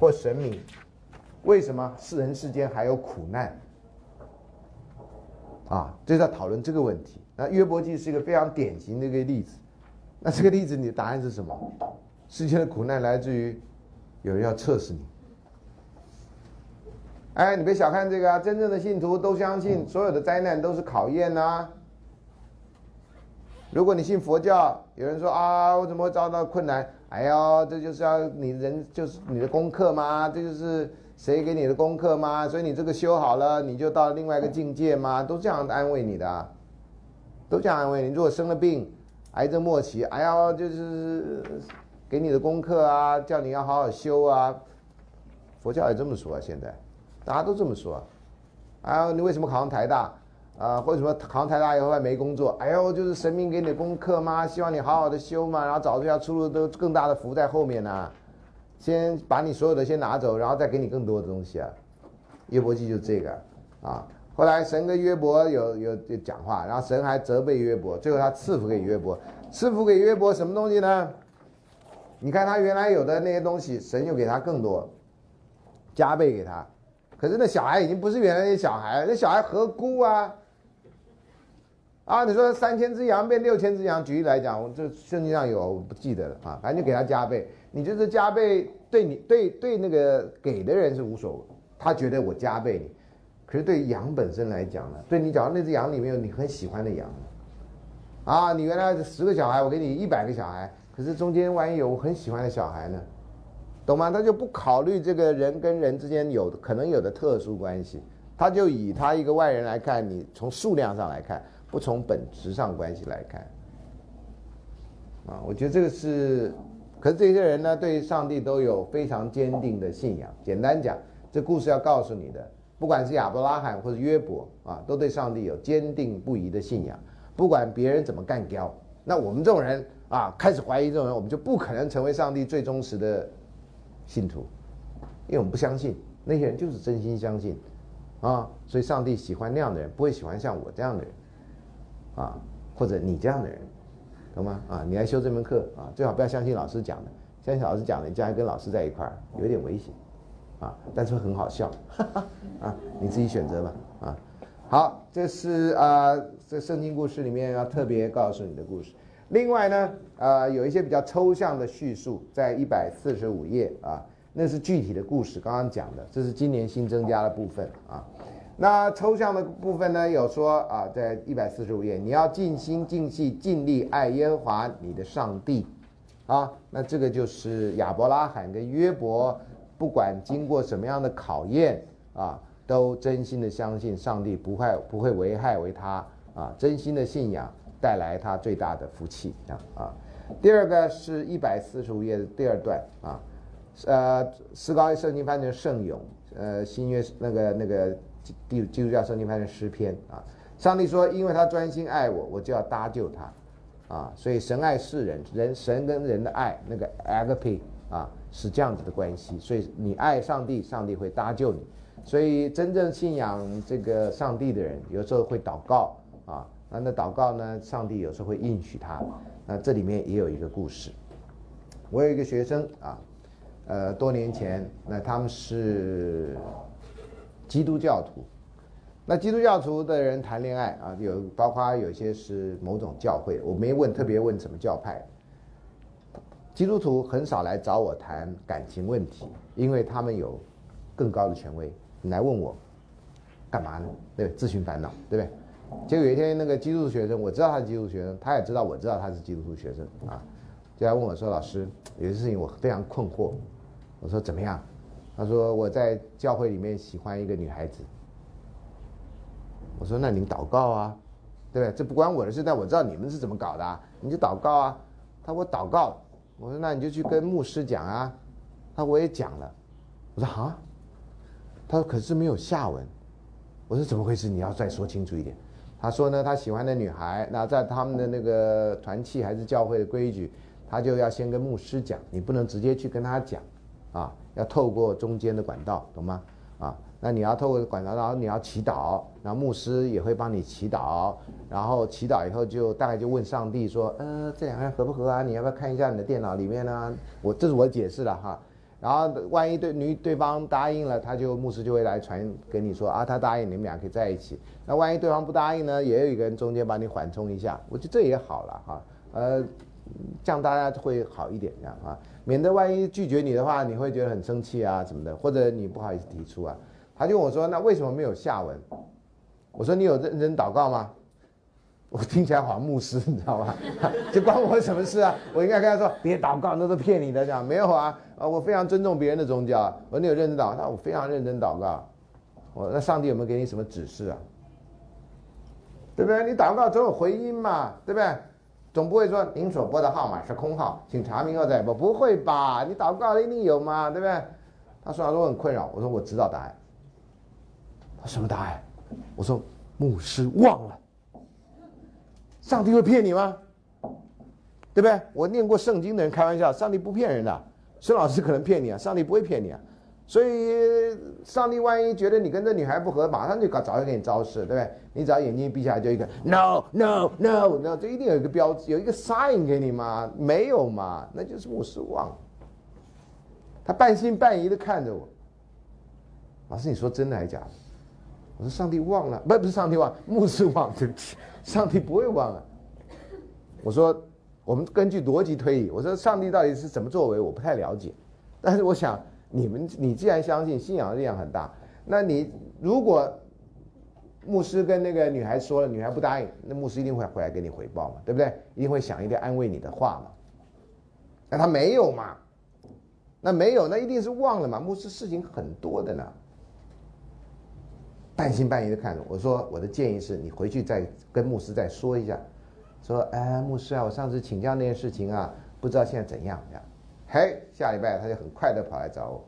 或神明，为什么世人世间还有苦难？啊，就在讨论这个问题。那约伯记是一个非常典型的一个例子。那这个例子，你的答案是什么？世间的苦难来自于有人要测试你。哎，你别小看这个啊！真正的信徒都相信，所有的灾难都是考验呐。如果你信佛教，有人说啊，我怎么会遭到困难？哎呦，这就是要你人就是你的功课吗？这就是。谁给你的功课吗？所以你这个修好了，你就到另外一个境界吗？都这样安慰你的，都这样安慰你。如果生了病，癌症末期，哎呀，就是给你的功课啊，叫你要好好修啊。佛教也这么说啊，现在大家都这么说。啊，你为什么考上台大啊？为什么考太大以后还没工作？哎呦，就是神明给你的功课吗？希望你好好的修嘛，然后找出条出路，都更大的福在后面呢。先把你所有的先拿走，然后再给你更多的东西啊！约伯记就这个啊。后来神跟约伯有有有讲话，然后神还责备约伯，最后他赐福给约伯，赐福给约伯什么东西呢？你看他原来有的那些东西，神又给他更多，加倍给他。可是那小孩已经不是原来那小孩，那小孩何辜啊？啊，你说三千只羊变六千只羊，举例来讲，我这圣经上有，我不记得了啊，反正就给他加倍。你就是加倍，对你对对那个给的人是无所谓，他觉得我加倍你。可是对羊本身来讲呢，对你假如那只羊里面有你很喜欢的羊，啊，你原来十个小孩，我给你一百个小孩，可是中间万一有我很喜欢的小孩呢，懂吗？他就不考虑这个人跟人之间有可能有的特殊关系，他就以他一个外人来看你，从数量上来看，不从本质上关系来看，啊，我觉得这个是，可是这些人呢，对上帝都有非常坚定的信仰。简单讲，这故事要告诉你的。不管是亚伯拉罕或者约伯啊，都对上帝有坚定不移的信仰。不管别人怎么干掉，那我们这种人啊，开始怀疑这种人，我们就不可能成为上帝最忠实的信徒，因为我们不相信那些人就是真心相信啊。所以上帝喜欢那样的人，不会喜欢像我这样的人啊，或者你这样的人，懂吗？啊，你来修这门课啊，最好不要相信老师讲的，相信老师讲的，你将来跟老师在一块儿有点危险。啊，但是很好笑，哈哈啊，你自己选择吧，啊，好，这是啊，这圣经故事里面要特别告诉你的故事。另外呢，啊，有一些比较抽象的叙述，在一百四十五页啊，那是具体的故事，刚刚讲的，这是今年新增加的部分啊。那抽象的部分呢，有说啊，在一百四十五页，你要尽心尽细尽力爱耶和华你的上帝，啊，那这个就是亚伯拉罕跟约伯。不管经过什么样的考验啊，都真心的相信上帝不会不会危害为他啊，真心的信仰带来他最大的福气啊啊。第二个是一百四十五页的第二段啊，呃，斯高圣经翻成圣咏，呃，新约那个那个基基督教圣经翻成诗篇啊。上帝说，因为他专心爱我，我就要搭救他啊，所以神爱世人，人神跟人的爱那个 agape 啊。是这样子的关系，所以你爱上帝，上帝会搭救你。所以真正信仰这个上帝的人，有时候会祷告啊，那那祷告呢，上帝有时候会应许他。那这里面也有一个故事，我有一个学生啊，呃，多年前，那他们是基督教徒，那基督教徒的人谈恋爱啊，有包括有些是某种教会，我没问特别问什么教派。基督徒很少来找我谈感情问题，因为他们有更高的权威。你来问我干嘛呢？对，咨询烦恼，对不对？结果有一天，那个基督徒学生，我知道他是基督徒学生，他也知道我知道他是基督徒学生啊，就来问我说：“老师，有些事情我非常困惑。”我说：“怎么样？”他说：“我在教会里面喜欢一个女孩子。”我说：“那你祷告啊，对不对？这不关我的事，但我知道你们是怎么搞的，你就祷告啊。”他说：“我祷告。”我说那你就去跟牧师讲啊，他我也讲了，我说啊，他说可是没有下文，我说怎么回事？你要再说清楚一点。他说呢，他喜欢的女孩，那在他们的那个团契还是教会的规矩，他就要先跟牧师讲，你不能直接去跟他讲，啊，要透过中间的管道，懂吗？啊。那你要透过管道，然后你要祈祷，然后牧师也会帮你祈祷，然后祈祷以后就大概就问上帝说，呃，这两个人合不合啊？你要不要看一下你的电脑里面呢？我这是我解释了哈。然后万一对女对方答应了，他就牧师就会来传给你说啊，他答应你们俩可以在一起。那万一对方不答应呢，也有一个人中间帮你缓冲一下，我觉得这也好了哈。呃，这样大家会好一点这样啊，免得万一拒绝你的话，你会觉得很生气啊什么的，或者你不好意思提出啊。他就问我说：“那为什么没有下文？”我说：“你有认真祷告吗？” 我听起来好像牧师，你知道吗？就关我什么事啊？我应该跟他说：“别祷告，那都骗你的。”这样没有啊？啊，我非常尊重别人的宗教。我说：“你有认真祷？”他我非常认真祷告。我那上帝有没有给你什么指示啊？对不对？你祷告总有回音嘛，对不对？总不会说您所拨的号码是空号，请查明后再拨。不会吧？你祷告的一定有嘛，对不对？他说：“他说我很困扰。”我说：“我知道答案。”什么答案？我说牧师忘了。上帝会骗你吗？对不对？我念过圣经的人开玩笑，上帝不骗人的。孙老师可能骗你啊，上帝不会骗你啊。所以上帝万一觉得你跟这女孩不合，马上就搞早就给你招式，对不对？你只要眼睛一闭下来，就一个 no no no no，就一定有一个标志，有一个 sign 给你吗？没有嘛，那就是牧师忘。他半信半疑的看着我，老师，你说真的还是假的？我说上帝忘了，不不是上帝忘，牧师忘，对不起，上帝不会忘啊。我说我们根据逻辑推理，我说上帝到底是怎么作为，我不太了解，但是我想。你们，你既然相信信仰的力量很大，那你如果牧师跟那个女孩说了，女孩不答应，那牧师一定会回来给你回报嘛，对不对？一定会想一个安慰你的话嘛。那他没有嘛？那没有，那一定是忘了嘛。牧师事情很多的呢，半信半疑的看着我说：“我的建议是你回去再跟牧师再说一下，说，哎，牧师啊，我上次请教那件事情啊，不知道现在怎样样。”嘿，下礼拜他就很快的跑来找我。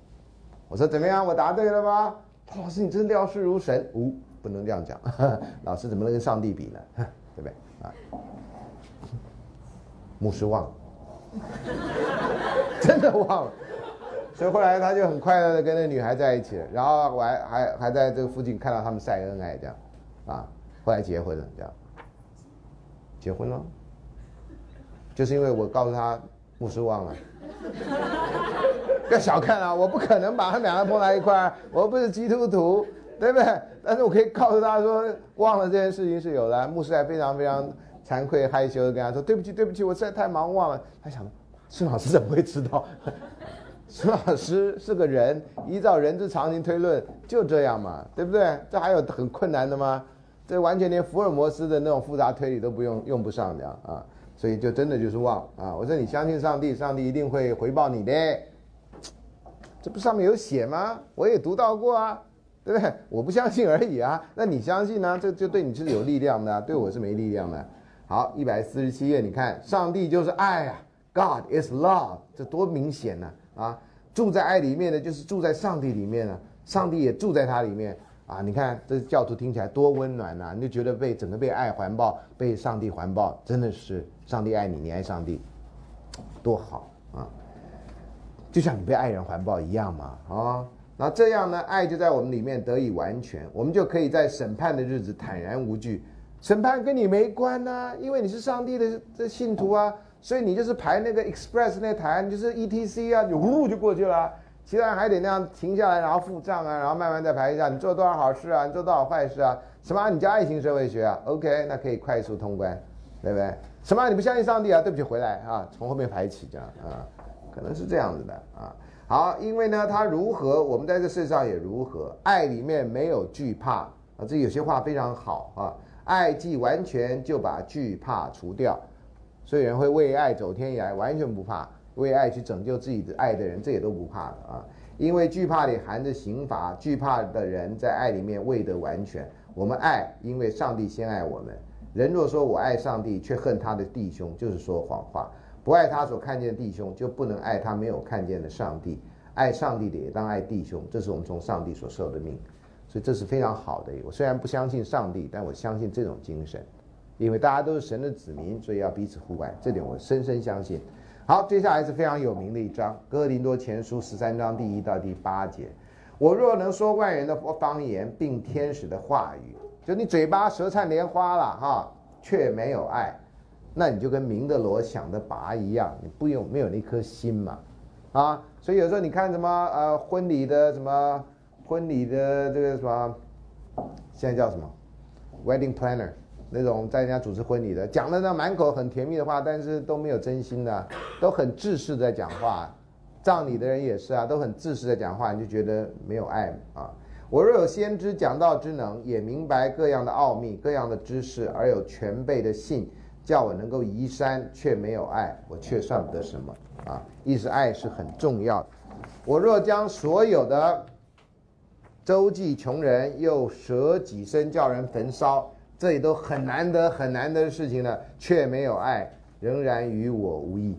我说怎么样？我答对了吗？老师，你真料事如神。呜，不能这样讲。老师怎么能跟上帝比呢？对不对？啊，牧师忘了，真的忘了。所以后来他就很快乐的跟那女孩在一起了。然后我还还还在这个附近看到他们晒恩爱这样，啊，后来结婚了这样。结婚了，就是因为我告诉他牧师忘了。不要小看啊！我不可能把他们两个碰在一块儿，我不是基督徒，对不对？但是我可以告诉他说，忘了这件事情是有的。牧师还非常非常惭愧害羞的跟他说：“对不起，对不起，我实在太忙忘了。”他想，孙老师怎么会知道？孙老师是个人，依照人之常情推论，就这样嘛，对不对？这还有很困难的吗？这完全连福尔摩斯的那种复杂推理都不用用不上的啊！所以就真的就是忘啊！我说你相信上帝，上帝一定会回报你的。这不上面有写吗？我也读到过啊，对不对？我不相信而已啊。那你相信呢？这就对你是有力量的，对我是没力量的。好，一百四十七页，你看，上帝就是爱啊，God is love，这多明显呢啊！住在爱里面的，就是住在上帝里面了，上帝也住在他里面。啊，你看这教徒听起来多温暖呐！你就觉得被整个被爱环抱，被上帝环抱，真的是上帝爱你，你爱上帝，多好啊！就像你被爱人环抱一样嘛，啊，那这样呢，爱就在我们里面得以完全，我们就可以在审判的日子坦然无惧。审判跟你没关呐，因为你是上帝的这信徒啊，所以你就是排那个 Express 那台，你就是 ETC 啊，就呼就过去了。其他人还得那样停下来，然后付账啊，然后慢慢再排一下，你做多少好事啊，你做多少坏事啊？什么？你叫爱情社会学啊？OK，那可以快速通关，对不对？什么？你不相信上帝啊？对不起，回来啊，从后面排起这样啊，可能是这样子的啊。好，因为呢，他如何，我们在这世上也如何。爱里面没有惧怕啊，这有些话非常好啊。爱既完全，就把惧怕除掉，所以人会为爱走天涯，完全不怕。为爱去拯救自己的爱的人，这也都不怕的啊！因为惧怕里含着刑罚，惧怕的人在爱里面未得完全。我们爱，因为上帝先爱我们。人若说我爱上帝，却恨他的弟兄，就是说谎话。不爱他所看见的弟兄，就不能爱他没有看见的上帝。爱上帝的也当爱弟兄，这是我们从上帝所受的命。所以这是非常好的。我虽然不相信上帝，但我相信这种精神，因为大家都是神的子民，所以要彼此互爱。这点我深深相信。好，接下来是非常有名的一章《哥林多前书》十三章第一到第八节。我若能说万人的方言，并天使的话语，就你嘴巴舌灿莲花了哈，却没有爱，那你就跟明的罗想的拔一样，你不用没有那颗心嘛，啊，所以有时候你看什么呃婚礼的什么婚礼的这个什么，现在叫什么 wedding planner。那种在人家主持婚礼的，讲的那满口很甜蜜的话，但是都没有真心的，都很自私在讲话。葬礼的人也是啊，都很自私的讲话，你就觉得没有爱啊。我若有先知讲道之能，也明白各样的奥秘、各样的知识，而有全备的信，叫我能够移山，却没有爱，我却算不得什么啊。意思爱是很重要的。我若将所有的周济穷人，又舍己身叫人焚烧。这里都很难得、很难得的事情呢，却没有爱，仍然与我无异。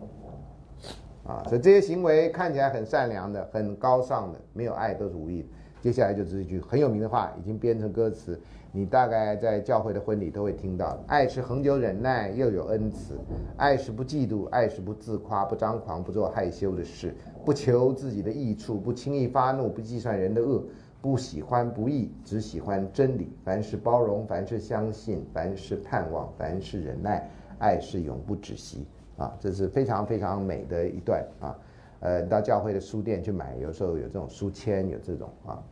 啊，所以这些行为看起来很善良的、很高尚的，没有爱都是无益的。接下来就是一句很有名的话，已经编成歌词：你大概在教会的婚礼都会听到。爱是恒久忍耐，又有恩慈；爱是不嫉妒，爱是不自夸，不张狂，不做害羞的事，不求自己的益处，不轻易发怒，不计算人的恶，不喜欢不义，只喜欢真理。凡是包容，凡是相信，凡是盼望，凡是忍耐，爱是永不止息。啊，这是非常非常美的一段啊。呃，到教会的书店去买，有时候有这种书签，有这种啊。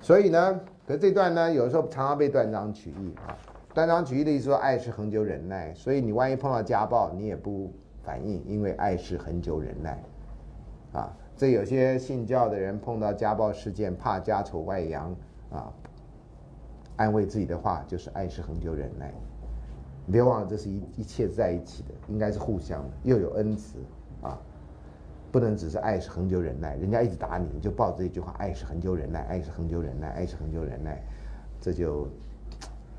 所以呢，可这段呢，有时候常常被断章取义啊。断章取义的意思说，爱是恒久忍耐，所以你万一碰到家暴，你也不反应，因为爱是恒久忍耐。啊，这有些信教的人碰到家暴事件，怕家丑外扬啊，安慰自己的话就是爱是恒久忍耐。你别忘了，这是一一切在一起的，应该是互相的，又有恩慈啊。不能只是爱是恒久忍耐，人家一直打你，你就抱着一句话，爱是恒久忍耐，爱是恒久忍耐，爱是恒久忍耐，这就，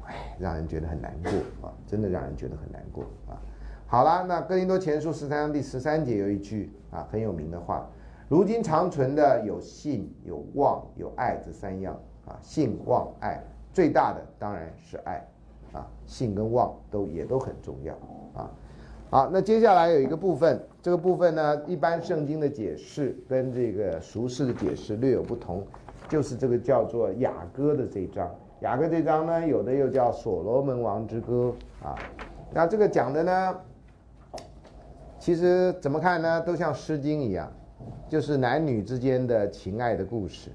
唉，让人觉得很难过啊，真的让人觉得很难过啊。好了，那哥林多前书十三章第十三节有一句啊很有名的话，如今长存的有信、有望、有爱这三样啊，信、望、爱，最大的当然是爱啊，信跟望都也都很重要。好，那接下来有一个部分，这个部分呢，一般圣经的解释跟这个俗世的解释略有不同，就是这个叫做雅歌的这章。雅歌这章呢，有的又叫所罗门王之歌啊。那这个讲的呢，其实怎么看呢，都像诗经一样，就是男女之间的情爱的故事。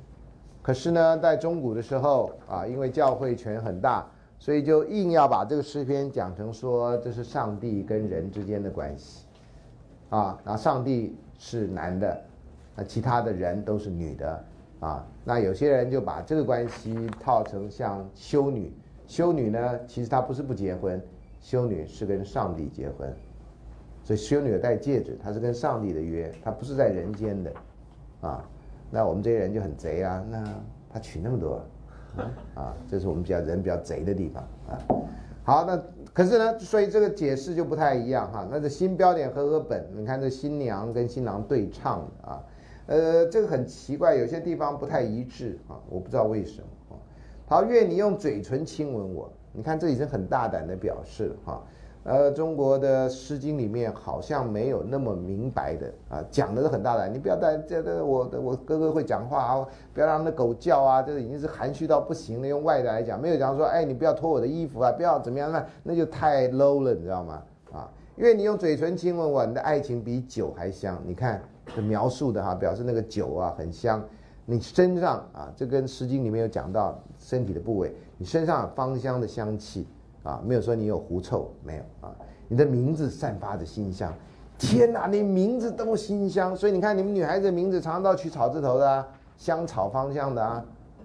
可是呢，在中古的时候啊，因为教会权很大。所以就硬要把这个诗篇讲成说这是上帝跟人之间的关系，啊，那上帝是男的，那其他的人都是女的，啊，那有些人就把这个关系套成像修女，修女呢其实她不是不结婚，修女是跟上帝结婚，所以修女戴戒指，她是跟上帝的约，她不是在人间的，啊，那我们这些人就很贼啊，那她娶那么多。啊，这是我们比较人比较贼的地方啊。好，那可是呢，所以这个解释就不太一样哈。那这新标点和和本，你看这新娘跟新郎对唱啊，呃，这个很奇怪，有些地方不太一致啊，我不知道为什么啊。好，愿你用嘴唇亲吻我，你看这已经很大胆的表示了哈。呃，中国的《诗经》里面好像没有那么明白的啊，讲的是很大胆。你不要在这这，我我哥哥会讲话啊，不要让那狗叫啊，这个已经是含蓄到不行了。用外的来讲，没有讲说，哎，你不要脱我的衣服啊，不要怎么样，那那就太 low 了，你知道吗？啊，因为你用嘴唇亲吻我，你的爱情比酒还香。你看这描述的哈，表示那个酒啊很香。你身上啊，这跟《诗经》里面有讲到身体的部位，你身上芳香的香气。啊，没有说你有狐臭，没有啊。你的名字散发着馨香，天哪，你名字都馨香。所以你看，你们女孩子名字常常都取草字头的啊，香草芳香的啊，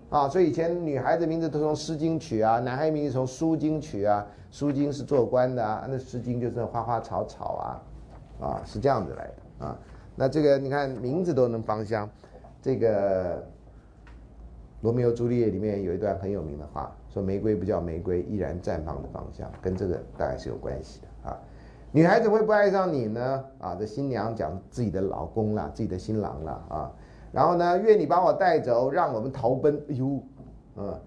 啊，所以以前女孩子名字都从《诗经》取啊，男孩名字从《书经》取啊，《书经》是做官的啊，那《诗经》就是花花草草啊，啊，是这样子来的啊。那这个你看名字都能芳香，这个《罗密欧朱丽叶》里面有一段很有名的话。说玫瑰不叫玫瑰，依然绽放的方向，跟这个大概是有关系的啊。女孩子会不爱上你呢？啊，这新娘讲自己的老公啦，自己的新郎啦啊。然后呢，愿你把我带走，让我们逃奔。哎呦，嗯，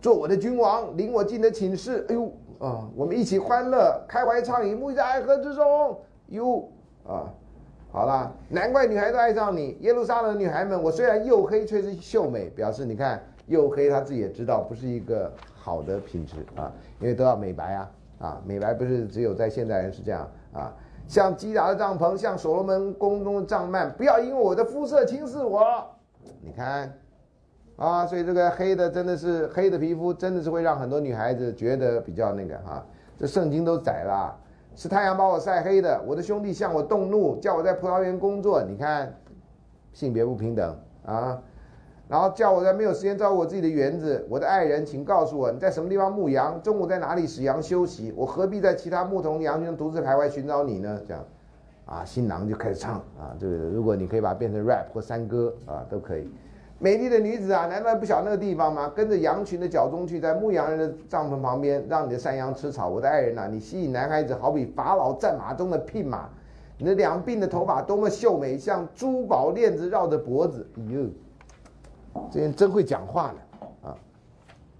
做我的君王，领我进的寝室。哎呦，啊，我们一起欢乐，开怀畅饮，沐浴在爱河之中。哟，啊，好了，难怪女孩子爱上你。耶路撒冷女孩们，我虽然又黑，却是秀美，表示你看。又黑，他自己也知道不是一个好的品质啊，因为都要美白啊啊，美白不是只有在现代人是这样啊。像基达的帐篷，像所罗门宫中的帐幔，不要因为我的肤色轻视我。你看啊，所以这个黑的真的是黑的皮肤，真的是会让很多女孩子觉得比较那个哈。这圣经都宰了，是太阳把我晒黑的，我的兄弟向我动怒，叫我在葡萄园工作。你看，性别不平等啊。然后叫我在没有时间照顾我自己的园子，我的爱人，请告诉我你在什么地方牧羊，中午在哪里使羊休息，我何必在其他牧童羊群中独自徘徊寻找你呢？这样，啊，新郎就开始唱啊，这个如果你可以把它变成 rap 或山歌啊，都可以。美丽的女子啊，难道不晓得那个地方吗？跟着羊群的脚中去，在牧羊人的帐篷旁边，让你的山羊吃草。我的爱人呐，你吸引男孩子，好比法老战马中的聘马，你的两鬓的头发多么秀美，像珠宝链子绕着脖子。哎呦！这人真会讲话呢，啊！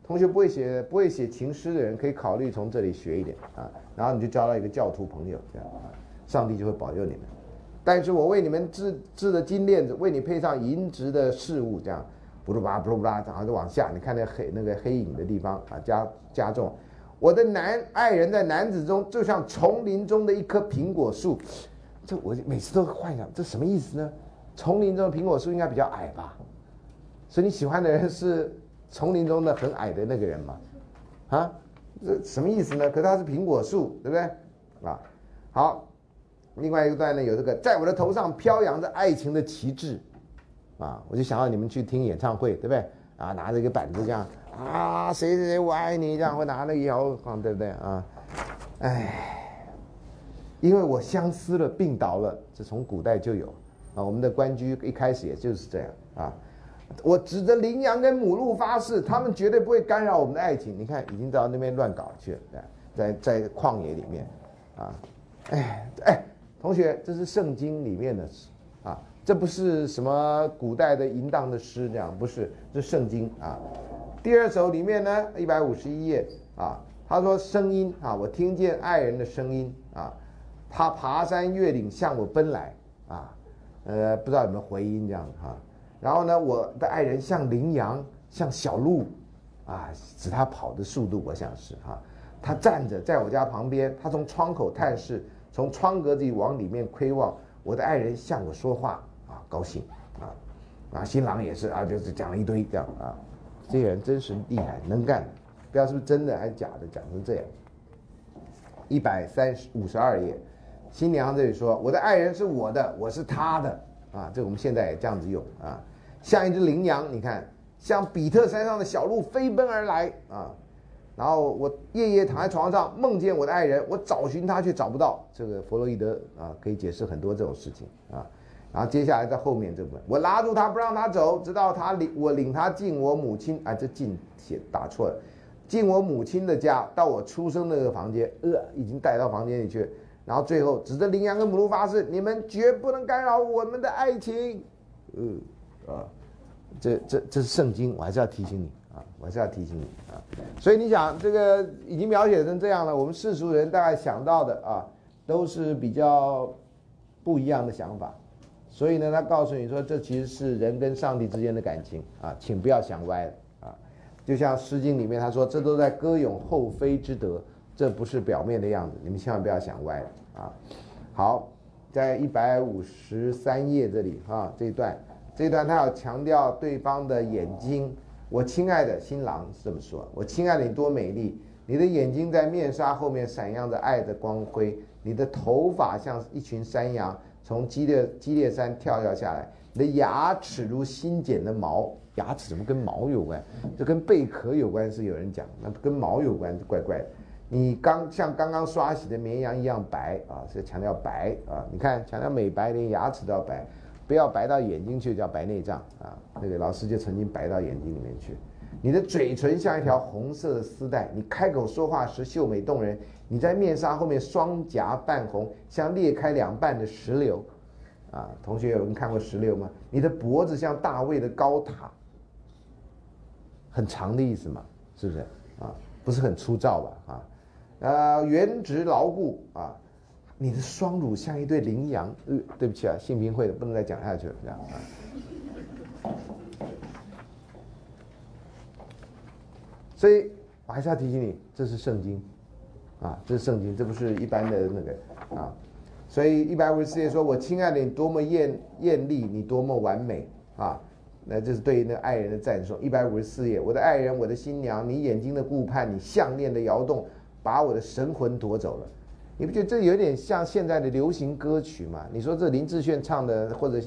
同学不会写不会写情诗的人，可以考虑从这里学一点啊，然后你就交到一个教徒朋友，这样啊，上帝就会保佑你们。但是我为你们制制的金链子，为你配上银质的饰物，这样，布鲁巴布鲁巴，然后就往下，你看那黑那个黑影的地方啊，加加重。我的男爱人在男子中，就像丛林中的一棵苹果树。这我每次都幻想，这什么意思呢？丛林中的苹果树应该比较矮吧？所以你喜欢的人是丛林中的很矮的那个人嘛？啊，这什么意思呢？可是它是苹果树，对不对？啊，好。另外一个段呢，有这个，在我的头上飘扬着爱情的旗帜，啊，我就想到你们去听演唱会，对不对？啊，拿着一个板子这样，啊，谁谁谁我爱你，这样会拿那个摇晃，对不对？啊，哎，因为我相思了，病倒了，这从古代就有，啊，我们的官居一开始也就是这样，啊，我指着羚羊跟母鹿发誓，他们绝对不会干扰我们的爱情。你看，已经到那边乱搞去了，在在旷野里面，啊，哎哎。同学，这是圣经里面的诗啊，这不是什么古代的淫荡的诗，这样不是，这圣经啊。第二首里面呢，一百五十一页啊，他说声音啊，我听见爱人的声音啊，他爬山越岭向我奔来啊，呃，不知道有没有回音这样哈。然后呢，我的爱人像羚羊，像小鹿啊，指他跑的速度，我想是哈，他站着在我家旁边，他从窗口探视。从窗格子往里面窥望，我的爱人向我说话啊，高兴啊，啊，新郎也是啊，就是讲了一堆这样啊，这个人真是厉害，能干，不知道是不是真的还是假的，讲成这样。一百三十五十二页，新娘这里说，我的爱人是我的，我是他的啊，这我们现在也这样子用啊，像一只羚羊，你看，像比特山上的小鹿飞奔而来啊。然后我夜夜躺在床上，梦见我的爱人，我找寻他却找不到。这个弗洛伊德啊，可以解释很多这种事情啊。然后接下来在后面这部分，我拉住他不让他走，直到他领我领他进我母亲啊，这进写打错了，进我母亲的家，到我出生那个房间，呃，已经带到房间里去。然后最后指着羚羊跟母鹿发誓，你们绝不能干扰我们的爱情。嗯，啊，这这这是圣经，我还是要提醒你。啊，我还是要提醒你啊，所以你想这个已经描写成这样了，我们世俗人大概想到的啊，都是比较不一样的想法，所以呢，他告诉你说，这其实是人跟上帝之间的感情啊，请不要想歪了啊，就像《诗经》里面他说，这都在歌咏后妃之德，这不是表面的样子，你们千万不要想歪了啊。好，在一百五十三页这里啊，这一段，这一段他要强调对方的眼睛。我亲爱的新郎是这么说：“我亲爱的你多美丽，你的眼睛在面纱后面闪耀着爱的光辉，你的头发像一群山羊从激烈激烈山跳跃下来，你的牙齿如新剪的毛，牙齿怎么跟毛有关？这跟贝壳有关是有人讲，那跟毛有关怪怪的。你刚像刚刚刷洗的绵羊一样白啊，是强调白啊，你看强调美白，连牙齿都要白。”不要白到眼睛去，叫白内障啊！那个老师就曾经白到眼睛里面去。你的嘴唇像一条红色的丝带，你开口说话时秀美动人。你在面纱后面双颊半红，像裂开两半的石榴啊！同学有人看过石榴吗？你的脖子像大卫的高塔，很长的意思嘛？是不是啊？不是很粗糙吧？啊，呃，圆直牢固啊。你的双乳像一对羚羊，呃，对不起啊，性平会的不能再讲下去了，这样啊。所以我还是要提醒你，这是圣经，啊，这是圣经，这不是一般的那个啊。所以一百五十四页说：“我亲爱的你多么艳艳丽，你多么完美啊！”那这是对于那爱人的赞颂。一百五十四页，我的爱人，我的新娘，你眼睛的顾盼，你项链的摇动，把我的神魂夺走了。你不觉得这有点像现在的流行歌曲吗？你说这林志炫唱的，或者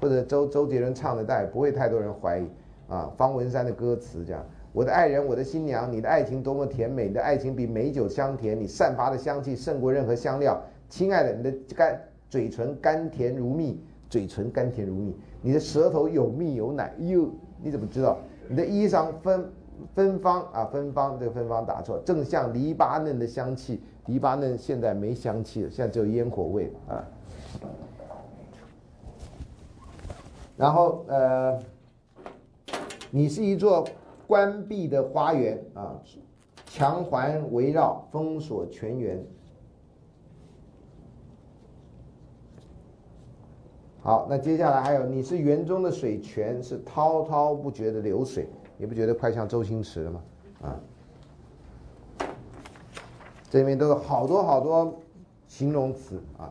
或者周周杰伦唱的，但也不会太多人怀疑啊。方文山的歌词这样：我的爱人，我的新娘，你的爱情多么甜美，你的爱情比美酒香甜，你散发的香气胜过任何香料。亲爱的，你的甘嘴唇甘甜如蜜，嘴唇甘甜如蜜，你的舌头有蜜有奶。哟，你怎么知道？你的衣裳分芬芳啊，芬芳这个芬芳打错，正像黎巴嫩的香气。黎巴嫩现在没香气了，现在只有烟火味啊。然后呃，你是一座关闭的花园啊，墙环围绕，封锁全园。好，那接下来还有，你是园中的水泉，是滔滔不绝的流水，你不觉得快像周星驰了吗？啊，这里面都有好多好多形容词啊，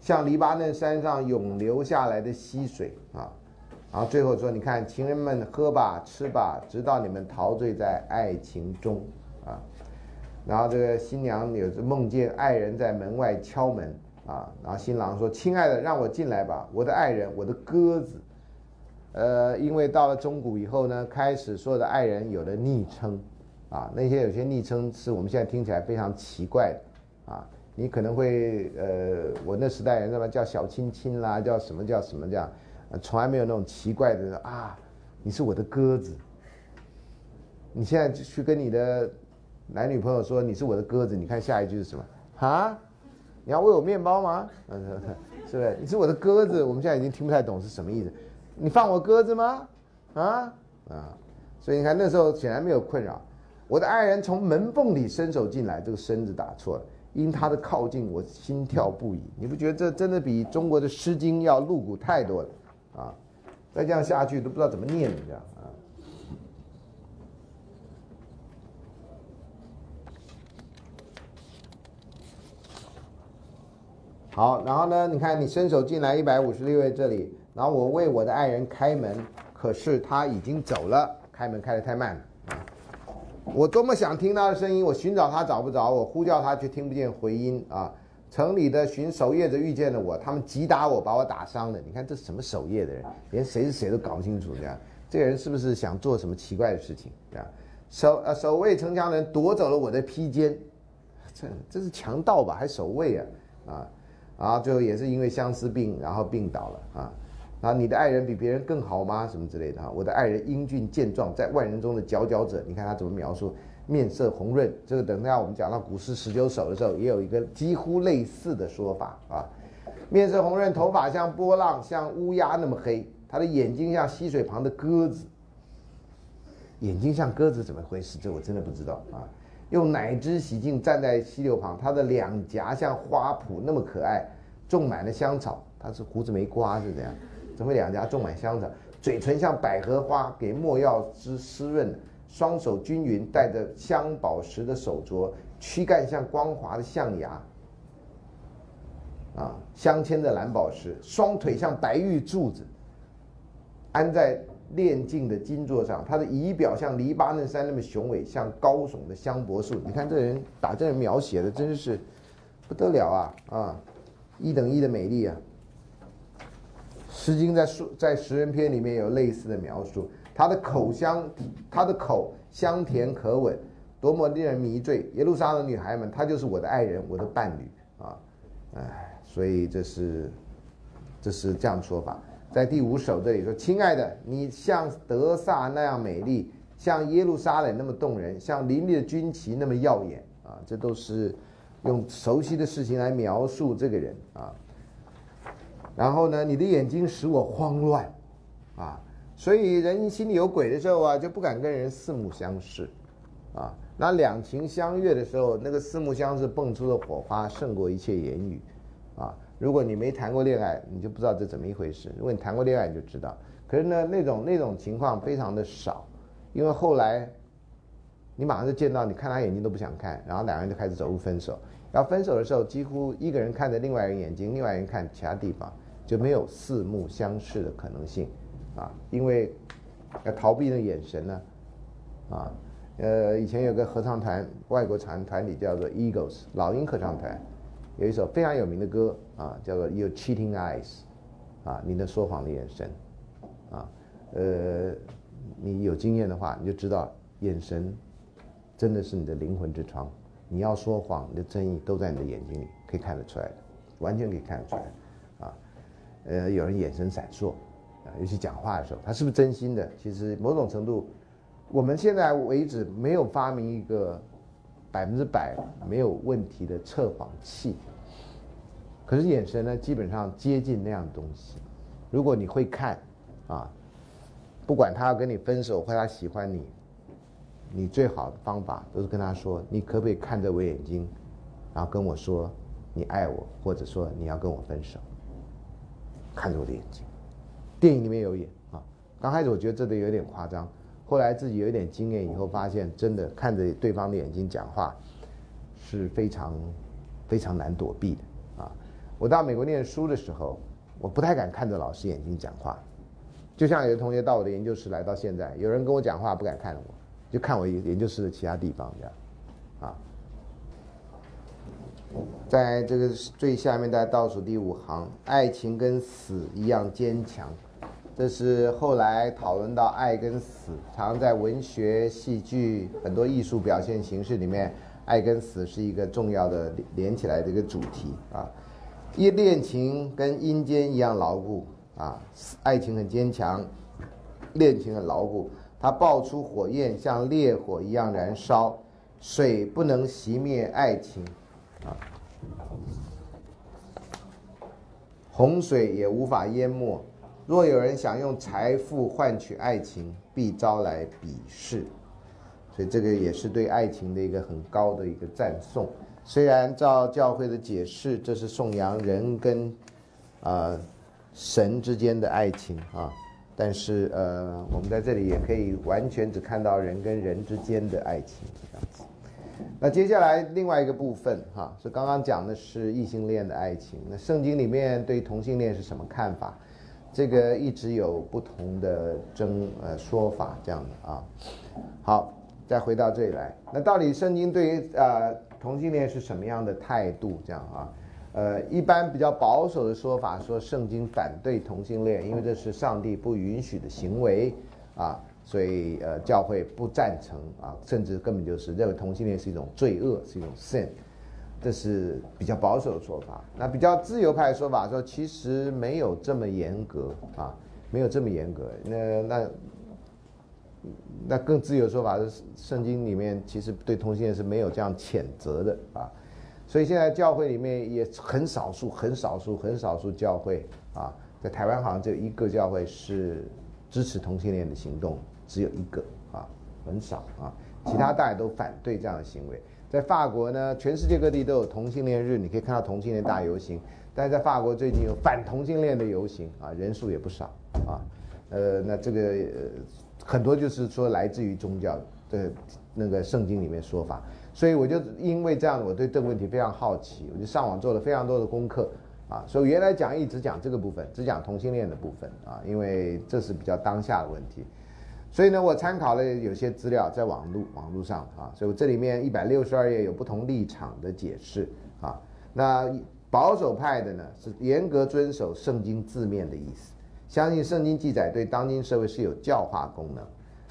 像黎巴嫩山上涌流下来的溪水啊，然后最后说，你看情人们喝吧吃吧，直到你们陶醉在爱情中啊，然后这个新娘有着梦见爱人在门外敲门。啊，然后新郎说：“亲爱的，让我进来吧，我的爱人，我的鸽子。”呃，因为到了中古以后呢，开始所有的爱人有了昵称，啊，那些有些昵称是我们现在听起来非常奇怪的，啊，你可能会呃，我那时代人什么叫小亲亲啦，叫什么叫什么这样，从来没有那种奇怪的啊，你是我的鸽子。你现在去跟你的男女朋友说你是我的鸽子，你看下一句是什么？啊？你要喂我面包吗？嗯，是不是？你是我的鸽子，我们现在已经听不太懂是什么意思。你放我鸽子吗？啊啊！所以你看那时候显然没有困扰。我的爱人从门缝里伸手进来，这个身子打错了。因他的靠近，我心跳不已。你不觉得这真的比中国的《诗经》要露骨太多了？啊！再这样下去都不知道怎么念这样。好，然后呢？你看，你伸手进来一百五十六位这里，然后我为我的爱人开门，可是他已经走了，开门开得太慢了啊！我多么想听他的声音，我寻找他找不着，我呼叫他却听不见回音啊！城里的巡守夜的遇见了我，他们击打我，把我打伤了。你看这什么守夜的人，连谁是谁都搞不清楚，这样，这个人是不是想做什么奇怪的事情？这样，守呃守卫城墙人夺走了我的披肩，这 这是强盗吧？还守卫啊？啊！啊，最后也是因为相思病，然后病倒了啊。然后你的爱人比别人更好吗？什么之类的哈？我的爱人英俊健壮，在万人中的佼佼者。你看他怎么描述？面色红润。这个等下我们讲到古诗十九首的时候，也有一个几乎类似的说法啊。面色红润，头发像波浪，像乌鸦那么黑。他的眼睛像溪水旁的鸽子。眼睛像鸽子怎么回事？这我真的不知道啊。用奶汁洗净，站在溪流旁，他的两颊像花圃那么可爱，种满了香草。他是胡子没刮是怎样？怎么两颊种满香草？嘴唇像百合花，给墨药汁湿润。双手均匀，戴着镶宝石的手镯，躯干像光滑的象牙，啊，镶嵌的蓝宝石。双腿像白玉柱子，安在。炼净的金座上，他的仪表像黎巴嫩山那么雄伟，像高耸的香柏树。你看这人打这人描写的真是不得了啊啊，一等一的美丽啊！《诗经》在书在《十人篇》里面有类似的描述，他的口香，他的口香甜可吻，多么令人迷醉！耶路撒冷女孩们，她就是我的爱人，我的伴侣啊！哎，所以这是这是这样说法。在第五首这里说：“亲爱的，你像德萨那样美丽，像耶路撒冷那么动人，像林立的军旗那么耀眼啊！这都是用熟悉的事情来描述这个人啊。然后呢，你的眼睛使我慌乱啊，所以人心里有鬼的时候啊，就不敢跟人四目相视啊。那两情相悦的时候，那个四目相视蹦出的火花胜过一切言语啊。”如果你没谈过恋爱，你就不知道这怎么一回事。如果你谈过恋爱，你就知道。可是呢，那种那种情况非常的少，因为后来你马上就见到，你看他眼睛都不想看，然后两个人就开始走入分手。要分手的时候，几乎一个人看着另外一个人眼睛，另外一个人看其他地方，就没有四目相视的可能性啊，因为要逃避的眼神呢，啊，呃，以前有个合唱团，外国团团体叫做 Eagles 老鹰合唱团。有一首非常有名的歌啊，叫做《You Cheating Eyes》，啊，你的说谎的眼神，啊，呃，你有经验的话，你就知道眼神真的是你的灵魂之窗。你要说谎，你的真意都在你的眼睛里，可以看得出来的，完全可以看得出来，呃，有人眼神闪烁，啊，尤其讲话的时候，他是不是真心的？其实某种程度，我们现在为止没有发明一个。百分之百没有问题的测谎器，可是眼神呢，基本上接近那样东西。如果你会看，啊，不管他要跟你分手或他喜欢你，你最好的方法都是跟他说：你可不可以看着我眼睛，然后跟我说你爱我，或者说你要跟我分手？看着我的眼睛。电影里面有演啊，刚开始我觉得这个有点夸张，后来自己有一点经验以后，发现真的看着对方的眼睛讲话是非常非常难躲避的啊。我到美国念书的时候，我不太敢看着老师眼睛讲话，就像有的同学到我的研究室来到现在，有人跟我讲话不敢看我，就看我研究室的其他地方这样。在这个最下面，的倒数第五行，爱情跟死一样坚强。这是后来讨论到爱跟死，常在文学、戏剧很多艺术表现形式里面，爱跟死是一个重要的连起来的一个主题啊。一恋情跟阴间一样牢固啊，爱情很坚强，恋情很牢固。它爆出火焰，像烈火一样燃烧，水不能熄灭爱情啊，洪水也无法淹没。若有人想用财富换取爱情，必招来鄙视，所以这个也是对爱情的一个很高的一个赞颂。虽然照教会的解释，这是颂扬人跟啊神之间的爱情啊，但是呃，我们在这里也可以完全只看到人跟人之间的爱情这样子。那接下来另外一个部分哈，是刚刚讲的是异性恋的爱情。那圣经里面对同性恋是什么看法？这个一直有不同的争呃说法，这样的啊。好，再回到这里来，那到底圣经对于呃同性恋是什么样的态度？这样啊，呃，一般比较保守的说法说圣经反对同性恋，因为这是上帝不允许的行为啊，所以呃教会不赞成啊，甚至根本就是认为同性恋是一种罪恶，是一种 sin。这是比较保守的说法。那比较自由派的说法说，其实没有这么严格啊，没有这么严格。那那那更自由的说法是，圣经里面其实对同性恋是没有这样谴责的啊。所以现在教会里面也很少数、很少数、很少数教会啊，在台湾好像只有一个教会是支持同性恋的行动，只有一个啊，很少啊，其他大家都反对这样的行为。在法国呢，全世界各地都有同性恋日，你可以看到同性恋大游行。但是在法国最近有反同性恋的游行啊，人数也不少啊。呃，那这个呃很多就是说来自于宗教的那个圣经里面说法。所以我就因为这样，我对这个问题非常好奇，我就上网做了非常多的功课啊。所以原来讲义只讲这个部分，只讲同性恋的部分啊，因为这是比较当下的问题。所以呢，我参考了有些资料在网络网络上啊，所以我这里面一百六十二页有不同立场的解释啊。那保守派的呢是严格遵守圣经字面的意思，相信圣经记载对当今社会是有教化功能，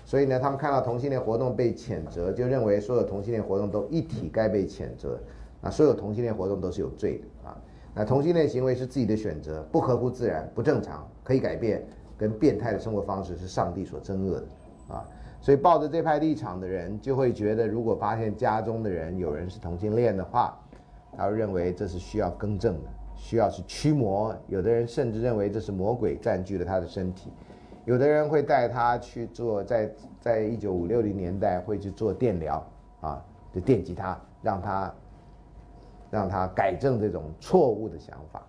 所以呢，他们看到同性恋活动被谴责，就认为所有同性恋活动都一体该被谴责，啊，所有同性恋活动都是有罪的啊。那同性恋行为是自己的选择，不合乎自然，不正常，可以改变。跟变态的生活方式是上帝所憎恶的，啊，所以抱着这派立场的人就会觉得，如果发现家中的人有人是同性恋的话，他会认为这是需要更正的，需要去驱魔。有的人甚至认为这是魔鬼占据了他的身体，有的人会带他去做，在在一九五六零年代会去做电疗，啊，就电击他，让他让他改正这种错误的想法。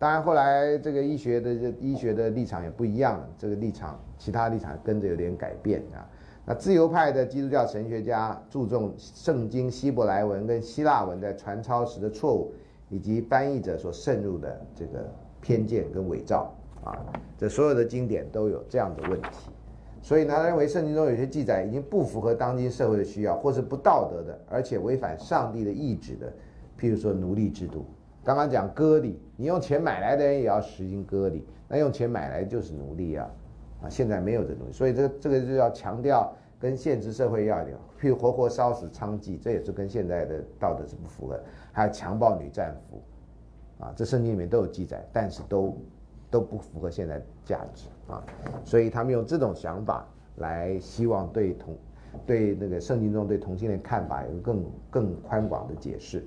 当然，后来这个医学的这医学的立场也不一样了，这个立场其他立场跟着有点改变啊。那自由派的基督教神学家注重圣经希伯来文跟希腊文在传抄时的错误，以及翻译者所渗入的这个偏见跟伪造啊，这所有的经典都有这样的问题。所以呢，他认为圣经中有些记载已经不符合当今社会的需要，或是不道德的，而且违反上帝的意志的，譬如说奴隶制度。刚刚讲割礼，你用钱买来的人也要实行割礼，那用钱买来就是奴隶啊，啊，现在没有这东西，所以这这个就要强调跟现实社会要点，譬如活活烧死娼妓，这也是跟现在的道德是不符合，还有强暴女战俘，啊，这圣经里面都有记载，但是都都不符合现在价值啊，所以他们用这种想法来希望对同对那个圣经中对同性恋看法有个更更宽广的解释。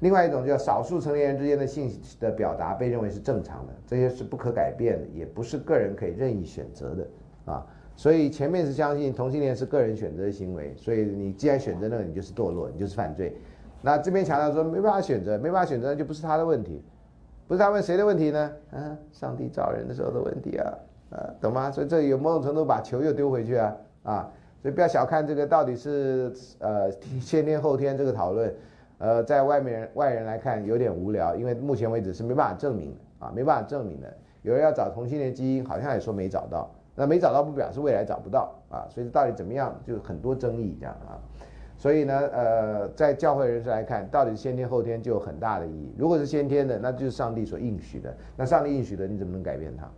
另外一种叫少数成年人之间的性的表达被认为是正常的，这些是不可改变的，也不是个人可以任意选择的啊。所以前面是相信同性恋是个人选择的行为，所以你既然选择那个，你就是堕落，你就是犯罪。那这边强调说没办法选择，没办法选择就不是他的问题，不是他问谁的问题呢？啊，上帝造人的时候的问题啊，啊，懂吗？所以这有某种程度把球又丢回去啊，啊，所以不要小看这个到底是呃先天后天这个讨论，呃，在外面人外人来看有点无聊，因为目前为止是没办法证明的啊，没办法证明的。有人要找同性恋基因，好像也说没找到，那没找到不表示未来找不到啊，所以到底怎么样，就很多争议这样啊。所以呢，呃，在教会人士来看，到底先天后天就有很大的意义。如果是先天的，那就是上帝所应许的。那上帝应许的，你怎么能改变他？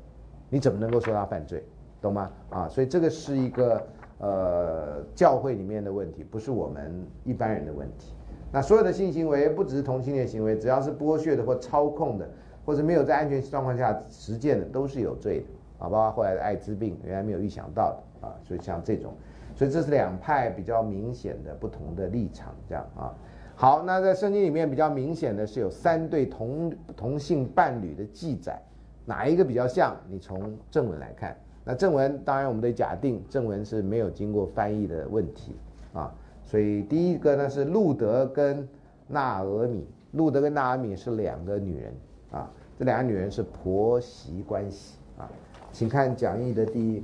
你怎么能够说他犯罪？懂吗？啊，所以这个是一个呃教会里面的问题，不是我们一般人的问题。那所有的性行为，不只是同性恋行为，只要是剥削的或操控的，或者没有在安全状况下实践的，都是有罪的。啊，包括后来的艾滋病，原来没有预想到的啊，所以像这种。所以这是两派比较明显的不同的立场，这样啊。好，那在圣经里面比较明显的是有三对同同性伴侣的记载，哪一个比较像？你从正文来看，那正文当然我们得假定正文是没有经过翻译的问题啊。所以第一个呢是路德跟纳俄米，路德跟纳俄米是两个女人啊，这两个女人是婆媳关系啊。请看讲义的第一。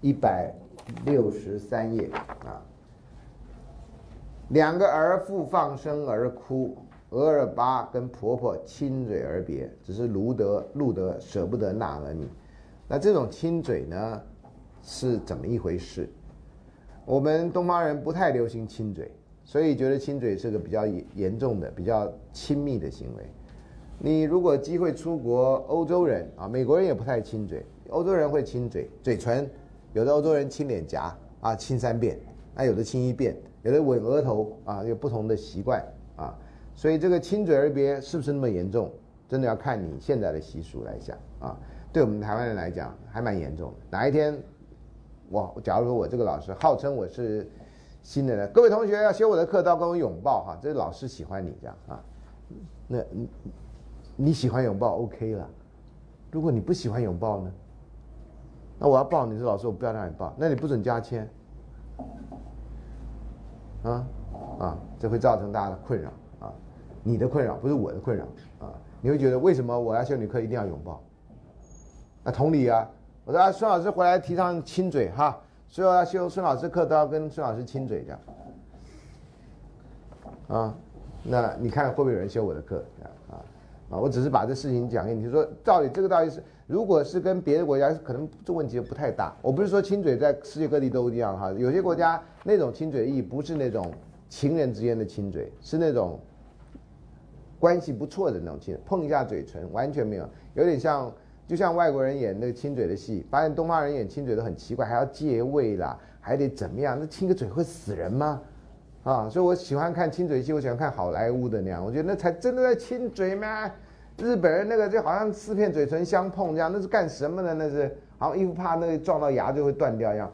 一百六十三页啊，两个儿妇放声而哭，俄尔巴跟婆婆亲嘴而别，只是卢德路德舍不得纳俄米。那这种亲嘴呢，是怎么一回事？我们东方人不太流行亲嘴，所以觉得亲嘴是个比较严重的、比较亲密的行为。你如果机会出国，欧洲人啊，美国人也不太亲嘴，欧洲人会亲嘴，嘴唇。有的欧洲人亲脸颊啊，亲三遍；那有的亲一遍，有的吻额头啊，有不同的习惯啊。所以这个亲嘴而别是不是那么严重？真的要看你现在的习俗来讲啊。对我们台湾人来讲，还蛮严重的。哪一天我假如说我这个老师号称我是新的人，各位同学要学我的课都要跟我拥抱哈，这是老师喜欢你这样啊。那你你喜欢拥抱 OK 了，如果你不喜欢拥抱呢？那我要抱你，是老师，我不要让你抱。那你不准加签，啊啊，这会造成大家的困扰啊，你的困扰不是我的困扰啊。你会觉得为什么我要修女课一定要拥抱？那同理啊，我说孙老师回来提倡亲嘴哈，所以要修孙老师课都要跟孙老师亲嘴这样。啊，那你看会不会有人修我的课啊？啊，我只是把这事情讲给你，说到底这个道理是。如果是跟别的国家，可能这问题就不太大。我不是说亲嘴在世界各地都一样哈，有些国家那种亲嘴意义不是那种情人之间的亲嘴，是那种关系不错的那种亲，碰一下嘴唇完全没有，有点像就像外国人演那个亲嘴的戏，发现东方人演亲嘴都很奇怪，还要借位啦，还得怎么样？那亲个嘴会死人吗？啊，所以我喜欢看亲嘴戏，我喜欢看好莱坞的那样，我觉得那才真的在亲嘴吗？日本人那个就好像四片嘴唇相碰这样，那是干什么的？那是好像衣服怕那个撞到牙就会断掉一样，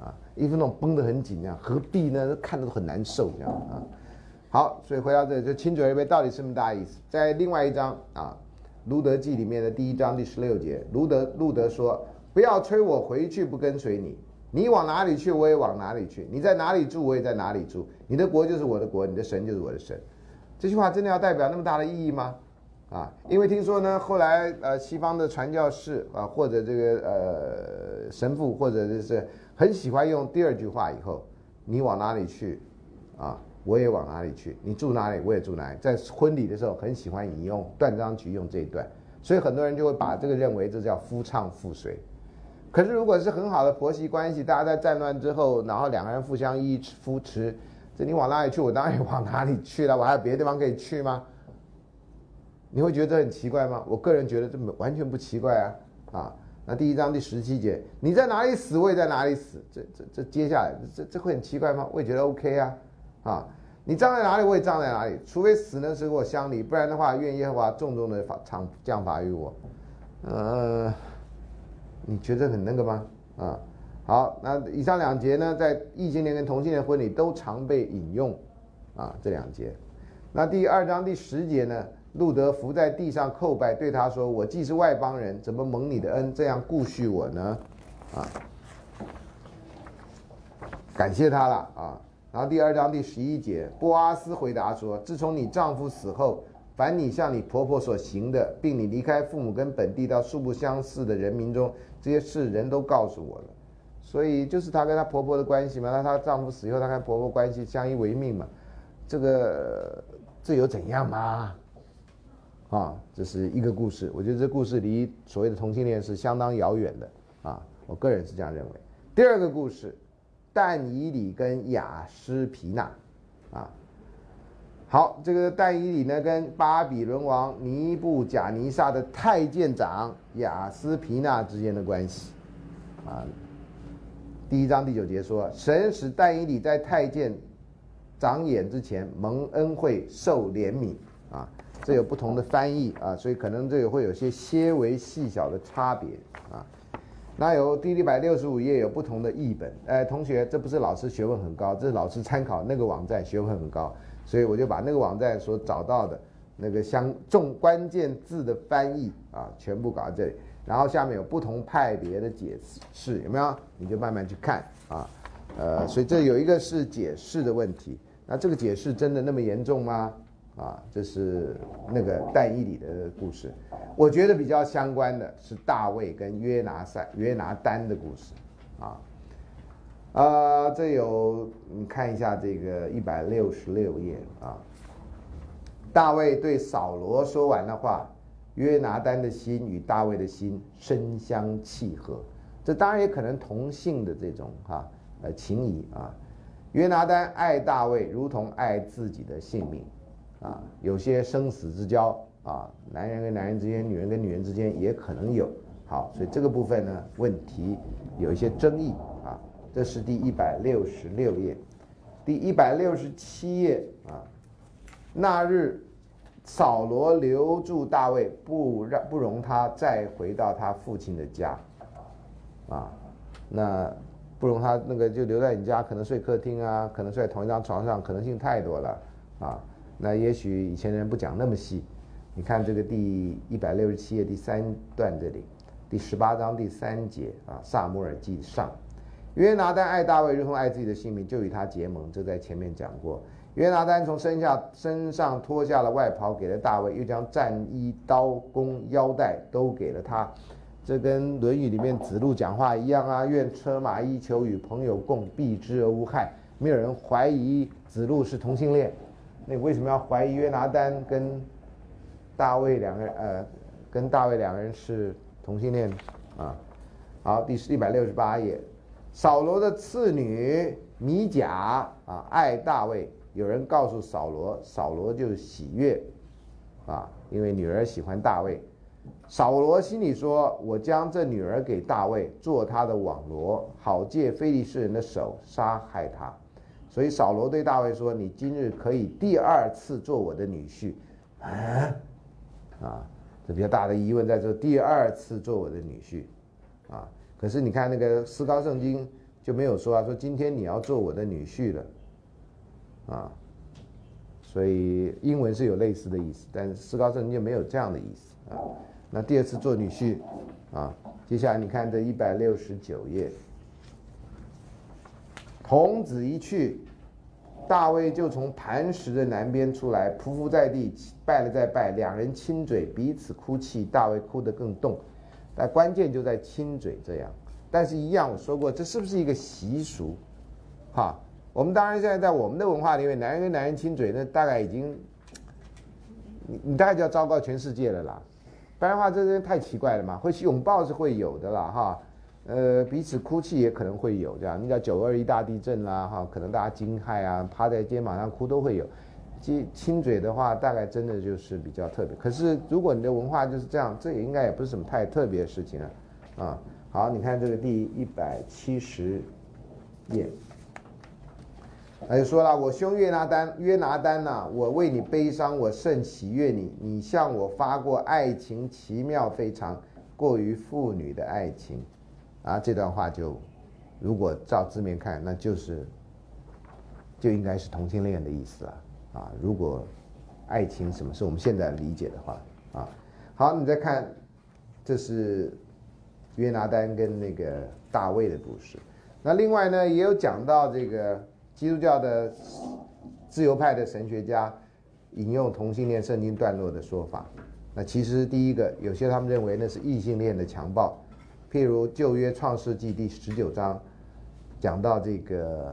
啊，衣服那种绷得很紧这样，何必呢？看着都很难受这样啊。好，所以回到这就亲嘴一杯到底是什么大意思？在另外一章啊，《卢德记》里面的第一章第十六节，卢德路德说：“不要催我回去不跟随你，你往哪里去我也往哪里去，你在哪里住我也在哪里住，你的国就是我的国，你的神就是我的神。”这句话真的要代表那么大的意义吗？啊，因为听说呢，后来呃，西方的传教士啊，或者这个呃神父，或者就是很喜欢用第二句话以后，你往哪里去，啊，我也往哪里去，你住哪里我也住哪里，在婚礼的时候很喜欢引用断章取义用这一段，所以很多人就会把这个认为这叫夫唱妇随。可是如果是很好的婆媳关系，大家在战乱之后，然后两个人互相依扶持，这你往哪里去，我当然也往哪里去了，我还有别的地方可以去吗？你会觉得很奇怪吗？我个人觉得这完全不奇怪啊！啊，那第一章第十七节，你在哪里死，我也在哪里死。这这这接下来，这这会很奇怪吗？我也觉得 OK 啊！啊，你葬在哪里，我也葬在哪里，除非死呢是和我相离，不然的话，愿耶和华重重的罚偿降罚于我。呃，你觉得很那个吗？啊，好，那以上两节呢，在异性恋跟同性恋婚礼都常被引用啊，这两节。那第二章第十节呢？路德伏在地上叩拜，对他说：“我既是外邦人，怎么蒙你的恩，这样顾恤我呢？”啊，感谢他了啊。然后第二章第十一节，波阿斯回答说：“自从你丈夫死后，凡你向你婆婆所行的，并你离开父母跟本地到素不相识的人民中，这些事人都告诉我了。所以就是她跟她婆婆的关系嘛。那她丈夫死后，她跟婆婆关系相依为命嘛。这个这有怎样吗？啊，这是一个故事。我觉得这故事离所谓的同性恋是相当遥远的啊。我个人是这样认为。第二个故事，但以里跟雅斯皮纳，啊，好，这个但以里呢跟巴比伦王尼布贾尼撒的太监长雅斯皮纳之间的关系，啊，第一章第九节说，神使但以里在太监长眼之前蒙恩惠受怜悯，啊。这有不同的翻译啊，所以可能这个会有些些微细小的差别啊。那有第一百六十五页有不同的译本，哎，同学，这不是老师学问很高，这是老师参考那个网站学问很高，所以我就把那个网站所找到的那个相重关键字的翻译啊，全部搞到这里。然后下面有不同派别的解释，有没有？你就慢慢去看啊。呃，所以这有一个是解释的问题，那这个解释真的那么严重吗？啊，这是那个但以里的故事。我觉得比较相关的是大卫跟约拿赛约拿丹的故事。啊，啊，这有你看一下这个一百六十六页啊。大卫对扫罗说完的话，约拿丹的心与大卫的心深相契合。这当然也可能同性的这种哈呃情谊啊。约拿丹爱大卫如同爱自己的性命。啊，有些生死之交啊，男人跟男人之间，女人跟女人之间也可能有。好，所以这个部分呢，问题有一些争议啊。这是第一百六十六页，第一百六十七页啊。那日，扫罗留住大卫，不让不容他再回到他父亲的家。啊，那不容他那个就留在你家，可能睡客厅啊，可能睡在同一张床上，可能性太多了啊。那也许以前人不讲那么细，你看这个第一百六十七页第三段这里，第十八章第三节啊，萨摩尔记上，约拿丹爱大卫如同爱自己的性命，就与他结盟。这在前面讲过。约拿丹从身下身上脱下了外袍，给了大卫，又将战衣、刀弓、腰带都给了他。这跟《论语》里面子路讲话一样啊，愿车马衣裘与朋友共，避之而无害。没有人怀疑子路是同性恋。那为什么要怀疑约拿丹跟大卫两个人？呃，跟大卫两个人是同性恋啊？好，第一百六十八页，扫罗的次女米甲啊爱大卫，有人告诉扫罗，扫罗就是喜悦啊，因为女儿喜欢大卫。扫罗心里说：“我将这女儿给大卫，做他的网罗，好借非利士人的手杀害他。”所以扫罗对大卫说：“你今日可以第二次做我的女婿。”啊，啊，这比较大的疑问在这，第二次做我的女婿，啊，可是你看那个思高圣经就没有说啊，说今天你要做我的女婿了，啊，所以英文是有类似的意思，但是思高圣经就没有这样的意思啊。那第二次做女婿，啊，接下来你看这一百六十九页。童子一去，大卫就从磐石的南边出来，匍匐在地，拜了再拜，两人亲嘴，彼此哭泣。大卫哭得更动，但关键就在亲嘴这样。但是，一样我说过，这是不是一个习俗？哈，我们当然现在在我们的文化里面，男人跟男人亲嘴，那大概已经，你你大概就要昭告全世界了啦。不然的话，这这太奇怪了嘛。会拥抱是会有的啦，哈。呃，彼此哭泣也可能会有这样，你讲九二一大地震啦，哈，可能大家惊骇啊，趴在肩膀上哭都会有。亲亲嘴的话，大概真的就是比较特别。可是如果你的文化就是这样，这也应该也不是什么太特别的事情啊。啊，好，你看这个第一百七十页，他就说了：“我兄约拿丹，约拿丹呐，我为你悲伤，我甚喜悦你。你向我发过爱情，奇妙非常，过于妇女的爱情。”啊，这段话就，如果照字面看，那就是，就应该是同性恋的意思了。啊，如果爱情什么是我们现在理解的话啊。好，你再看，这是约拿丹跟那个大卫的故事。那另外呢，也有讲到这个基督教的自由派的神学家引用同性恋圣经段落的说法。那其实第一个，有些他们认为那是异性恋的强暴，譬如旧约创世纪第十九章讲到这个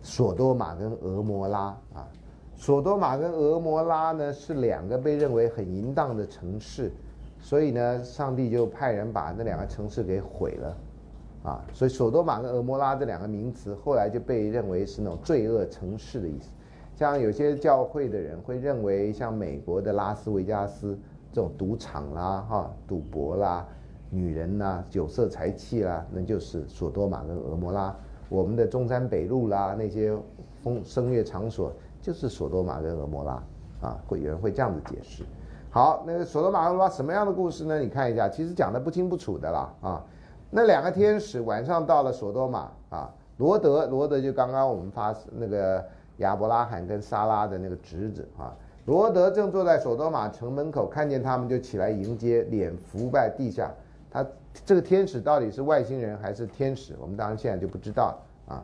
索多玛跟俄摩拉啊。索多玛跟俄摩拉呢是两个被认为很淫荡的城市，所以呢，上帝就派人把那两个城市给毁了，啊，所以索多玛跟俄摩拉这两个名词后来就被认为是那种罪恶城市的意思。像有些教会的人会认为，像美国的拉斯维加斯这种赌场啦、哈赌博啦、女人呐、酒色财气啦，那就是索多玛跟俄摩拉。我们的中山北路啦，那些风声乐场所。就是索多玛跟俄摩拉，啊，会有人会这样子解释。好，那个索多玛俄摩拉什么样的故事呢？你看一下，其实讲的不清不楚的啦，啊，那两个天使晚上到了索多玛，啊，罗德，罗德就刚刚我们发那个亚伯拉罕跟撒拉的那个侄子啊，罗德正坐在索多玛城门口，看见他们就起来迎接，脸伏在地下。他这个天使到底是外星人还是天使？我们当然现在就不知道啊。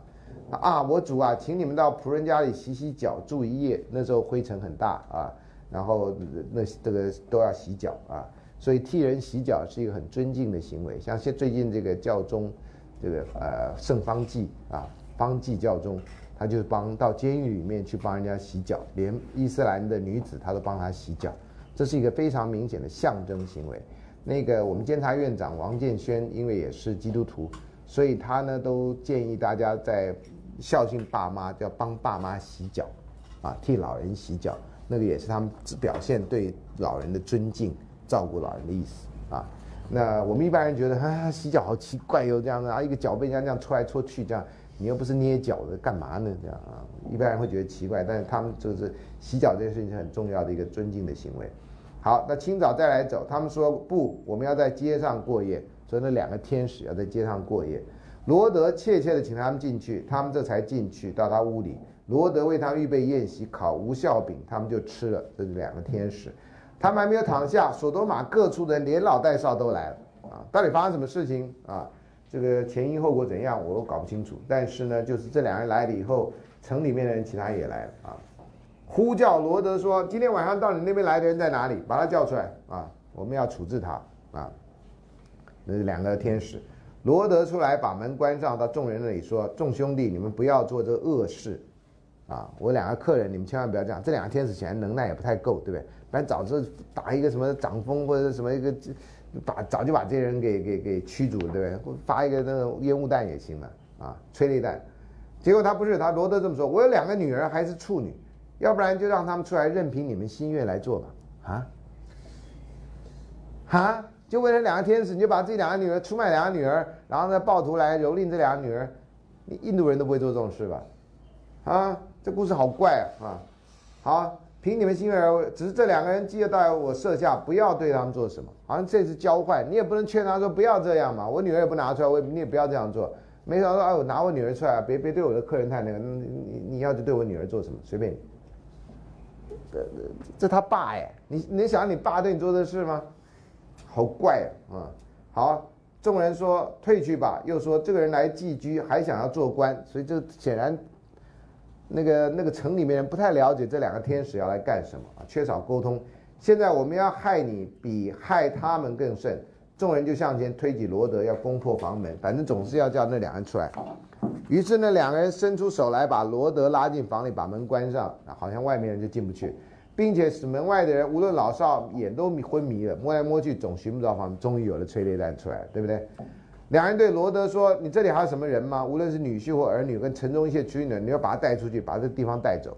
啊，我主啊，请你们到仆人家里洗洗脚，住一夜。那时候灰尘很大啊，然后那这个都要洗脚啊，所以替人洗脚是一个很尊敬的行为。像现最近这个教宗，这个呃圣方济啊，方济教宗，他就帮到监狱里面去帮人家洗脚，连伊斯兰的女子他都帮他洗脚，这是一个非常明显的象征行为。那个我们监察院长王建轩，因为也是基督徒，所以他呢都建议大家在。孝敬爸妈，要帮爸妈洗脚，啊，替老人洗脚，那个也是他们表现对老人的尊敬、照顾老人的意思啊。那我们一般人觉得，啊，洗脚好奇怪哟，这样的啊，一个脚被人家这样搓来搓去，这样你又不是捏脚的，干嘛呢？这样啊，一般人会觉得奇怪，但是他们就是洗脚这件事情是很重要的一个尊敬的行为。好，那清早再来走，他们说不，我们要在街上过夜，所以那两个天使要在街上过夜。罗德切切的请他们进去，他们这才进去到他屋里。罗德为他预备宴席，烤无效饼，他们就吃了。这是两个天使，他们还没有躺下，索多玛各处的人连老带少都来了啊！到底发生什么事情啊？这个前因后果怎样，我都搞不清楚。但是呢，就是这两人来了以后，城里面的人其他也来了啊！呼叫罗德说：“今天晚上到你那边来的人在哪里？把他叫出来啊！我们要处置他啊！”那是两个天使。罗德出来把门关上，到众人那里说：“众兄弟，你们不要做这恶事，啊！我两个客人，你们千万不要这样。这两个天使显然能耐也不太够，对不对？不然早就打一个什么掌风或者什么一个，把早就把这些人给给给驱逐，对不对？发一个那个烟雾弹也行了，啊，催泪弹。结果他不是，他罗德这么说：我有两个女儿还是处女，要不然就让他们出来，任凭你们心愿来做吧。啊，啊！”就为了两个天使，你就把这两个女儿出卖两个女儿，然后呢暴徒来蹂躏这两个女儿，你印度人都不会做这种事吧？啊，这故事好怪啊！好，凭你们心愿，只是这两个人记得到我设下，不要对他们做什么，好像这是交换，你也不能劝他说不要这样嘛。我女儿也不拿出来，我你也不要这样做。没想到哎，我拿我女儿出来，别别对我的客人太那个，你你要就对我女儿做什么，随便你。这他爸哎，你你想你爸对你做的事吗？好怪啊！好，众人说退去吧。又说这个人来寄居，还想要做官，所以这显然那个那个城里面人不太了解这两个天使要来干什么啊，缺少沟通。现在我们要害你，比害他们更甚。众人就向前推挤罗德，要攻破房门，反正总是要叫那两人出来。于是呢，两个人伸出手来，把罗德拉进房里，把门关上，好像外面人就进不去。并且使门外的人无论老少眼都昏迷了，摸来摸去总寻不着房，终于有了催泪弹出来，对不对？两人对罗德说：“你这里还有什么人吗？无论是女婿或儿女，跟城中一些居民，你要把他带出去，把这地方带走，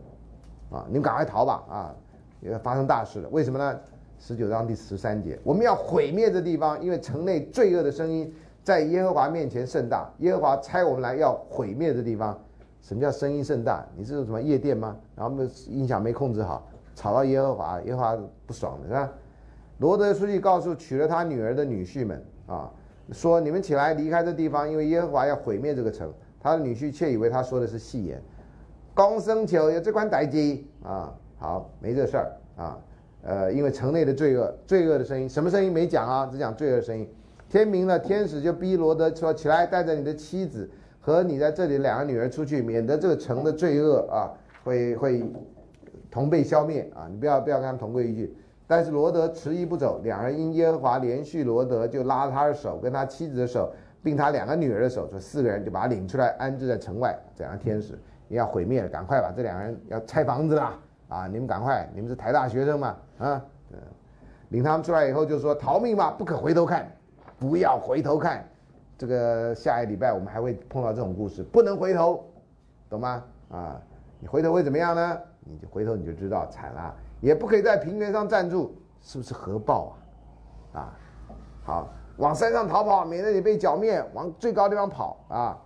啊，你们赶快逃吧！啊，要发生大事了。为什么呢？十九章第十三节，我们要毁灭这地方，因为城内罪恶的声音在耶和华面前盛大。耶和华差我们来要毁灭这地方。什么叫声音盛大？你是什么夜店吗？然后音响没控制好。”吵到耶和华，耶和华不爽的是吧？罗德书记告诉娶了他女儿的女婿们啊，说你们起来离开这地方，因为耶和华要毁灭这个城。他的女婿却以为他说的是戏言，公生求有这款歹机啊，好，没这事儿啊。呃，因为城内的罪恶，罪恶的声音，什么声音没讲啊？只讲罪恶的声音。天明了，天使就逼罗德说：“起来，带着你的妻子和你在这里两个女儿出去，免得这个城的罪恶啊，会会同被消灭啊！你不要不要跟他同归于尽。”但是罗德迟疑不走，两人因耶和华连续罗德，就拉他的手，跟他妻子的手，并他两个女儿的手，说四个人就把他领出来，安置在城外。这样天使也要毁灭了，赶快把这两个人要拆房子啦！啊，你们赶快，你们是台大学生嘛？啊，领他们出来以后就说逃命吧，不可回头看。不要回头看，这个下一礼拜我们还会碰到这种故事，不能回头，懂吗？啊，你回头会怎么样呢？你就回头你就知道惨了，也不可以在平原上站住，是不是核爆啊？啊，好，往山上逃跑，免得你被剿灭，往最高地方跑啊！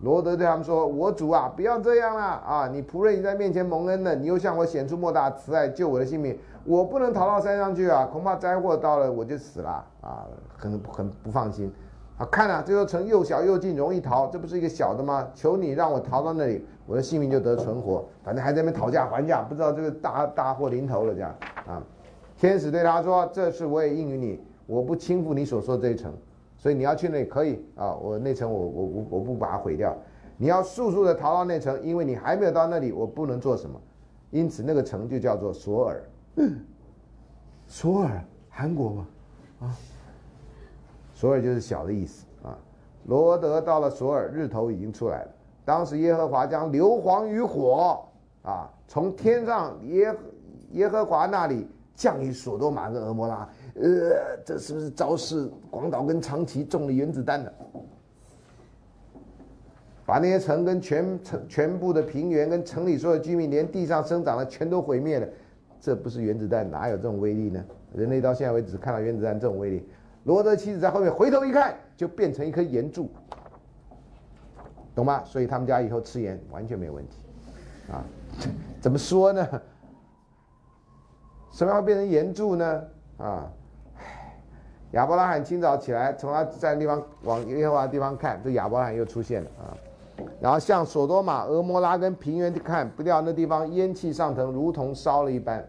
罗德对他们说：“我主啊，不要这样了啊！你仆人已在面前蒙恩了，你又向我显出莫大慈爱，救我的性命。”我不能逃到山上去啊！恐怕灾祸到了我就死了啊！很很不放心。啊，看啊，这座城又小又近，容易逃，这不是一个小的吗？求你让我逃到那里，我的性命就得存活。反正还在那边讨价还价，不知道这个大大祸临头了这样啊。天使对他说：“这事我也应允你，我不轻负你所说的这一城，所以你要去那里可以啊。我那城我我我我不把它毁掉。你要速速的逃到那城，因为你还没有到那里，我不能做什么。因此那个城就叫做索尔。”嗯，索尔，韩国吗？啊，索尔就是小的意思啊。罗德到了索尔，日头已经出来了。当时耶和华将硫磺与火啊，从天上耶耶和华那里降于索多玛跟俄摩拉。呃，这是不是昭示广岛跟长崎中了原子弹了？把那些城跟全城全部的平原跟城里所有居民，连地上生长的全都毁灭了。这不是原子弹，哪有这种威力呢？人类到现在为止看到原子弹这种威力。罗德妻子在后面回头一看，就变成一颗岩柱，懂吗？所以他们家以后吃盐完全没有问题，啊？怎么说呢？什么要变成岩柱呢？啊？亚伯拉罕清早起来，从他站的地方往耶和华的地方看，这亚伯拉罕又出现了啊。然后向索多玛、俄摩拉跟平原看，不料那地方烟气上腾，如同烧了一般。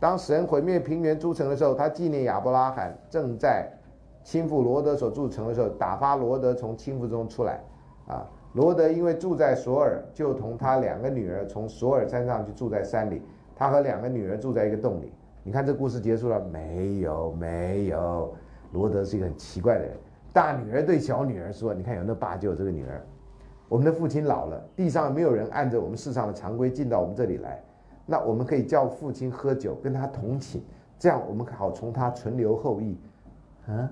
当神毁灭平原诸城的时候，他纪念亚伯拉罕正在亲赴罗德所住城的时候，打发罗德从亲父中出来。啊，罗德因为住在索尔，就同他两个女儿从索尔山上去住在山里。他和两个女儿住在一个洞里。你看这故事结束了没有？没有。罗德是一个很奇怪的人。大女儿对小女儿说：“你看有那爸就有这个女儿。”我们的父亲老了，地上没有人按着我们世上的常规进到我们这里来，那我们可以叫父亲喝酒，跟他同寝，这样我们好从他存留后裔。啊，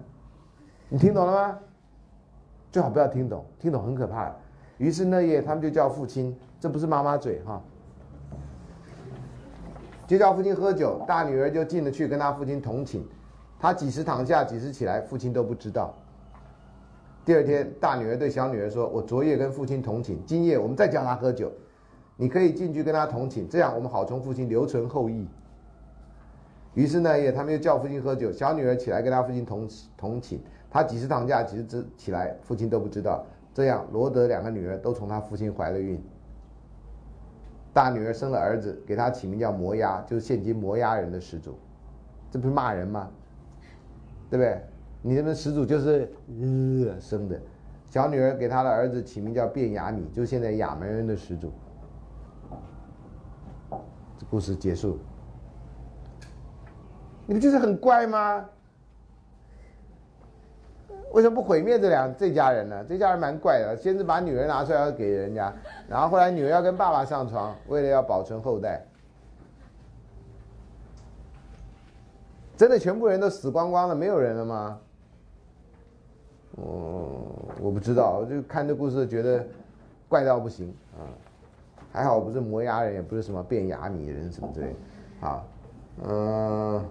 你听懂了吗？最好不要听懂，听懂很可怕。于是那夜他们就叫父亲，这不是妈妈嘴哈，就叫父亲喝酒，大女儿就进了去跟他父亲同寝，他几时躺下，几时起来，父亲都不知道。第二天，大女儿对小女儿说：“我昨夜跟父亲同寝，今夜我们再叫他喝酒，你可以进去跟他同寝，这样我们好从父亲留存后裔。”于是那夜，他们又叫父亲喝酒，小女儿起来跟他父亲同同寝，他几次躺下，几次起来，父亲都不知道。这样，罗德两个女儿都从他父亲怀了孕。大女儿生了儿子，给他起名叫摩押，就是现今摩押人的始祖，这不是骂人吗？对不对？你们始祖就是呃生的，小女儿给她的儿子起名叫卞雅米，就现在亚门人的始祖。这故事结束，你不就是很怪吗？为什么不毁灭这两这家人呢？这家人蛮怪的，先是把女儿拿出来要给人家，然后后来女儿要跟爸爸上床，为了要保存后代。真的全部人都死光光了，没有人了吗？嗯，我不知道，我就看这故事觉得怪到不行啊。还好不是磨牙人，也不是什么变牙米人什么之类，啊，嗯，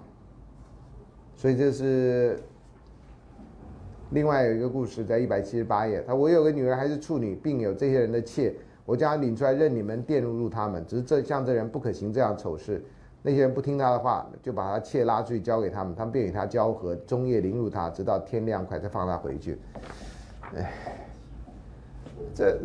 所以这是另外有一个故事，在一百七十八页。他我有个女儿还是处女，并有这些人的妾，我将她领出来，任你们玷辱他们。只是这像这人不可行这样丑事。那些人不听他的话，就把他妾拉出去交给他们，他们便与他交合，终夜凌辱他，直到天亮快才放他回去。哎，这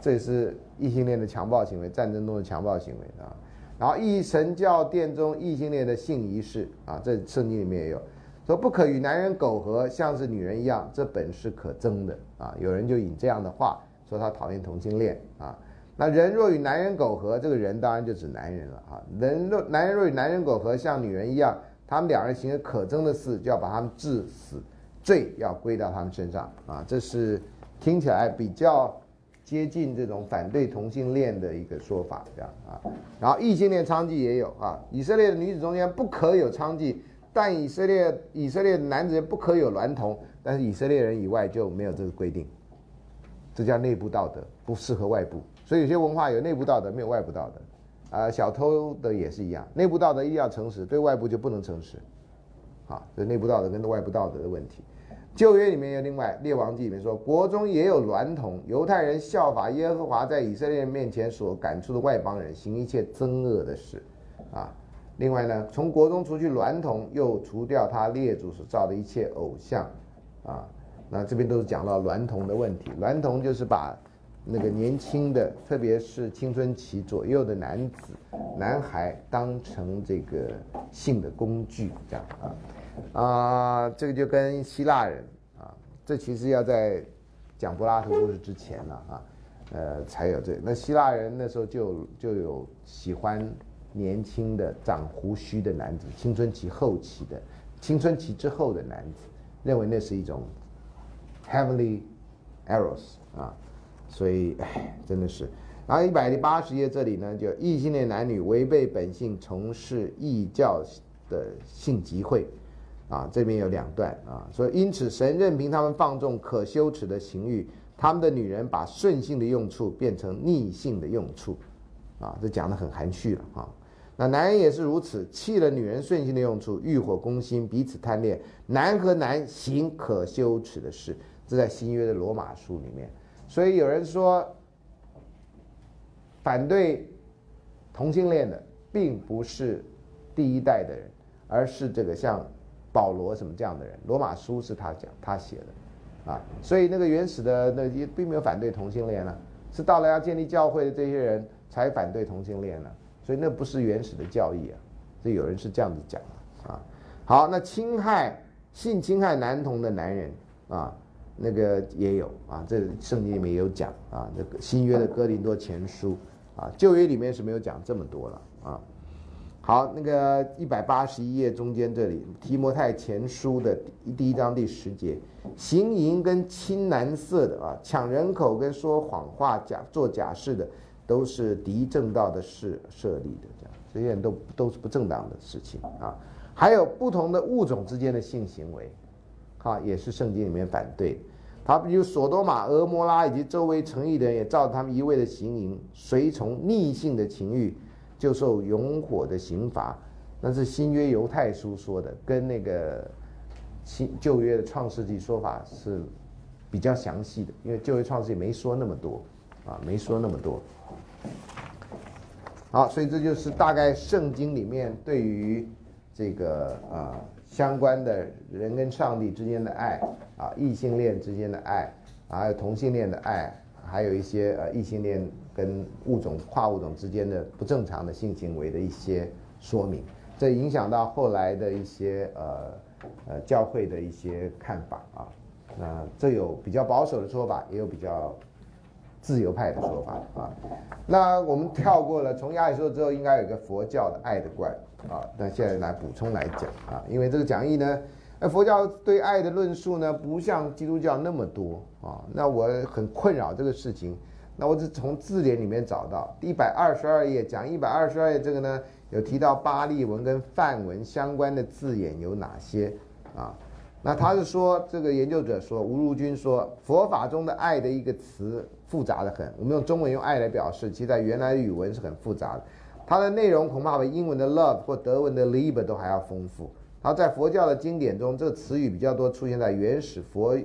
这是异性恋的强暴行为，战争中的强暴行为啊。然后异神教殿中异性恋的性仪式啊，这圣经里面也有，说不可与男人苟合，像是女人一样，这本是可憎的啊。有人就引这样的话说他讨厌同性恋啊。那人若与男人苟合，这个人当然就指男人了啊。人若男人若与男人苟合，像女人一样，他们两人行了可憎的事，就要把他们治死，罪要归到他们身上啊。这是听起来比较接近这种反对同性恋的一个说法，这样啊。然后异性恋娼妓也有啊，以色列的女子中间不可有娼妓，但以色列以色列男子不可有娈童，但是以色列人以外就没有这个规定，这叫内部道德，不适合外部。所以有些文化有内部道德，没有外部道德，啊，小偷的也是一样，内部道德一定要诚实，对外部就不能诚实，啊，这内部道德跟外部道德的问题。旧约里面有另外列王记里面说，国中也有娈童，犹太人效法耶和华在以色列人面前所赶出的外邦人，行一切憎恶的事，啊，另外呢，从国中除去娈童，又除掉他列祖所造的一切偶像，啊，那这边都是讲到娈童的问题，娈童就是把。那个年轻的，特别是青春期左右的男子、男孩，当成这个性的工具，这样啊，啊，这个就跟希腊人啊，这其实要在讲柏拉图故事之前了啊，呃，才有这。那希腊人那时候就就有喜欢年轻的长胡须的男子，青春期后期的，青春期之后的男子，认为那是一种 heavenly eros 啊。所以，哎，真的是。然后一百零八十页这里呢，就异性恋男女违背本性从事异教的性集会，啊，这边有两段啊，说因此神任凭他们放纵可羞耻的情欲，他们的女人把顺性的用处变成逆性的用处，啊，这讲的很含蓄了啊。那男人也是如此，弃了女人顺性的用处，欲火攻心，彼此贪恋，男和男行可羞耻的事，这在新约的罗马书里面。所以有人说，反对同性恋的并不是第一代的人，而是这个像保罗什么这样的人。罗马书是他讲他写的，啊，所以那个原始的那也并没有反对同性恋呢，是到了要建立教会的这些人才反对同性恋呢。所以那不是原始的教义啊，所以有人是这样子讲的啊。好，那侵害性侵害男童的男人啊。那个也有啊，这圣经里面也有讲啊，那个新约的哥林多前书啊，旧约里面是没有讲这么多了啊。好，那个一百八十一页中间这里提摩太前书的第一章第十节，行淫跟青蓝色的啊，抢人口跟说谎话假做假事的，都是敌正道的事设立的，这样这些人都都是不正当的事情啊。还有不同的物种之间的性行为。啊，也是圣经里面反对，他比如索多玛、俄摩拉以及周围城邑的人，也照他们一味的行淫，随从逆性的情欲，就受永火的刑罚。那是新约犹太书说的，跟那个新旧约的创世纪说法是比较详细的，因为旧约创世纪没说那么多，啊，没说那么多。好，所以这就是大概圣经里面对于这个啊。相关的人跟上帝之间的爱啊，异性恋之间的爱，还有同性恋的爱，还有一些呃异性恋跟物种跨物种之间的不正常的性行为的一些说明，这影响到后来的一些呃呃教会的一些看法啊。那这有比较保守的说法，也有比较自由派的说法啊。那我们跳过了，从亚里士多之后，应该有个佛教的爱的观。啊，那现在来补充来讲啊，因为这个讲义呢，呃，佛教对爱的论述呢，不像基督教那么多啊。那我很困扰这个事情，那我只从字典里面找到一百二十二页讲一百二十二页这个呢，有提到巴利文跟梵文相关的字眼有哪些啊？那他是说，这个研究者说，吴如君说，佛法中的爱的一个词复杂的很，我们用中文用爱来表示，其实在原来的语文是很复杂的。它的内容恐怕比英文的 love 或德文的 liebe 都还要丰富。它在佛教的经典中，这个词语比较多出现在原始佛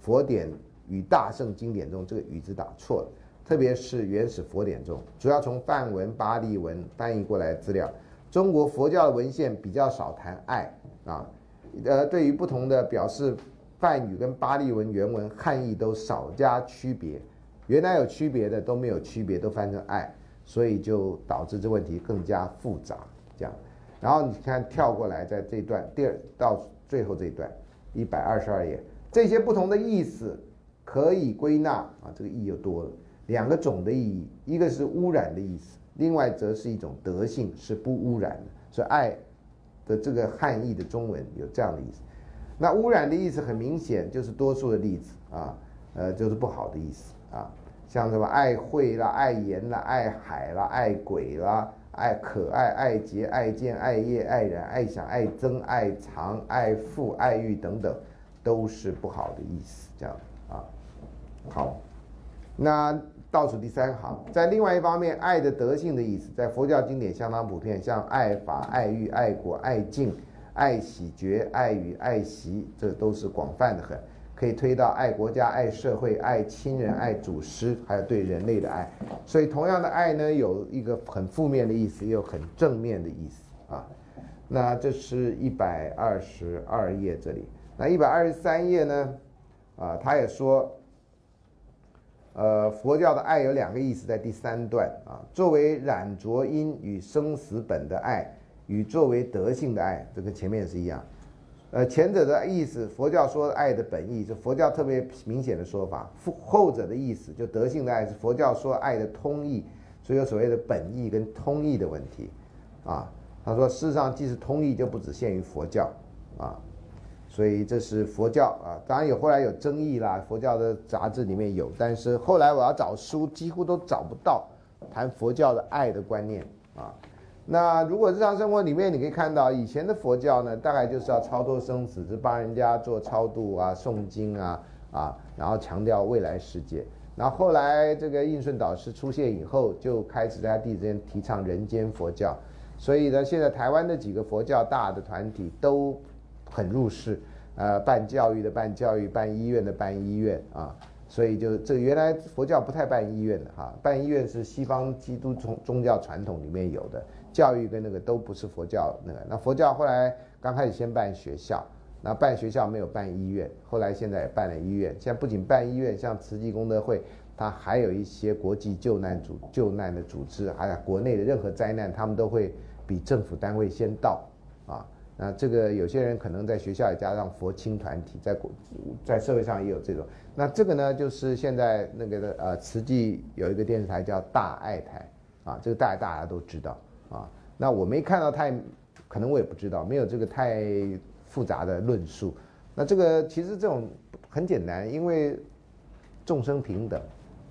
佛典与大圣经典中，这个语字打错了。特别是原始佛典中，主要从梵文、巴利文翻译过来的资料。中国佛教的文献比较少谈爱啊，呃，对于不同的表示，梵语跟巴利文原文汉译都少加区别。原来有区别的都没有区别，都翻成爱，所以就导致这问题更加复杂。这样，然后你看跳过来，在这段第二到最后这一段，一百二十二页，这些不同的意思可以归纳啊，这个意又多了两个总的意义，一个是污染的意思，另外则是一种德性，是不污染的。所以爱的这个汉译的中文有这样的意思。那污染的意思很明显就是多数的例子啊，呃，就是不好的意思啊，像什么爱会啦、爱言啦、爱海啦、爱鬼啦。爱可爱、爱洁、爱见、爱业、爱人、爱想、爱憎、爱藏、爱富、爱欲等等，都是不好的意思。这样啊，好，那倒数第三行，在另外一方面，爱的德性的意思，在佛教经典相当普遍，像爱法、爱欲、爱国、爱敬、爱喜觉、爱语、爱习，这都是广泛的很。可以推到爱国家、爱社会、爱亲人、爱祖师，还有对人类的爱。所以，同样的爱呢，有一个很负面的意思，也有很正面的意思啊。那这是一百二十二页这里。那一百二十三页呢？啊，他也说，呃，佛教的爱有两个意思，在第三段啊，作为染浊因与生死本的爱，与作为德性的爱，这跟前面也是一样。呃，前者的意思，佛教说爱的本意，是佛教特别明显的说法；后者的意思，就德性的爱，是佛教说爱的通义，所以有所谓的本意跟通义的问题。啊，他说，事实上，即使通义，就不只限于佛教，啊，所以这是佛教啊。当然有后来有争议啦，佛教的杂志里面有，但是后来我要找书，几乎都找不到谈佛教的爱的观念啊。那如果日常生活里面，你可以看到以前的佛教呢，大概就是要超脱生死，是帮人家做超度啊、诵经啊啊，然后强调未来世界。那后来这个应顺导师出现以后，就开始在他弟子间提倡人间佛教。所以呢，现在台湾的几个佛教大的团体都很入世，呃，办教育的办教育，办医院的办医院啊。所以就这原来佛教不太办医院的哈，办医院是西方基督宗宗教传统里面有的。教育跟那个都不是佛教那个，那佛教后来刚开始先办学校，那办学校没有办医院，后来现在也办了医院。现在不仅办医院，像慈济功德会，它还有一些国际救难组救难的组织，还有国内的任何灾难，他们都会比政府单位先到啊。那这个有些人可能在学校也加上佛青团体，在国在社会上也有这种。那这个呢，就是现在那个的呃，慈济有一个电视台叫大爱台啊，这个大大家都知道。啊，那我没看到太，可能我也不知道，没有这个太复杂的论述。那这个其实这种很简单，因为众生平等，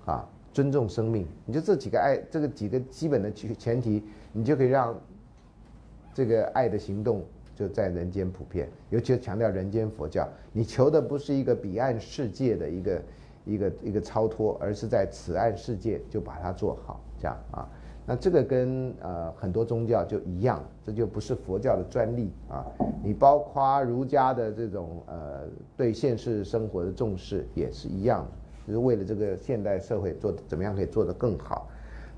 啊，尊重生命，你就这几个爱，这个几个基本的前前提，你就可以让这个爱的行动就在人间普遍。尤其是强调人间佛教，你求的不是一个彼岸世界的一个一个一个超脱，而是在此岸世界就把它做好，这样啊。那这个跟呃很多宗教就一样，这就不是佛教的专利啊。你包括儒家的这种呃对现实生活的重视也是一样的，就是为了这个现代社会做怎么样可以做得更好。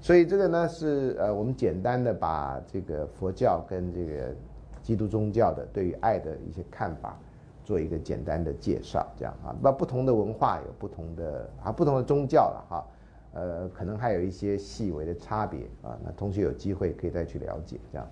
所以这个呢是呃我们简单的把这个佛教跟这个基督宗教的对于爱的一些看法做一个简单的介绍，这样啊。那不同的文化有不同的啊不同的宗教了哈。呃，可能还有一些细微的差别啊，那同学有机会可以再去了解这样。